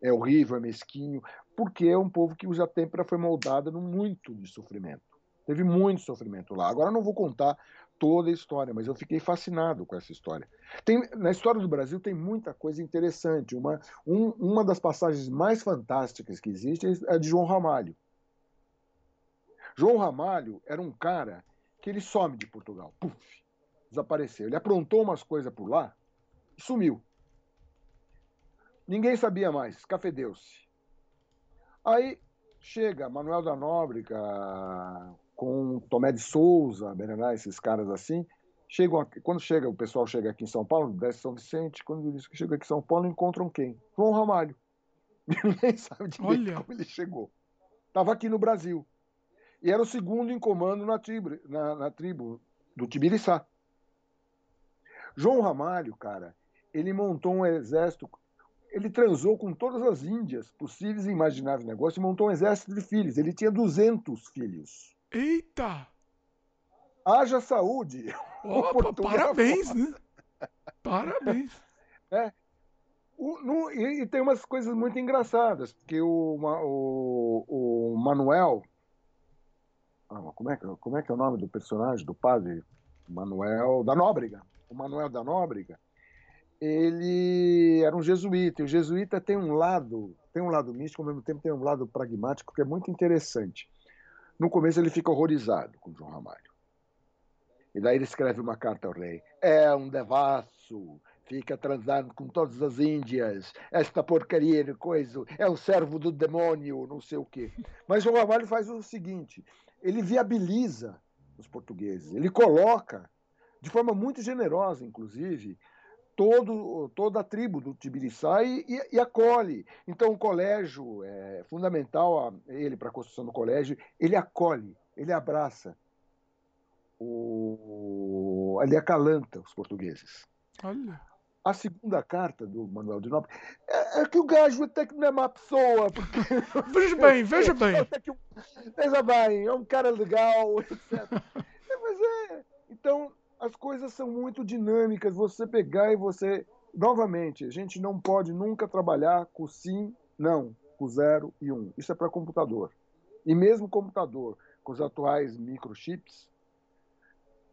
Speaker 2: É horrível, é mesquinho, porque é um povo que usa têmpera foi moldada no muito de sofrimento. Teve muito sofrimento lá. Agora não vou contar toda a história, mas eu fiquei fascinado com essa história. Tem, na história do Brasil tem muita coisa interessante. Uma, um, uma das passagens mais fantásticas que existe é a de João Ramalho. João Ramalho era um cara que ele some de Portugal. Puf, desapareceu. Ele aprontou umas coisas por lá e sumiu. Ninguém sabia mais, escafedeu-se. Aí chega Manuel da Nóbrega com Tomé de Souza, esses caras assim. Chegam aqui, quando chega, o pessoal chega aqui em São Paulo, desce São Vicente, quando eles chegam aqui em São Paulo, encontram quem? João Ramalho. [LAUGHS] Ninguém sabe Olha. como ele chegou. Estava aqui no Brasil. E era o segundo em comando na tribo, na, na tribo do Tibiriçá. João Ramalho, cara, ele montou um exército, ele transou com todas as índias possíveis e imagináveis negócios e montou um exército de filhos. Ele tinha 200 filhos.
Speaker 1: Eita!
Speaker 2: Haja saúde! [LAUGHS]
Speaker 1: Opa, parabéns, né? Parabéns. [LAUGHS]
Speaker 2: É. O, no, e, e, tem umas coisas muito engraçadas, porque o, o, o Manuel, ah, como, é que, como é que é o nome do personagem, do padre Manuel da Nóbrega? O Manuel da Nóbrega, ele era um jesuíta, e o jesuíta tem um lado, tem um lado místico, ao mesmo tempo tem um lado pragmático que é muito interessante. No começo ele fica horrorizado com João Ramalho. E daí ele escreve uma carta ao rei. É um devasso, fica transando com todas as índias, esta porcaria de coisa, é um servo do demônio, não sei o quê. Mas João Ramalho faz o seguinte: ele viabiliza os portugueses, ele coloca, de forma muito generosa, inclusive, todo, toda a tribo do Tibiriçá e, e, acolhe. Então, o colégio é fundamental, a, ele, para a construção do colégio, ele acolhe, ele abraça, o, ele acalanta os portugueses.
Speaker 1: Olha.
Speaker 2: A segunda carta do Manuel de Nobre é, é, que o gajo até que não é uma pessoa. Porque... [LAUGHS]
Speaker 1: Veja bem, veja bem. [LAUGHS]
Speaker 2: veja bem, é um cara legal, [LAUGHS] etc. é, mas é. Então, as coisas são muito dinâmicas. Você pegar e você. Novamente, a gente não pode nunca trabalhar com sim, não, com zero e um. Isso é para computador. E mesmo computador, com os atuais microchips,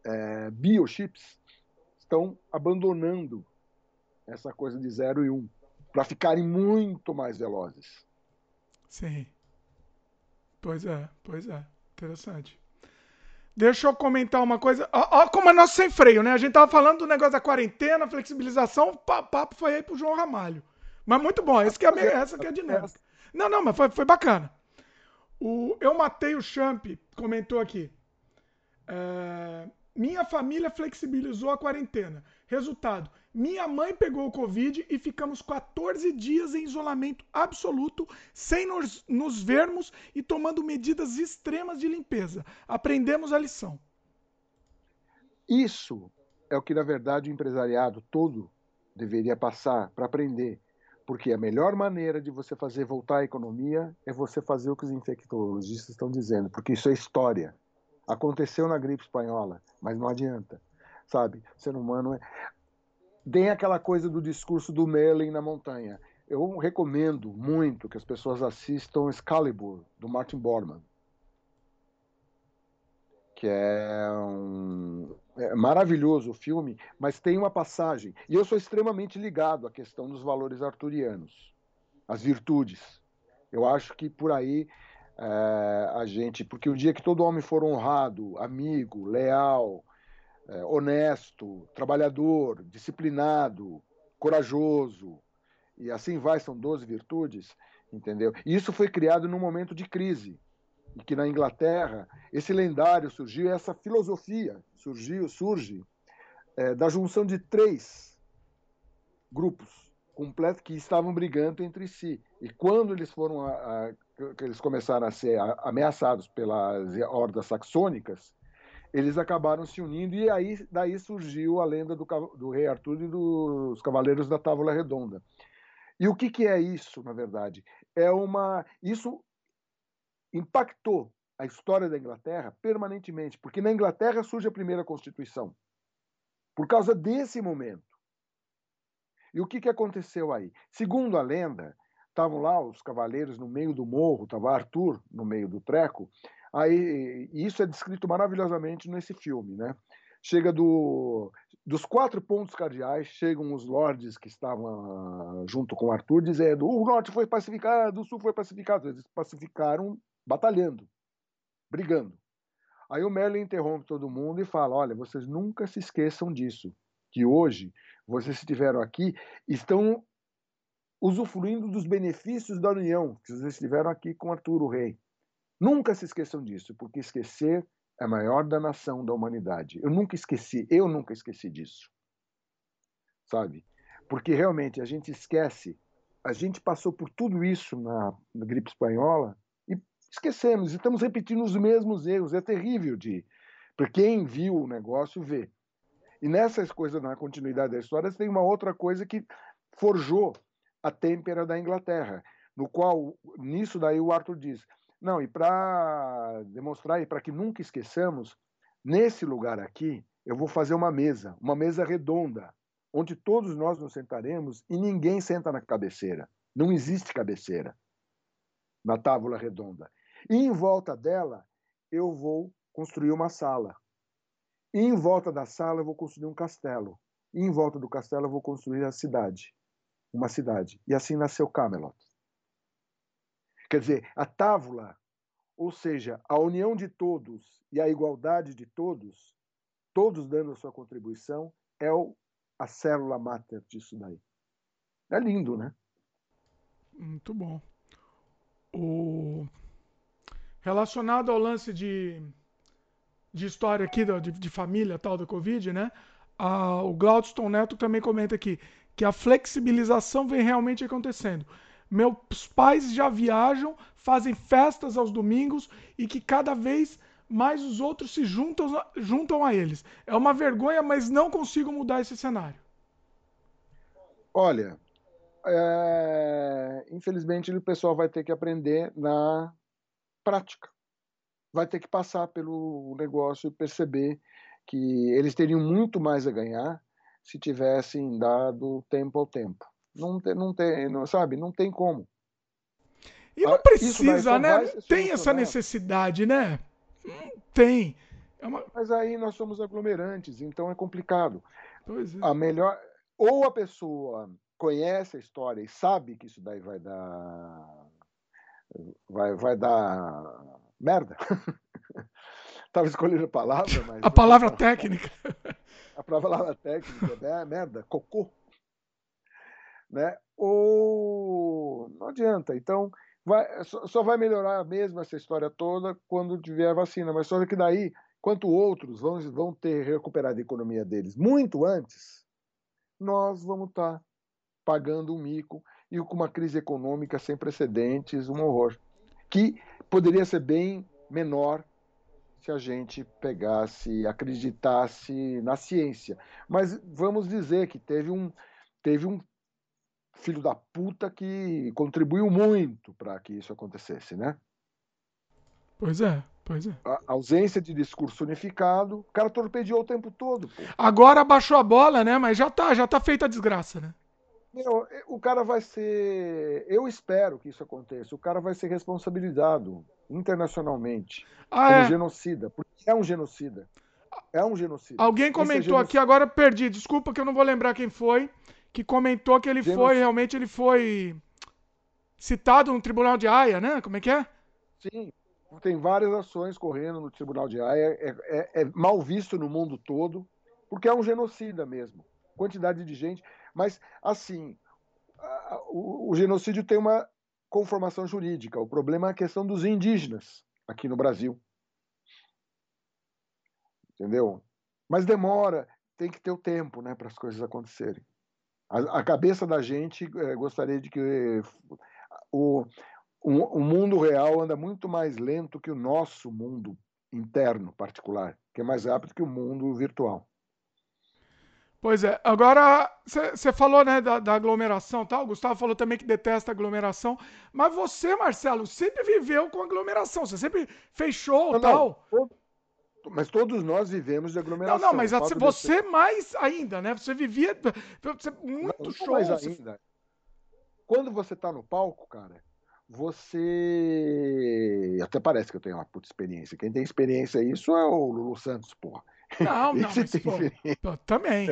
Speaker 2: é, biochips, estão abandonando essa coisa de 0 e 1, um, para ficarem muito mais velozes.
Speaker 1: Sim. Pois é, pois é. Interessante. Deixa eu comentar uma coisa. Ó, como é nosso sem freio, né? A gente tava falando do negócio da quarentena, flexibilização, o papo foi aí pro João Ramalho. Mas muito bom, essa que é, essa que é a dinâmica. Não, não, mas foi, foi bacana. O, eu matei o Champ, comentou aqui. É, minha família flexibilizou a quarentena. Resultado: minha mãe pegou o Covid e ficamos 14 dias em isolamento absoluto, sem nos, nos vermos e tomando medidas extremas de limpeza. Aprendemos a lição.
Speaker 2: Isso é o que, na verdade, o empresariado todo deveria passar para aprender. Porque a melhor maneira de você fazer voltar a economia é você fazer o que os infectologistas estão dizendo, porque isso é história. Aconteceu na gripe espanhola, mas não adianta, sabe? O ser humano é... tem aquela coisa do discurso do Merlin na montanha. Eu recomendo muito que as pessoas assistam Excalibur, do Martin Bormann, que é um é maravilhoso o filme, mas tem uma passagem. E eu sou extremamente ligado à questão dos valores arturianos, as virtudes. Eu acho que por aí é, a gente, porque o dia que todo homem for honrado, amigo, leal, é, honesto, trabalhador, disciplinado, corajoso, e assim vai, são 12 virtudes, entendeu? E isso foi criado num momento de crise, e que na Inglaterra esse lendário surgiu, essa filosofia surgiu, surge é, da junção de três grupos completos que estavam brigando entre si. E quando eles foram a, a, eles começaram a ser ameaçados pelas hordas saxônicas, eles acabaram se unindo e aí daí surgiu a lenda do, do rei Arthur e dos cavaleiros da Távola Redonda. E o que, que é isso, na verdade? É uma isso impactou a história da Inglaterra permanentemente, porque na Inglaterra surge a primeira Constituição. Por causa desse momento. E o que, que aconteceu aí? Segundo a lenda, estavam lá os cavaleiros no meio do morro, estava Arthur no meio do treco. Aí, isso é descrito maravilhosamente nesse filme, né? Chega do, dos quatro pontos cardeais, chegam os lords que estavam ah, junto com Arthur, dizendo: o norte foi pacificado, o sul foi pacificado. Eles pacificaram batalhando, brigando. Aí o Merlin interrompe todo mundo e fala: olha, vocês nunca se esqueçam disso, que hoje vocês estiveram aqui, estão usufruindo dos benefícios da união, que vocês estiveram aqui com Arthur, o rei. Nunca se esqueçam disso, porque esquecer é a maior danação da humanidade. Eu nunca esqueci, eu nunca esqueci disso. Sabe? Porque realmente a gente esquece, a gente passou por tudo isso na, na gripe espanhola e esquecemos, e estamos repetindo os mesmos erros. É terrível de. Para quem viu o negócio, vê. E nessas coisas, na continuidade da história, tem uma outra coisa que forjou a têmpera da Inglaterra, no qual, nisso daí o Arthur diz, não, e para demonstrar e para que nunca esqueçamos, nesse lugar aqui, eu vou fazer uma mesa, uma mesa redonda, onde todos nós nos sentaremos e ninguém senta na cabeceira. Não existe cabeceira na tábua redonda. E em volta dela, eu vou construir uma sala. E em volta da sala, eu vou construir um castelo. E em volta do castelo, eu vou construir a cidade. Uma cidade. E assim nasceu Camelot. Quer dizer, a tábua, ou seja, a união de todos e a igualdade de todos, todos dando a sua contribuição, é o, a célula máter disso daí. É lindo, né?
Speaker 1: Muito bom. O... Relacionado ao lance de, de história aqui, de, de família tal da Covid, né? O Glaudston Neto também comenta aqui que a flexibilização vem realmente acontecendo. Meus pais já viajam, fazem festas aos domingos e que cada vez mais os outros se juntam, juntam a eles. É uma vergonha, mas não consigo mudar esse cenário.
Speaker 2: Olha, é... infelizmente o pessoal vai ter que aprender na prática. Vai ter que passar pelo negócio e perceber que eles teriam muito mais a ganhar se tivessem dado tempo ao tempo. Não tem, não tem, não, sabe? Não tem como.
Speaker 1: E não ah, precisa, né? tem essa necessidade, né? tem.
Speaker 2: É uma... Mas aí nós somos aglomerantes, então é complicado. É. A melhor. Ou a pessoa conhece a história e sabe que isso daí vai dar. Vai, vai dar merda. [LAUGHS] Estava escolhendo a palavra, mas.
Speaker 1: A palavra técnica.
Speaker 2: A palavra técnica é merda, cocô né? Ou não adianta. Então, vai, só vai melhorar mesmo essa história toda quando tiver a vacina. Mas só que daí, quanto outros vão, vão ter recuperado a economia deles muito antes, nós vamos estar tá pagando um mico e com uma crise econômica sem precedentes, um horror, que poderia ser bem menor se a gente pegasse, acreditasse na ciência. Mas vamos dizer que teve um, teve um filho da puta que contribuiu muito para que isso acontecesse, né?
Speaker 1: Pois é, pois é.
Speaker 2: A ausência de discurso unificado, o cara torpedeou o tempo todo. Pô.
Speaker 1: Agora baixou a bola, né? Mas já tá, já tá feita a desgraça, né?
Speaker 2: Meu, o cara vai ser. Eu espero que isso aconteça. O cara vai ser responsabilizado internacionalmente
Speaker 1: ah, como é?
Speaker 2: genocida, porque é um genocida. É um genocida.
Speaker 1: Alguém é comentou é aqui, agora perdi. Desculpa que eu não vou lembrar quem foi que comentou que ele foi, realmente ele foi citado no Tribunal de Haia, né? Como é que é?
Speaker 2: Sim, tem várias ações correndo no Tribunal de Haia, é, é, é mal visto no mundo todo, porque é um genocida mesmo. Quantidade de gente. Mas, assim, a, o, o genocídio tem uma conformação jurídica. O problema é a questão dos indígenas aqui no Brasil. Entendeu? Mas demora, tem que ter o tempo né, para as coisas acontecerem. A, a cabeça da gente é, gostaria de que o, o, o mundo real anda muito mais lento que o nosso mundo interno particular, que é mais rápido que o mundo virtual.
Speaker 1: Pois é. Agora, você falou, né, da, da aglomeração tal. O Gustavo falou também que detesta aglomeração. Mas você, Marcelo, sempre viveu com aglomeração. Você sempre fechou tal.
Speaker 2: Não, mas todos nós vivemos de aglomeração.
Speaker 1: Não, não, mas você mais ainda, né? Você vivia você, muito não, show. Mais ainda.
Speaker 2: Quando você tá no palco, cara, você. Até parece que eu tenho uma puta experiência. Quem tem experiência isso é o Lulu Santos, porra.
Speaker 1: Não, [LAUGHS] não, mas, pô, também.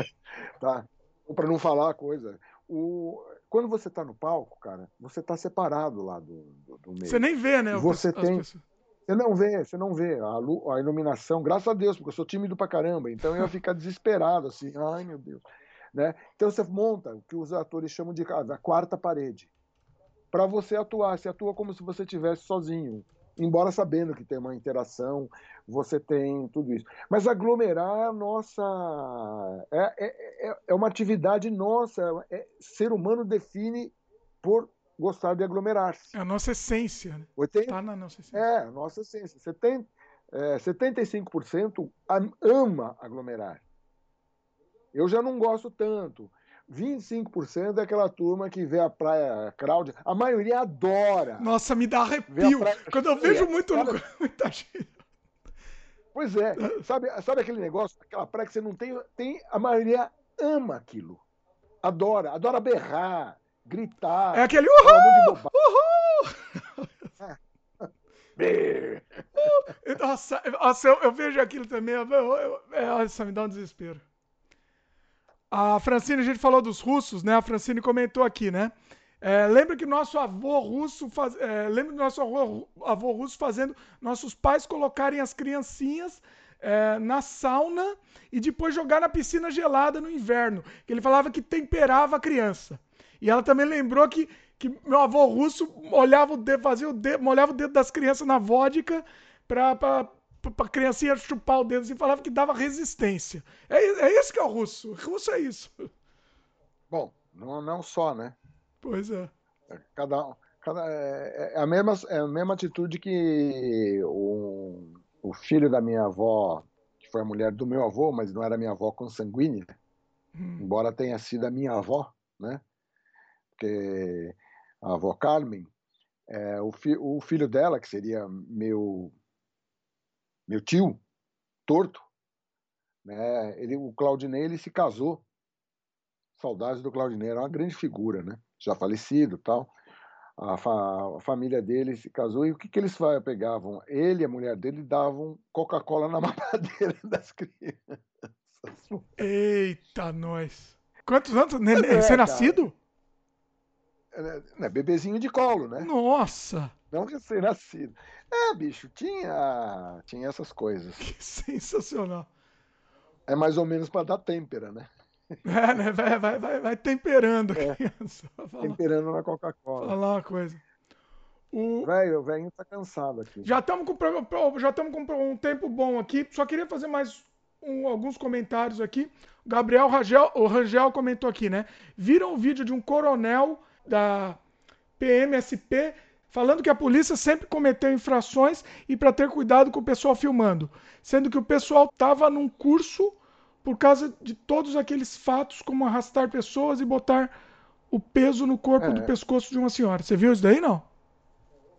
Speaker 2: tá. Para não falar a coisa. O... Quando você tá no palco, cara, você tá separado lá do, do, do meio.
Speaker 1: Você nem vê, né?
Speaker 2: Você tem. Pessoas... Você não vê, você não vê. A, lu... a iluminação, graças a Deus, porque eu sou tímido pra caramba, então eu ia ficar desesperado, assim, ai meu Deus. Né? Então você monta o que os atores chamam de a quarta parede. Para você atuar, você atua como se você estivesse sozinho embora sabendo que tem uma interação, você tem tudo isso. Mas aglomerar é nossa. É, é, é, é uma atividade nossa. É, ser humano define por gostar de aglomerar-se.
Speaker 1: É a nossa essência. Né?
Speaker 2: 80, tá na nossa essência. É, a nossa essência. 70, é, 75% ama aglomerar. Eu já não gosto tanto. 25% é aquela turma que vê a praia crowd. A maioria adora.
Speaker 1: Nossa, me dá arrepio. Quando eu vejo muito cara... [LAUGHS] muita gente.
Speaker 2: Pois é. Sabe, sabe aquele negócio, aquela praia que você não tem, tem. A maioria ama aquilo. Adora. Adora berrar, gritar.
Speaker 1: É aquele uhul! Uhul!
Speaker 2: É.
Speaker 1: nossa, nossa eu, eu, vejo aquilo também. Eu, eu, eu, é, nossa, me dá um desespero. A Francine, a gente falou dos russos, né? A Francine comentou aqui, né? É, lembra que nosso avô russo faz, é, lembra que nosso avô, avô, russo fazendo nossos pais colocarem as criancinhas é, na sauna e depois jogar na piscina gelada no inverno. Que ele falava que temperava a criança. E ela também lembrou que, que meu avô russo olhava o dedo, fazia o dedo, molhava o dedo das crianças na vodka para pra criancinha chupar o dedo e falava que dava resistência. É, é isso que é o russo. O russo é isso.
Speaker 2: Bom, não, não só, né?
Speaker 1: Pois é.
Speaker 2: é cada, cada, é, é, a mesma, é a mesma atitude que o, o filho da minha avó, que foi a mulher do meu avô, mas não era minha avó consanguínea, hum. embora tenha sido a minha avó, né? Porque a avó Carmen, é, o, fi, o filho dela, que seria meu meu tio, torto, né? Ele, o Claudinei ele se casou. Saudades do Claudinei, era uma grande figura, né? Já falecido, tal. A, fa, a família dele se casou e o que que eles pegavam? Ele e a mulher dele davam Coca-Cola na [LAUGHS] mamadeira das crianças.
Speaker 1: Eita, nós. Quantos anos? Você é nascido?
Speaker 2: É, bebezinho de colo, né?
Speaker 1: Nossa!
Speaker 2: Não recém-nascido. É, bicho, tinha, tinha essas coisas.
Speaker 1: Que sensacional.
Speaker 2: É mais ou menos para dar têmpera, né?
Speaker 1: É, né? Vai, vai, vai, vai temperando a é. criança. [LAUGHS]
Speaker 2: Temperando na Coca-Cola.
Speaker 1: Falar uma coisa.
Speaker 2: O velho, o velho tá cansado aqui.
Speaker 1: Já estamos com, já com um tempo bom aqui. Só queria fazer mais um, alguns comentários aqui. O Gabriel Rangel, o Rangel comentou aqui, né? Viram o vídeo de um coronel da PMSP falando que a polícia sempre cometeu infrações e para ter cuidado com o pessoal filmando, sendo que o pessoal estava num curso por causa de todos aqueles fatos, como arrastar pessoas e botar o peso no corpo é. do pescoço de uma senhora. Você viu isso daí, não?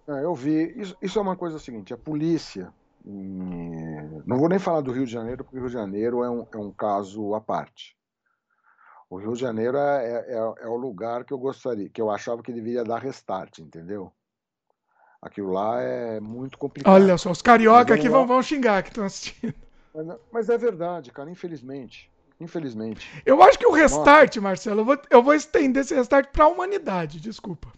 Speaker 2: É, eu vi. Isso, isso, é uma coisa seguinte: a polícia. Hum, não vou nem falar do Rio de Janeiro, porque o Rio de Janeiro é um, é um caso à parte. O Rio de Janeiro é, é, é, é o lugar que eu gostaria, que eu achava que deveria dar restart, entendeu? Aquilo lá é muito complicado.
Speaker 1: Olha só, os carioca aqui vão, vão xingar que estão assistindo.
Speaker 2: Mas, mas, é verdade, cara, infelizmente. Infelizmente.
Speaker 1: Eu acho que o restart, Nossa. Marcelo, eu vou, eu vou estender esse restart para a humanidade, desculpa.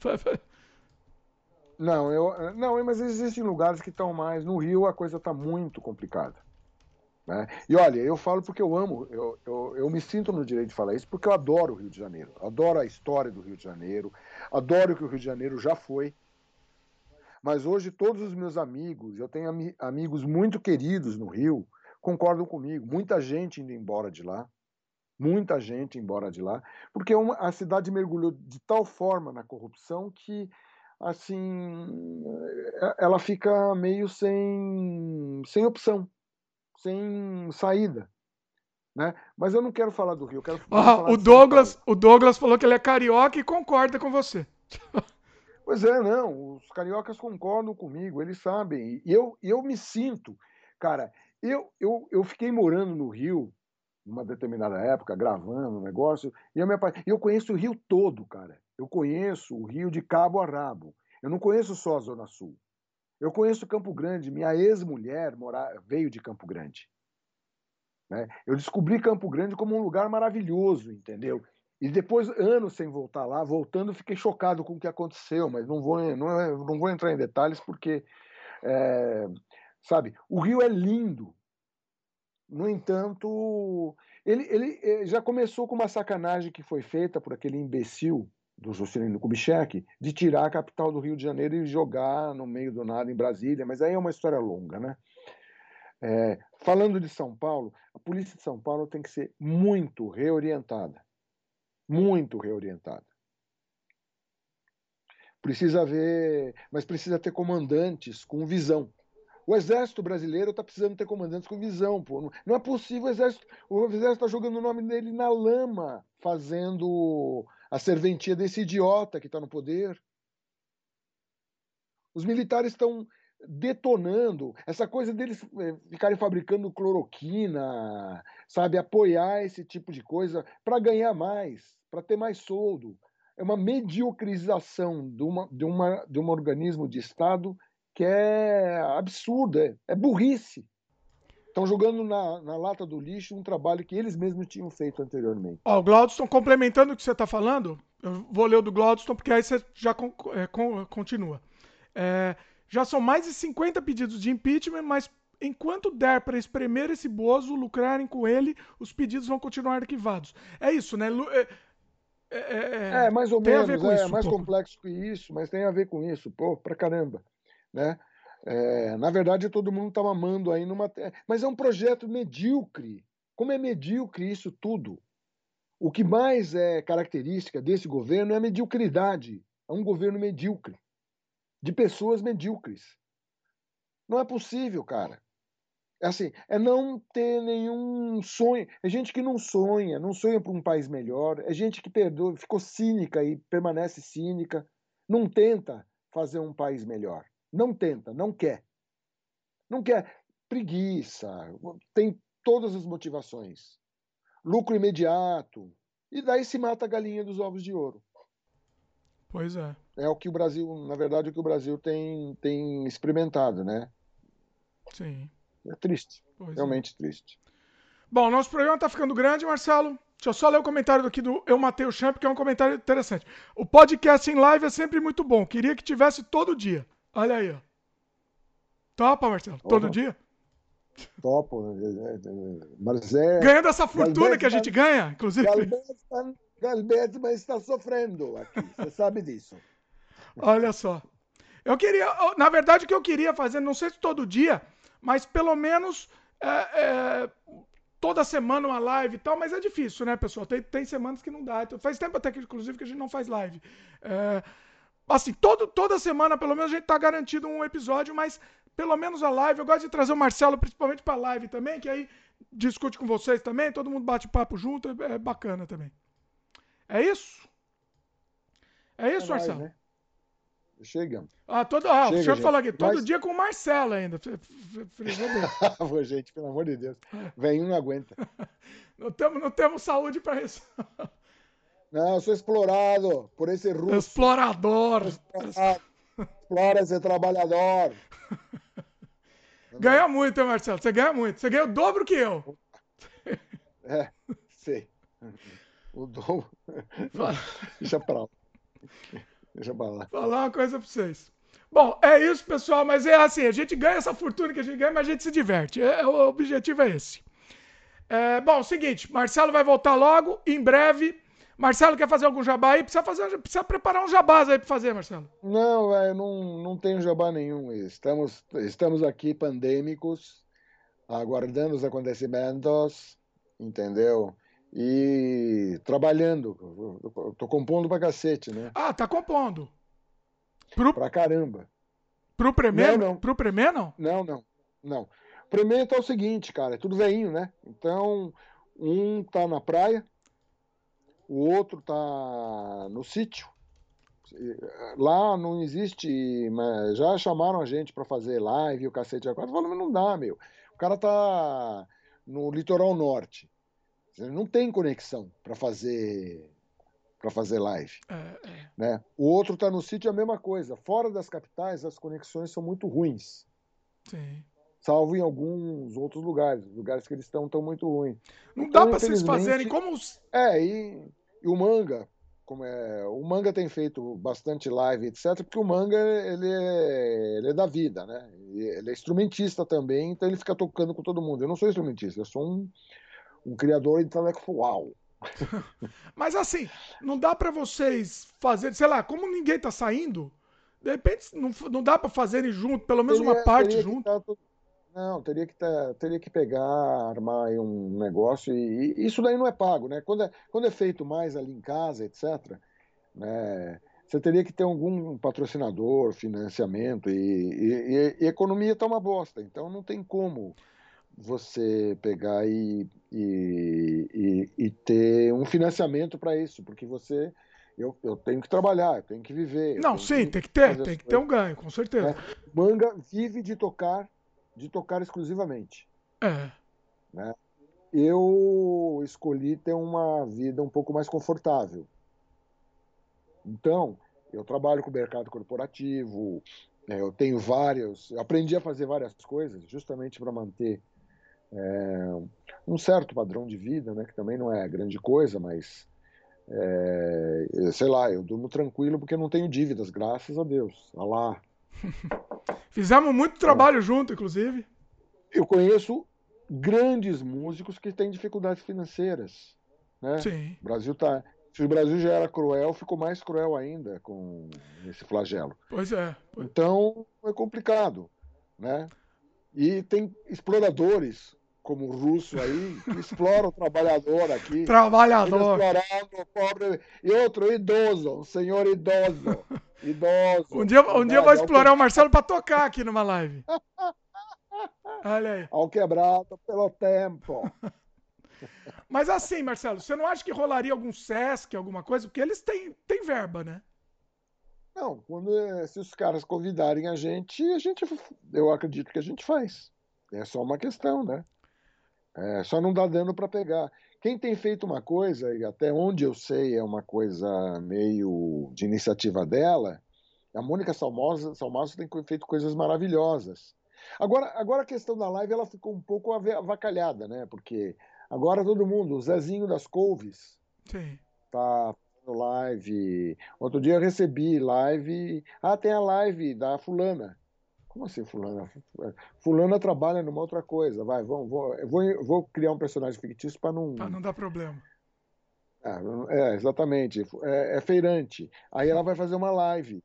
Speaker 2: Não, eu, não, mas existem lugares que estão mais. No Rio a coisa está muito complicada. Né? E olha, eu falo porque eu amo, eu, eu, eu, me sinto no direito de falar isso, porque eu adoro o Rio de Janeiro, adoro a história do Rio de Janeiro, adoro o que o Rio de Janeiro já foi. Mas hoje todos os meus amigos, eu tenho am amigos muito queridos no Rio, concordam comigo. Muita gente indo embora de lá, muita gente embora de lá, porque uma, a cidade mergulhou de tal forma na corrupção que assim é, ela fica meio sem sem opção, sem saída. Né? Mas eu não quero falar do Rio, eu quero
Speaker 1: ah,
Speaker 2: falar
Speaker 1: o Douglas, o Douglas falou que ele é carioca e concorda com você.
Speaker 2: Pois é, não, os cariocas concordam comigo, eles sabem. E eu, eu me sinto, cara, eu, eu, eu fiquei morando no Rio numa determinada época, gravando um negócio, e eu, me, eu conheço o Rio todo, cara. Eu conheço o Rio de cabo a rabo. Eu não conheço só a Zona Sul. Eu conheço Campo Grande. Minha ex-mulher veio de Campo Grande. Né? Eu descobri Campo Grande como um lugar maravilhoso, entendeu? E depois, anos sem voltar lá, voltando, fiquei chocado com o que aconteceu, mas não vou, não, é, não vou entrar em detalhes porque, é, sabe, o Rio é lindo. No entanto, ele, ele eh, já começou com uma sacanagem que foi feita por aquele imbecil do Juscelino Kubitschek de tirar a capital do Rio de Janeiro e jogar no meio do nada em Brasília, mas aí é uma história longa, né? É, falando de São Paulo, a polícia de São Paulo tem que ser muito reorientada muito reorientada. Precisa haver, mas precisa ter comandantes com visão. O exército brasileiro está precisando ter comandantes com visão. Pô. Não é possível o exército. O exército está jogando o nome dele na lama, fazendo a serventia desse idiota que está no poder. Os militares estão detonando essa coisa deles eh, ficarem fabricando cloroquina, sabe, apoiar esse tipo de coisa para ganhar mais para ter mais soldo. É uma mediocrização de, uma, de, uma, de um organismo de Estado que é absurda, é, é burrice. Estão jogando na, na, lata do lixo um trabalho que eles mesmos tinham feito anteriormente.
Speaker 1: Ó, o Glaudston, complementando o que você está falando, eu vou ler o do Glaudston, porque aí você já con é, con continua. É, já são mais de 50 pedidos de impeachment, mas enquanto der para espremer esse bozo, lucrarem com ele, os pedidos vão continuar arquivados. É isso, né? É,
Speaker 2: é, é, é, mais ou menos, é isso, mais complexo que isso, mas tem a ver com isso, pô, pra caramba, né? É, na verdade, todo mundo está mamando aí numa. Mas é um projeto medíocre. Como é medíocre isso tudo? O que mais é característica desse governo é a mediocridade. É um governo medíocre, de pessoas medíocres. Não é possível, cara. É assim, é não ter nenhum sonho. É gente que não sonha, não sonha para um país melhor. É gente que perdoa, ficou cínica e permanece cínica. Não tenta fazer um país melhor. Não tenta, não quer. Não quer. Preguiça, tem todas as motivações. Lucro imediato. E daí se mata a galinha dos ovos de ouro.
Speaker 1: Pois é.
Speaker 2: É o que o Brasil, na verdade, o que o Brasil tem, tem experimentado, né?
Speaker 1: Sim.
Speaker 2: É triste. Pois é. realmente é. triste.
Speaker 1: Bom, nosso programa está ficando grande, Marcelo. Deixa eu só ler o comentário aqui do Eu Matei o Champ, que é um comentário interessante. O podcast em live é sempre muito bom. Queria que tivesse todo dia. Olha aí, ó. Topa, Marcelo? Todo dia?
Speaker 2: Topo. Mas é...
Speaker 1: Ganhando essa fortuna que a gente ganha, inclusive.
Speaker 2: Galbetman está sofrendo aqui. Você sabe disso.
Speaker 1: Olha só. Eu queria, na verdade, o que eu queria fazer, não sei se todo dia, mas pelo menos é, é, toda semana uma live e tal, mas é difícil, né, pessoal? Tem, tem semanas que não dá. Então, faz tempo até que, inclusive, que a gente não faz live. É, assim, todo, toda semana, pelo menos, a gente tá garantido um episódio, mas pelo menos a live. Eu gosto de trazer o Marcelo, principalmente pra live também, que aí discute com vocês também, todo mundo bate papo junto, é, é bacana também. É isso? É isso, é Marcelo? Né?
Speaker 2: Chega.
Speaker 1: Ah, todo, ah Chega, o senhor falou aqui, todo Mas... dia com o Marcelo ainda. [LAUGHS]
Speaker 2: Pô, gente, pelo amor de Deus. Vem um não aguenta. [LAUGHS]
Speaker 1: não, temos, não temos saúde para isso. [LAUGHS]
Speaker 2: não, eu sou explorado por esse russo.
Speaker 1: Explorador.
Speaker 2: Explora esse trabalhador. [LAUGHS]
Speaker 1: ganha muito, hein, Marcelo? Você ganha muito. Você ganha o dobro que eu. [LAUGHS]
Speaker 2: É, sei. O dobro. Deixa pra lá. Deixa eu falar.
Speaker 1: Falar uma coisa pra vocês. Bom, é isso, pessoal, mas é assim, a gente ganha essa fortuna que a gente ganha, mas a gente se diverte. É, o objetivo é esse. É, bom, seguinte, Marcelo vai voltar logo, em breve. Marcelo quer fazer algum jabá aí? Precisa, fazer, precisa preparar um jabás aí para fazer, Marcelo.
Speaker 2: Não, é, não, não tenho jabá nenhum. Estamos, estamos aqui pandêmicos, aguardando os acontecimentos, entendeu? e trabalhando. Tô compondo pra cacete, né?
Speaker 1: Ah, tá compondo.
Speaker 2: Pro... Pra caramba.
Speaker 1: Pro Premiere? Não, não. Pro Premiere, não?
Speaker 2: Não, não. Não. O Premiere é o seguinte, cara, é tudo veinho, né? Então, Um tá na praia, o outro tá no sítio. Lá não existe, mas já chamaram a gente para fazer live, o cacete a quatro, falando, não dá, meu. O cara tá no litoral norte. Não tem conexão para fazer para fazer live. É, é. Né? O outro está no sítio, é a mesma coisa. Fora das capitais, as conexões são muito ruins. Sim. Salvo em alguns outros lugares. Lugares que eles estão tão muito ruins.
Speaker 1: Não então, dá para vocês fazerem como. Os...
Speaker 2: É, e, e, o manga. Como é, o manga tem feito bastante live, etc., porque o manga ele é, ele é da vida, né? Ele é instrumentista também, então ele fica tocando com todo mundo. Eu não sou instrumentista, eu sou um, um criador intelectual. [LAUGHS]
Speaker 1: Mas assim, não dá para vocês fazer, sei lá, como ninguém tá saindo, de repente não, não dá para fazerem junto, pelo menos teria, uma parte junto. Tá,
Speaker 2: não, teria que, tá, teria que pegar, armar um negócio e, e, isso daí não é pago, né? Quando é, quando é feito mais ali em casa, etc., né? Você teria que ter algum patrocinador, financiamento e, e, e economia está uma bosta. Então não tem como você pegar e, e, e, e ter um financiamento para isso, porque você eu, eu, tenho que trabalhar, eu tenho que viver.
Speaker 1: Não, sim, que tem que ter, tem que ter um ganho, com certeza. É,
Speaker 2: manga vive de tocar, de tocar exclusivamente.
Speaker 1: É.
Speaker 2: Né? Eu escolhi ter uma vida um pouco mais confortável. Então, eu trabalho com o mercado corporativo, é, eu tenho vários, aprendi a fazer várias coisas justamente para manter é, um certo padrão de vida, né, que também não é grande coisa, mas é, sei lá, eu durmo tranquilo porque não tenho dívidas, graças a Deus. Alá. [LAUGHS]
Speaker 1: Fizemos muito trabalho é. junto, inclusive.
Speaker 2: Eu conheço grandes músicos que têm dificuldades financeiras. Né?
Speaker 1: Sim.
Speaker 2: O Brasil tá. Se o Brasil já era cruel, ficou mais cruel ainda com esse flagelo.
Speaker 1: Pois é.
Speaker 2: Pois... Então é complicado, né? E tem exploradores como russo aí, que explora o trabalhador aqui.
Speaker 1: Trabalhador.
Speaker 2: Explorando o pobre. E outro, idoso, um senhor idoso. [LAUGHS] Idoso.
Speaker 1: Um dia, um dia eu vou explorar o Marcelo para tocar aqui numa live. [LAUGHS] Olha aí.
Speaker 2: Ao quebrado pelo tempo. [LAUGHS]
Speaker 1: Mas assim, Marcelo, você não acha que rolaria algum Sesc, alguma coisa? Porque eles têm, têm verba, né?
Speaker 2: Não, quando, eh, se os caras convidarem a gente, a gente, eu acredito que a gente faz. É só uma questão, né? É, só não dá dano para pegar. Quem tem feito uma coisa, e até onde eu sei é uma coisa meio de iniciativa dela, a Mônica Salmosa, Salmosa tem feito coisas maravilhosas. Agora, agora a questão da live ela ficou um pouco avacalhada, né? Porque agora todo mundo, o Zezinho das Couves,
Speaker 1: Sim.
Speaker 2: tá live. Outro dia eu recebi live. Ah, tem a live da fulana. Como assim, fulana? Fulana trabalha numa outra coisa. Vai, vamos, vou, vou, vou criar um personagem fictício para não.
Speaker 1: Para não dar problema.
Speaker 2: É, é exatamente. É, é, feirante. Aí ela vai fazer uma live.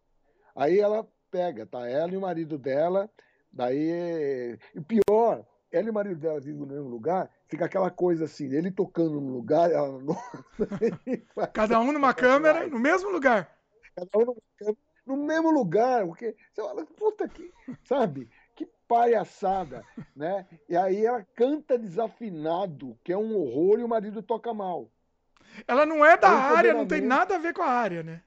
Speaker 2: Aí ela pega, tá? Ela e o marido dela. Daí. E pior, ela e o marido dela vivem no mesmo lugar fica aquela coisa assim, ele tocando num lugar, ela no... [LAUGHS]
Speaker 1: Cada um numa câmera, no mesmo lugar.
Speaker 2: Cada um numa câmera, no mesmo lugar, porque você fala, puta que, sabe? Que palhaçada, [LAUGHS] né? E aí ela canta desafinado, que é um horror, e o marido toca mal.
Speaker 1: Ela não é da é área, não tem nada a ver com a área, né?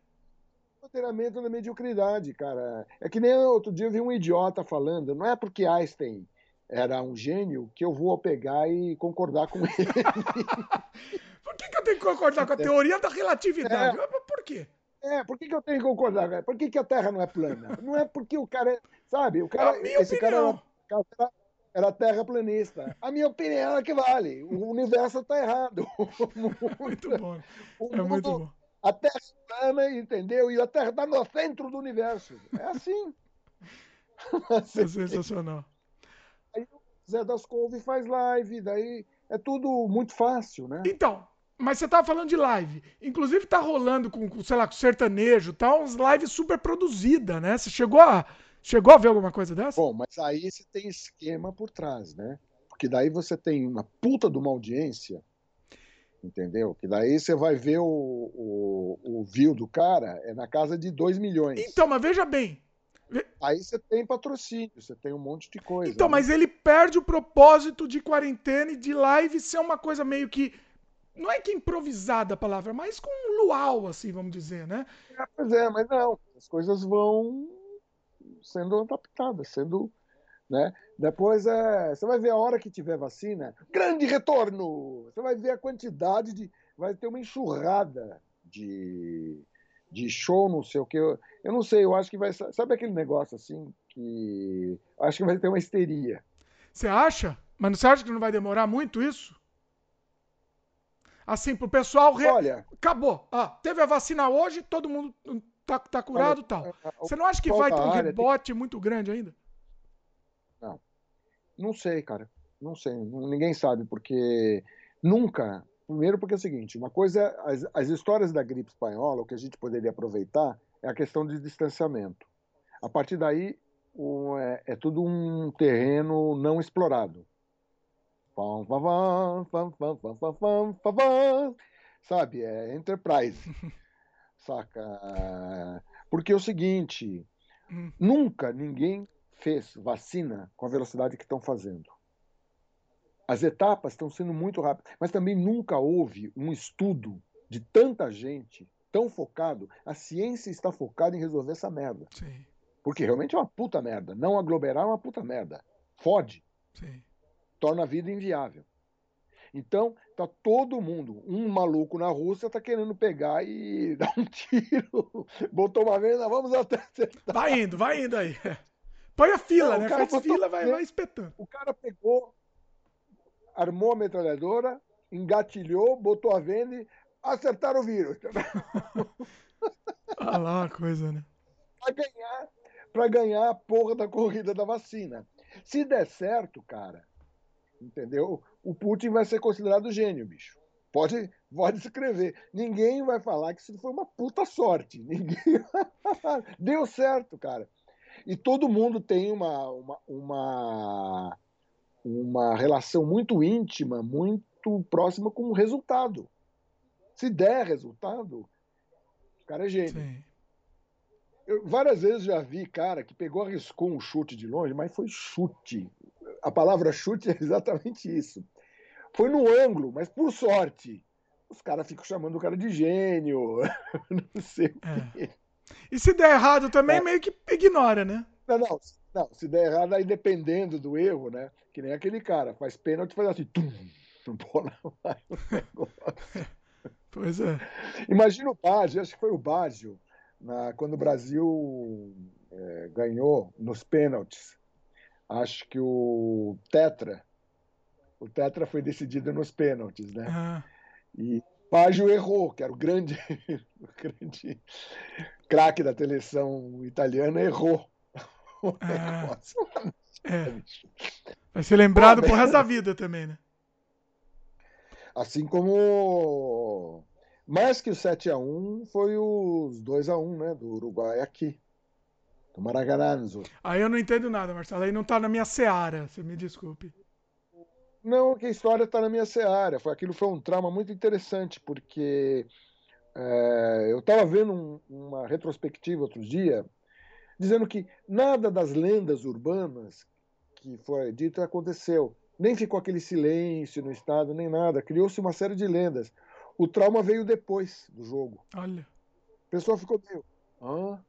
Speaker 2: Empoderamento da mediocridade, cara. É que nem outro dia eu vi um idiota falando, não é porque Einstein era um gênio que eu vou pegar e concordar com ele. [LAUGHS]
Speaker 1: por que, que, eu tenho que concordar com a teoria da relatividade? É,
Speaker 2: por
Speaker 1: quê?
Speaker 2: É, por que, que eu tenho que concordar? Por que, que a Terra não é plana? Não é porque o cara, é, sabe, o cara,
Speaker 1: é esse opinião.
Speaker 2: cara era, era terraplanista. A minha opinião é que vale. O universo está errado. [LAUGHS]
Speaker 1: muito bom. O é mundo, muito bom.
Speaker 2: A Terra é plana, entendeu? E a Terra está no centro do universo. É assim. [LAUGHS]
Speaker 1: É sensacional.
Speaker 2: Zé das Couve faz live, daí é tudo muito fácil, né?
Speaker 1: Então, mas você tava falando de live. Inclusive tá rolando com, sei lá, com sertanejo e tal, uns lives super produzidas, né? Você chegou a, chegou a ver alguma coisa dessa?
Speaker 2: Bom, mas aí você tem esquema por trás, né? Porque daí você tem uma puta de uma audiência, entendeu? Que daí você vai ver o, o, o view do cara é na casa de 2 milhões.
Speaker 1: Então, mas veja bem,
Speaker 2: Aí você tem patrocínio, você tem um monte de coisa.
Speaker 1: Então,
Speaker 2: né?
Speaker 1: mas ele perde o propósito de quarentena e de live ser uma coisa meio que. Não é que improvisada a palavra, mas com luau, assim, vamos dizer, né?
Speaker 2: É, pois é, mas não. As coisas vão sendo adaptadas, sendo. Né? Depois é, você vai ver a hora que tiver vacina, grande retorno! Você vai ver a quantidade de. Vai ter uma enxurrada de, de show, não sei o que. Eu, eu não sei, eu acho que vai. Sabe aquele negócio assim que. Acho que vai ter uma histeria.
Speaker 1: Você acha? Mas você acha que não vai demorar muito isso? Assim, pro pessoal. Re...
Speaker 2: Olha.
Speaker 1: Acabou. Ah, teve a vacina hoje, todo mundo tá, tá curado e tal. Você não acha que vai ter um rebote tem... muito grande ainda?
Speaker 2: Não. Não sei, cara. Não sei. Ninguém sabe, porque nunca. Primeiro, porque é o seguinte: uma coisa, as, as histórias da gripe espanhola, o que a gente poderia aproveitar é a questão de distanciamento. A partir daí, um, é, é, tudo um terreno não explorado. Sabe? É Enterprise. [LAUGHS] Saca? Porque é o seguinte: hum. nunca ninguém fez vacina com a velocidade que estão fazendo. As etapas estão sendo muito rápidas, mas também nunca houve um estudo de tanta gente tão focado. A ciência está focada em resolver essa merda.
Speaker 1: Sim.
Speaker 2: Porque realmente é uma puta merda. Não aglomerar é uma puta merda. Fode.
Speaker 1: Sim.
Speaker 2: Torna a vida inviável. Então, tá todo mundo, um maluco na Rússia tá querendo pegar e [LAUGHS] dar um tiro. Botou uma vez, vamos até
Speaker 1: acertar. Vai indo, vai indo aí. Põe a fila, Não, né? Faz fila, vai, vai espetando.
Speaker 2: O cara pegou, armou a metralhadora, engatilhou, botou a venda e acertaram o vírus. [LAUGHS]
Speaker 1: Olha lá uma coisa, né?
Speaker 2: Pra ganhar, pra ganhar a porra da corrida da vacina. Se der certo, cara, entendeu? O Putin vai ser considerado gênio, bicho. Pode, pode escrever. Ninguém vai falar que isso foi uma puta sorte. Ninguém [LAUGHS] Deu certo, cara. E todo mundo tem uma, uma, uma, uma relação muito íntima, muito próxima com o resultado. Se der resultado, o cara é gênio. Sim. Eu várias vezes já vi cara que pegou, arriscou um chute de longe, mas foi chute. A palavra chute é exatamente isso. Foi no ângulo, mas por sorte. Os caras ficam chamando o cara de gênio. [LAUGHS] Não sei o
Speaker 1: é. E se der errado também, é. meio que ignora, né?
Speaker 2: Não, não, não, se der errado, aí dependendo do erro, né? Que nem aquele cara, faz pênalti faz assim, tum, [LAUGHS] bola vai o negócio. [LAUGHS]
Speaker 1: Pois é.
Speaker 2: Imagina o Baggio, acho que foi o Baggio, na, quando o Brasil é, ganhou nos pênaltis. Acho que o Tetra, o Tetra foi decidido nos pênaltis, né?
Speaker 1: Ah.
Speaker 2: E Baggio errou, que era o grande, [LAUGHS] o grande craque da televisão italiana, errou o
Speaker 1: ah. negócio. É. [LAUGHS] Vai ser lembrado Pô, pro resto da vida também, né?
Speaker 2: Assim como mais que o 7 a 1 foi os 2 a 1 né, do Uruguai aqui. Do.
Speaker 1: Aí eu não entendo nada, Marcelo. Aí não tá na minha seara, você me desculpe.
Speaker 2: Não, que a história está na minha seara. Foi, aquilo foi um trauma muito interessante, porque é, eu estava vendo um, uma retrospectiva outro dia, dizendo que nada das lendas urbanas que foi dito aconteceu. Nem ficou aquele silêncio no estado, nem nada. Criou-se uma série de lendas. O trauma veio depois do jogo.
Speaker 1: Olha.
Speaker 2: O pessoal ficou meio. Hã?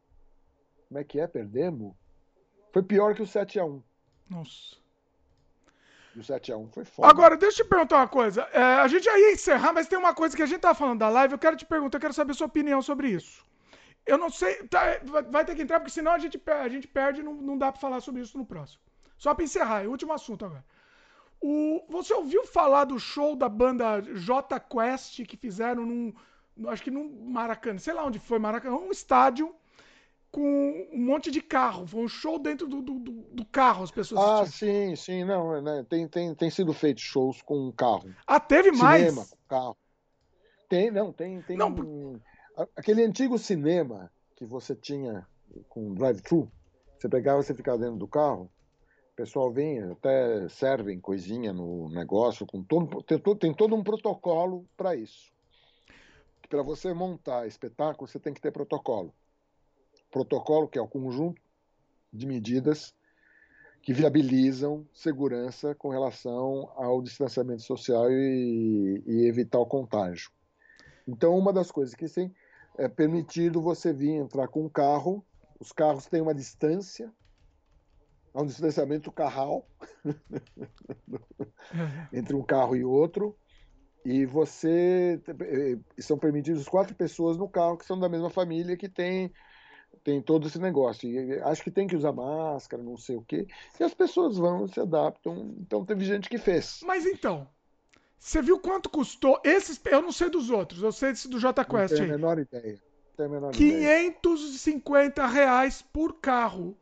Speaker 2: Como é que é? Perdemos? Foi pior que o 7x1.
Speaker 1: Nossa.
Speaker 2: E o 7x1 foi foda.
Speaker 1: Agora, deixa eu te perguntar uma coisa. É, a gente já ia encerrar, mas tem uma coisa que a gente tá falando da live. Eu quero te perguntar, eu quero saber a sua opinião sobre isso. Eu não sei. Tá, vai ter que entrar, porque senão a gente, a gente perde e não, não dá pra falar sobre isso no próximo. Só pra encerrar, é o último assunto agora. O, você ouviu falar do show da banda J Quest que fizeram num. Acho que num Maracanã, sei lá onde foi Maracanã, um estádio com um monte de carro. Foi um show dentro do, do, do carro, as pessoas.
Speaker 2: Ah, assistiam. sim, sim. Não, né, tem, tem, tem sido feito shows com carro.
Speaker 1: Ah, teve mais?
Speaker 2: Cinema com carro. Tem, não, tem. tem não, um, aquele antigo cinema que você tinha com drive-thru, você pegava, você ficava dentro do carro, o pessoal vem, até servem coisinha no negócio, com todo, tem, todo, tem todo um protocolo para isso. Para você montar espetáculo, você tem que ter protocolo protocolo, que é o conjunto, de medidas que viabilizam segurança com relação ao distanciamento social e, e evitar o contágio. Então, uma das coisas que sim é permitido você vir entrar com um carro, os carros têm uma distância, há um distanciamento carral [LAUGHS] entre um carro e outro, e você eh, são permitidos quatro pessoas no carro que são da mesma família que tem tem todo esse negócio. E acho que tem que usar máscara, não sei o quê. E as pessoas vão, se adaptam. Então teve gente que fez.
Speaker 1: Mas então, você viu quanto custou esses? Eu não sei dos outros, eu sei desse do J Quest.
Speaker 2: Não tenho a menor ideia. Tenho a menor
Speaker 1: 550 ideia. reais por carro.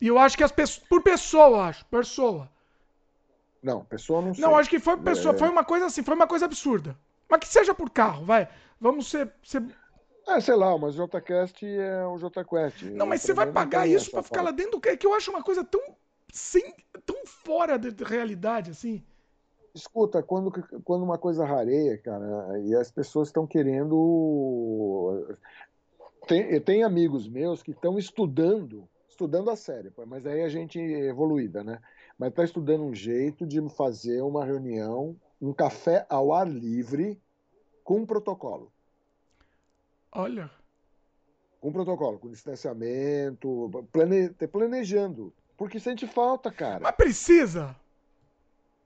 Speaker 1: E eu acho que as pessoas. Por pessoa, acho. Pessoa.
Speaker 2: Não, pessoa não sei.
Speaker 1: Não, acho que foi pessoa. É... Foi uma coisa assim, foi uma coisa absurda. Mas que seja por carro, vai. Vamos ser, ser
Speaker 2: é, sei lá, mas o JCast é o JQuest.
Speaker 1: Não, mas você vai pagar isso para ficar lá dentro do que? Que eu acho uma coisa tão sem, tão fora da realidade, assim.
Speaker 2: Escuta, quando, quando uma coisa rareia, cara, e as pessoas estão querendo. Tem, tem amigos meus que estão estudando, estudando a sério, mas aí a gente é evoluída, né? Mas está estudando um jeito de fazer uma reunião, um café ao ar livre com um protocolo.
Speaker 1: Olha.
Speaker 2: Com protocolo, com distanciamento, plane... planejando. Porque sente falta, cara.
Speaker 1: Mas precisa?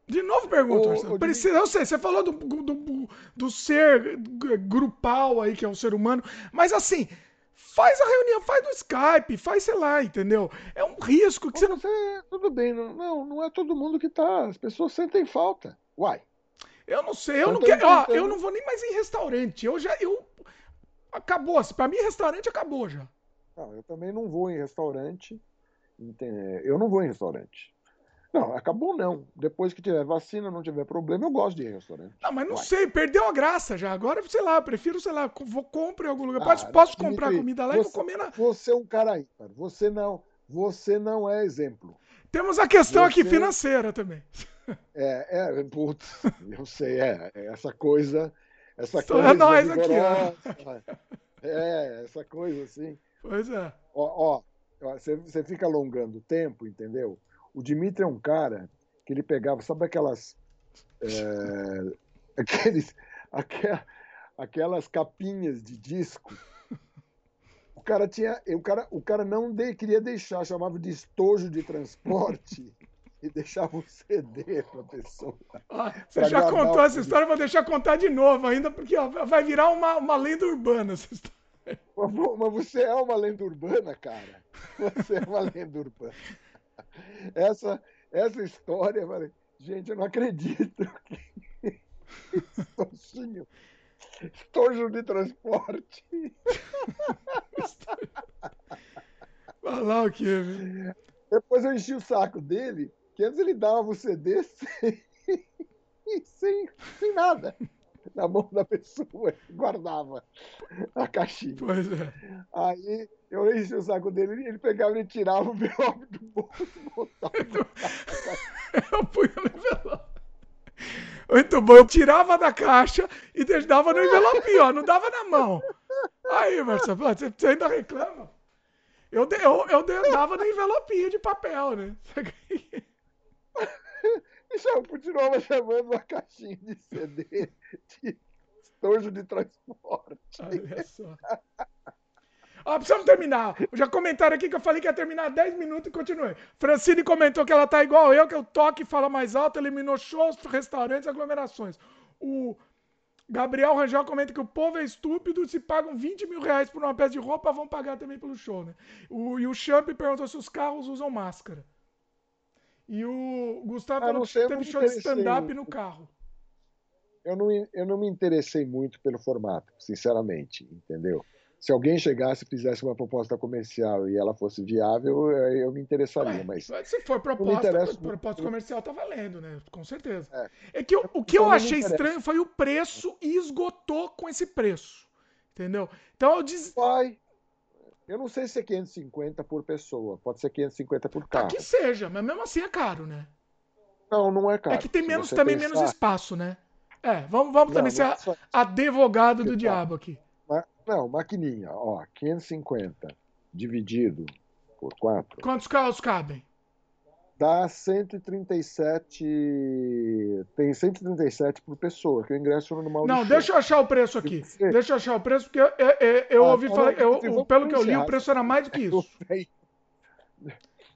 Speaker 1: De novo pergunto, o, precisa. Eu sei, você falou do, do, do ser grupal aí, que é o ser humano, mas assim, faz a reunião, faz no Skype, faz, sei lá, entendeu? É um risco que você não.
Speaker 2: Você, tudo bem, não, não é todo mundo que tá. As pessoas sentem falta. Uai.
Speaker 1: Eu não sei, eu não, quero. Ó, eu não vou nem mais em restaurante. Eu já. Eu, acabou. Para mim, restaurante acabou já.
Speaker 2: Não, eu também não vou em restaurante. Eu não vou em restaurante. Não, acabou não. Depois que tiver vacina, não tiver problema, eu gosto de ir em restaurante.
Speaker 1: Não, mas não Vai. sei, perdeu a graça já. Agora, sei lá, prefiro, sei lá, vou comprar em algum lugar. Ah, posso comprar comida lá você, e vou comer na.
Speaker 2: Você é um cara ímpar. Você não, você não é exemplo.
Speaker 1: Temos a questão você... aqui financeira também.
Speaker 2: É, é, putz, eu sei, é, é essa coisa essa Só coisa.
Speaker 1: É nós aqui, ó.
Speaker 2: É, essa coisa assim.
Speaker 1: Pois é.
Speaker 2: Ó, você, você fica alongando o tempo, entendeu? O Dimitri é um cara que ele pegava, sabe aquelas. É, [LAUGHS] aqueles, aquelas, aquelas capinhas de disco. O cara tinha. O cara, o cara não de, queria deixar, chamava de estojo de transporte [LAUGHS] e deixava um CD pra pessoa.
Speaker 1: Ah, você já contou essa história, vou deixar contar de novo ainda, porque ó, vai virar uma, uma lenda urbana essa história. [LAUGHS]
Speaker 2: Mas, você é uma lenda urbana, cara. Você é uma lenda urbana. Essa, essa história, gente, eu não acredito que estojinho, estojo de transporte. [LAUGHS]
Speaker 1: Lá o que,
Speaker 2: Depois eu enchi o saco dele que antes ele dava o CD sem, sem, sem nada na mão da pessoa e guardava a caixinha.
Speaker 1: Pois é.
Speaker 2: Aí eu enchi o saco dele e ele pegava e tirava o envelope do bolso e botava.
Speaker 1: eu punho no envelope. Muito bom. Eu tirava da caixa e dava no envelope, ó. Não dava na mão. Aí, Marcelo, você ainda reclama? Eu, eu, eu dava no envelopinho de papel, né? [LAUGHS]
Speaker 2: E já continuava chamando uma caixinha de CD de estojo de transporte.
Speaker 1: Olha só. Ó, precisamos terminar. Já comentaram aqui que eu falei que ia terminar 10 minutos e continuei. Francine comentou que ela tá igual eu, que eu toque e fala mais alto, eliminou shows, restaurantes, aglomerações. O Gabriel Rangel comenta que o povo é estúpido, se pagam 20 mil reais por uma peça de roupa, vão pagar também pelo show, né? O, e o Champ perguntou se os carros usam máscara. E o Gustavo ah, falou que teve show de stand-up no carro.
Speaker 2: Eu não, eu não me interessei muito pelo formato, sinceramente, entendeu? Se alguém chegasse e fizesse uma proposta comercial e ela fosse viável, eu me interessaria. mas
Speaker 1: se for proposta, proposta comercial, tá valendo, né? Com certeza. É, é que eu, o que eu achei estranho foi o preço e esgotou com esse preço. Entendeu? Então eu disse.
Speaker 2: Vai, eu não sei se é 550 por pessoa, pode ser 550 por carro.
Speaker 1: que seja, mas mesmo assim é caro, né?
Speaker 2: Não, não é caro.
Speaker 1: É que tem menos, também pensar... menos espaço, né? É, vamos, vamos não, também ser só... advogado do diabo aqui.
Speaker 2: Não, maquininha, ó, 550 dividido por 4.
Speaker 1: Quantos carros cabem?
Speaker 2: Dá 137. Tem 137 por pessoa, que é o ingresso normal
Speaker 1: Não,
Speaker 2: do
Speaker 1: deixa eu achar o preço aqui.
Speaker 2: Você-
Speaker 1: Deixa eu achar o preço, porque eu, eu- eu- eu
Speaker 2: Ah,
Speaker 1: ouvi
Speaker 2: então
Speaker 1: falar. eu-
Speaker 2: vamos
Speaker 1: pelo que eu li, o preço era mais do que [LAUGHS] isso.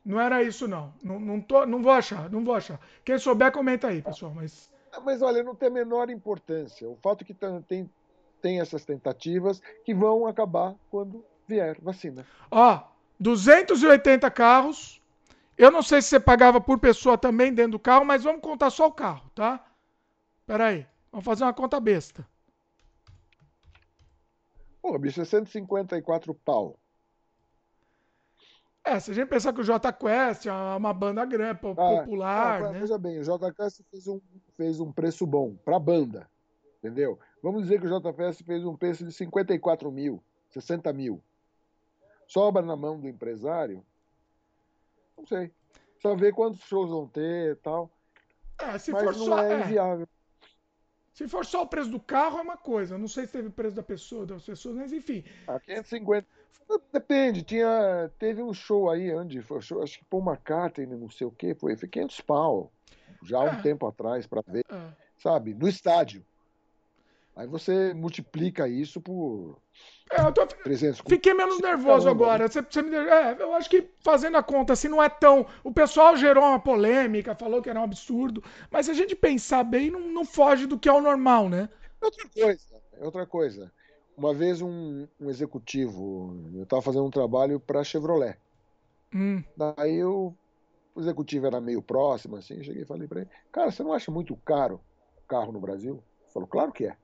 Speaker 1: Não era isso, não. Não, não, tô, não vou achar, não vou achar. Quem souber, comenta aí, pessoal. Mas.
Speaker 2: Mas olha, não tem a menor importância. O fato é que tem, tem essas tentativas que vão acabar quando vier vacina.
Speaker 1: Ó, 280 carros. Eu não sei se você pagava por pessoa também dentro do carro, mas vamos contar só o carro, tá? Pera aí. Vamos fazer uma conta besta.
Speaker 2: Pô, bicho, é 154 pau.
Speaker 1: É, se a gente pensar que o J Quest é uma banda grande,
Speaker 2: Ah,
Speaker 1: popular,
Speaker 2: ah,
Speaker 1: né?
Speaker 2: Veja bem, o JKS fez um, fez um preço bom para a banda, entendeu? Vamos dizer que o JFS fez um preço de 54 mil, 60 mil. Sobra na mão do empresário? Não sei. Só ver quantos shows vão ter e tal.
Speaker 1: É, se
Speaker 2: mas
Speaker 1: for
Speaker 2: não
Speaker 1: só.
Speaker 2: é
Speaker 1: é,
Speaker 2: inviável.
Speaker 1: se for só o preço do carro, é uma coisa. Não sei se teve o preço da pessoa, das pessoas, mas enfim.
Speaker 2: Ah, 550. Depende, tinha, teve um show aí, onde foi, show, acho que Paul McCartney, não sei o que, foi, foi 500 pau, já há um
Speaker 1: É.
Speaker 2: tempo atrás, para ver,
Speaker 1: É.
Speaker 2: sabe, no estádio. Aí você multiplica isso por
Speaker 1: É, eu tô,
Speaker 2: 300
Speaker 1: Fiquei menos nervoso
Speaker 2: Caramba,
Speaker 1: agora. Você, você me, é, eu acho que fazendo a conta assim não é tão. O pessoal gerou uma polêmica, falou que era um absurdo. Mas se a gente pensar bem, não, não foge do que é o normal, né?
Speaker 2: Outra coisa, é outra coisa. Uma vez um, um executivo, eu estava fazendo um trabalho para a Chevrolet.
Speaker 1: Hum,
Speaker 2: Daí eu, o executivo era meio próximo, assim, cheguei e falei para ele, cara, você não acha muito caro carro no Brasil? Ele falou, claro que é.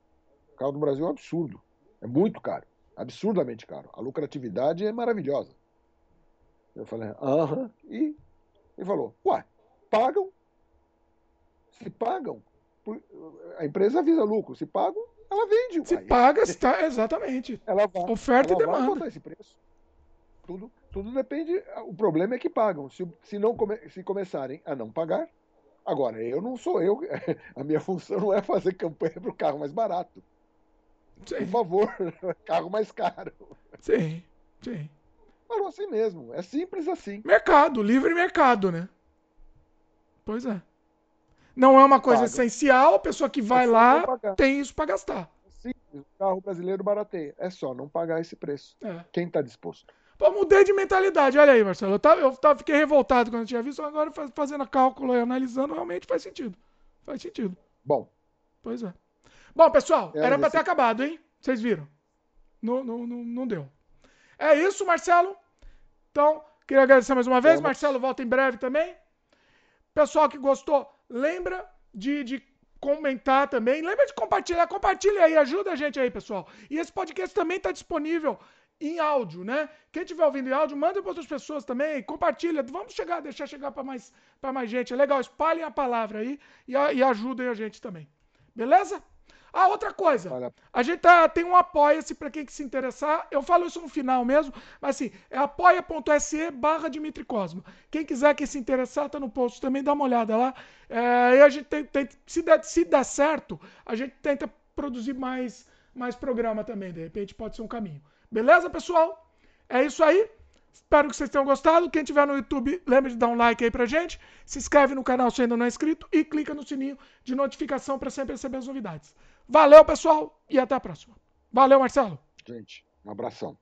Speaker 2: Carro no Brasil é um absurdo. É muito caro. Absurdamente caro. A lucratividade é maravilhosa. Eu falei, aham. E ele falou, uai, pagam? Se pagam, a empresa visa lucro. Se pagam, ela vende.
Speaker 1: se
Speaker 2: uai.
Speaker 1: paga, está, exatamente.
Speaker 2: Ela vai,
Speaker 1: Oferta e
Speaker 2: ela vai
Speaker 1: demanda.
Speaker 2: esse preço. Tudo, tudo depende. O problema é que pagam. Se, se não come- se começarem a não pagar, agora eu não sou eu. [LAUGHS] A minha função não é fazer campanha para o carro mais barato. Por
Speaker 1: Sim,
Speaker 2: favor, [LAUGHS] carro mais caro.
Speaker 1: sim, sim.
Speaker 2: Parou assim mesmo. É simples assim.
Speaker 1: Mercado, livre mercado, né? Pois é. Não é uma coisa
Speaker 2: Paga.
Speaker 1: essencial, a pessoa que vai
Speaker 2: É
Speaker 1: lá tem isso para gastar.
Speaker 2: Simples. O carro brasileiro barateia. É só não pagar esse preço.
Speaker 1: É.
Speaker 2: Quem está disposto?
Speaker 1: Pô, mudei de mentalidade. Olha aí, Marcelo. Eu, tava, eu tava- fiquei revoltado quando eu tinha visto, agora faz- fazendo cálculo e analisando, realmente faz sentido. Faz sentido.
Speaker 2: Bom,
Speaker 1: Pois é. Bom, pessoal,
Speaker 2: É,
Speaker 1: era pra ter acabado, hein? Vocês viram? Não, não, não, não deu. É isso, Marcelo. Então, queria agradecer mais uma vez.
Speaker 2: Vamos.
Speaker 1: Marcelo volta em breve também. Pessoal que gostou, lembra de, de comentar também. Lembra de compartilhar. Compartilha aí, ajuda a gente aí, pessoal. E esse podcast também está disponível em áudio, né? Quem estiver ouvindo em áudio, manda para outras pessoas também. Compartilha. Vamos chegar, deixar chegar para mais, pra mais gente. É legal, espalhem a palavra aí e, e ajudem a gente também. Beleza? Ah, outra coisa.
Speaker 2: Olha-
Speaker 1: A gente tá, tem um apoia-se para quem que se interessar. Eu falo isso no final mesmo, mas assim, é apoia.se barra Dimitri Cosma. Quem quiser que se interessar, tá no post também, dá uma olhada lá. É, e a gente tem, tem- se, der, se der certo, a gente tenta produzir mais, mais programa também, de repente pode ser um caminho. Beleza, pessoal? É isso aí. Espero que vocês tenham gostado. Quem tiver no YouTube, lembre de dar um like aí pra gente. Se inscreve no canal se ainda não é inscrito e clica no sininho de notificação para sempre receber as novidades. Valeu, pessoal, e até a próxima. Valeu, Marcelo.
Speaker 2: gente, um abração.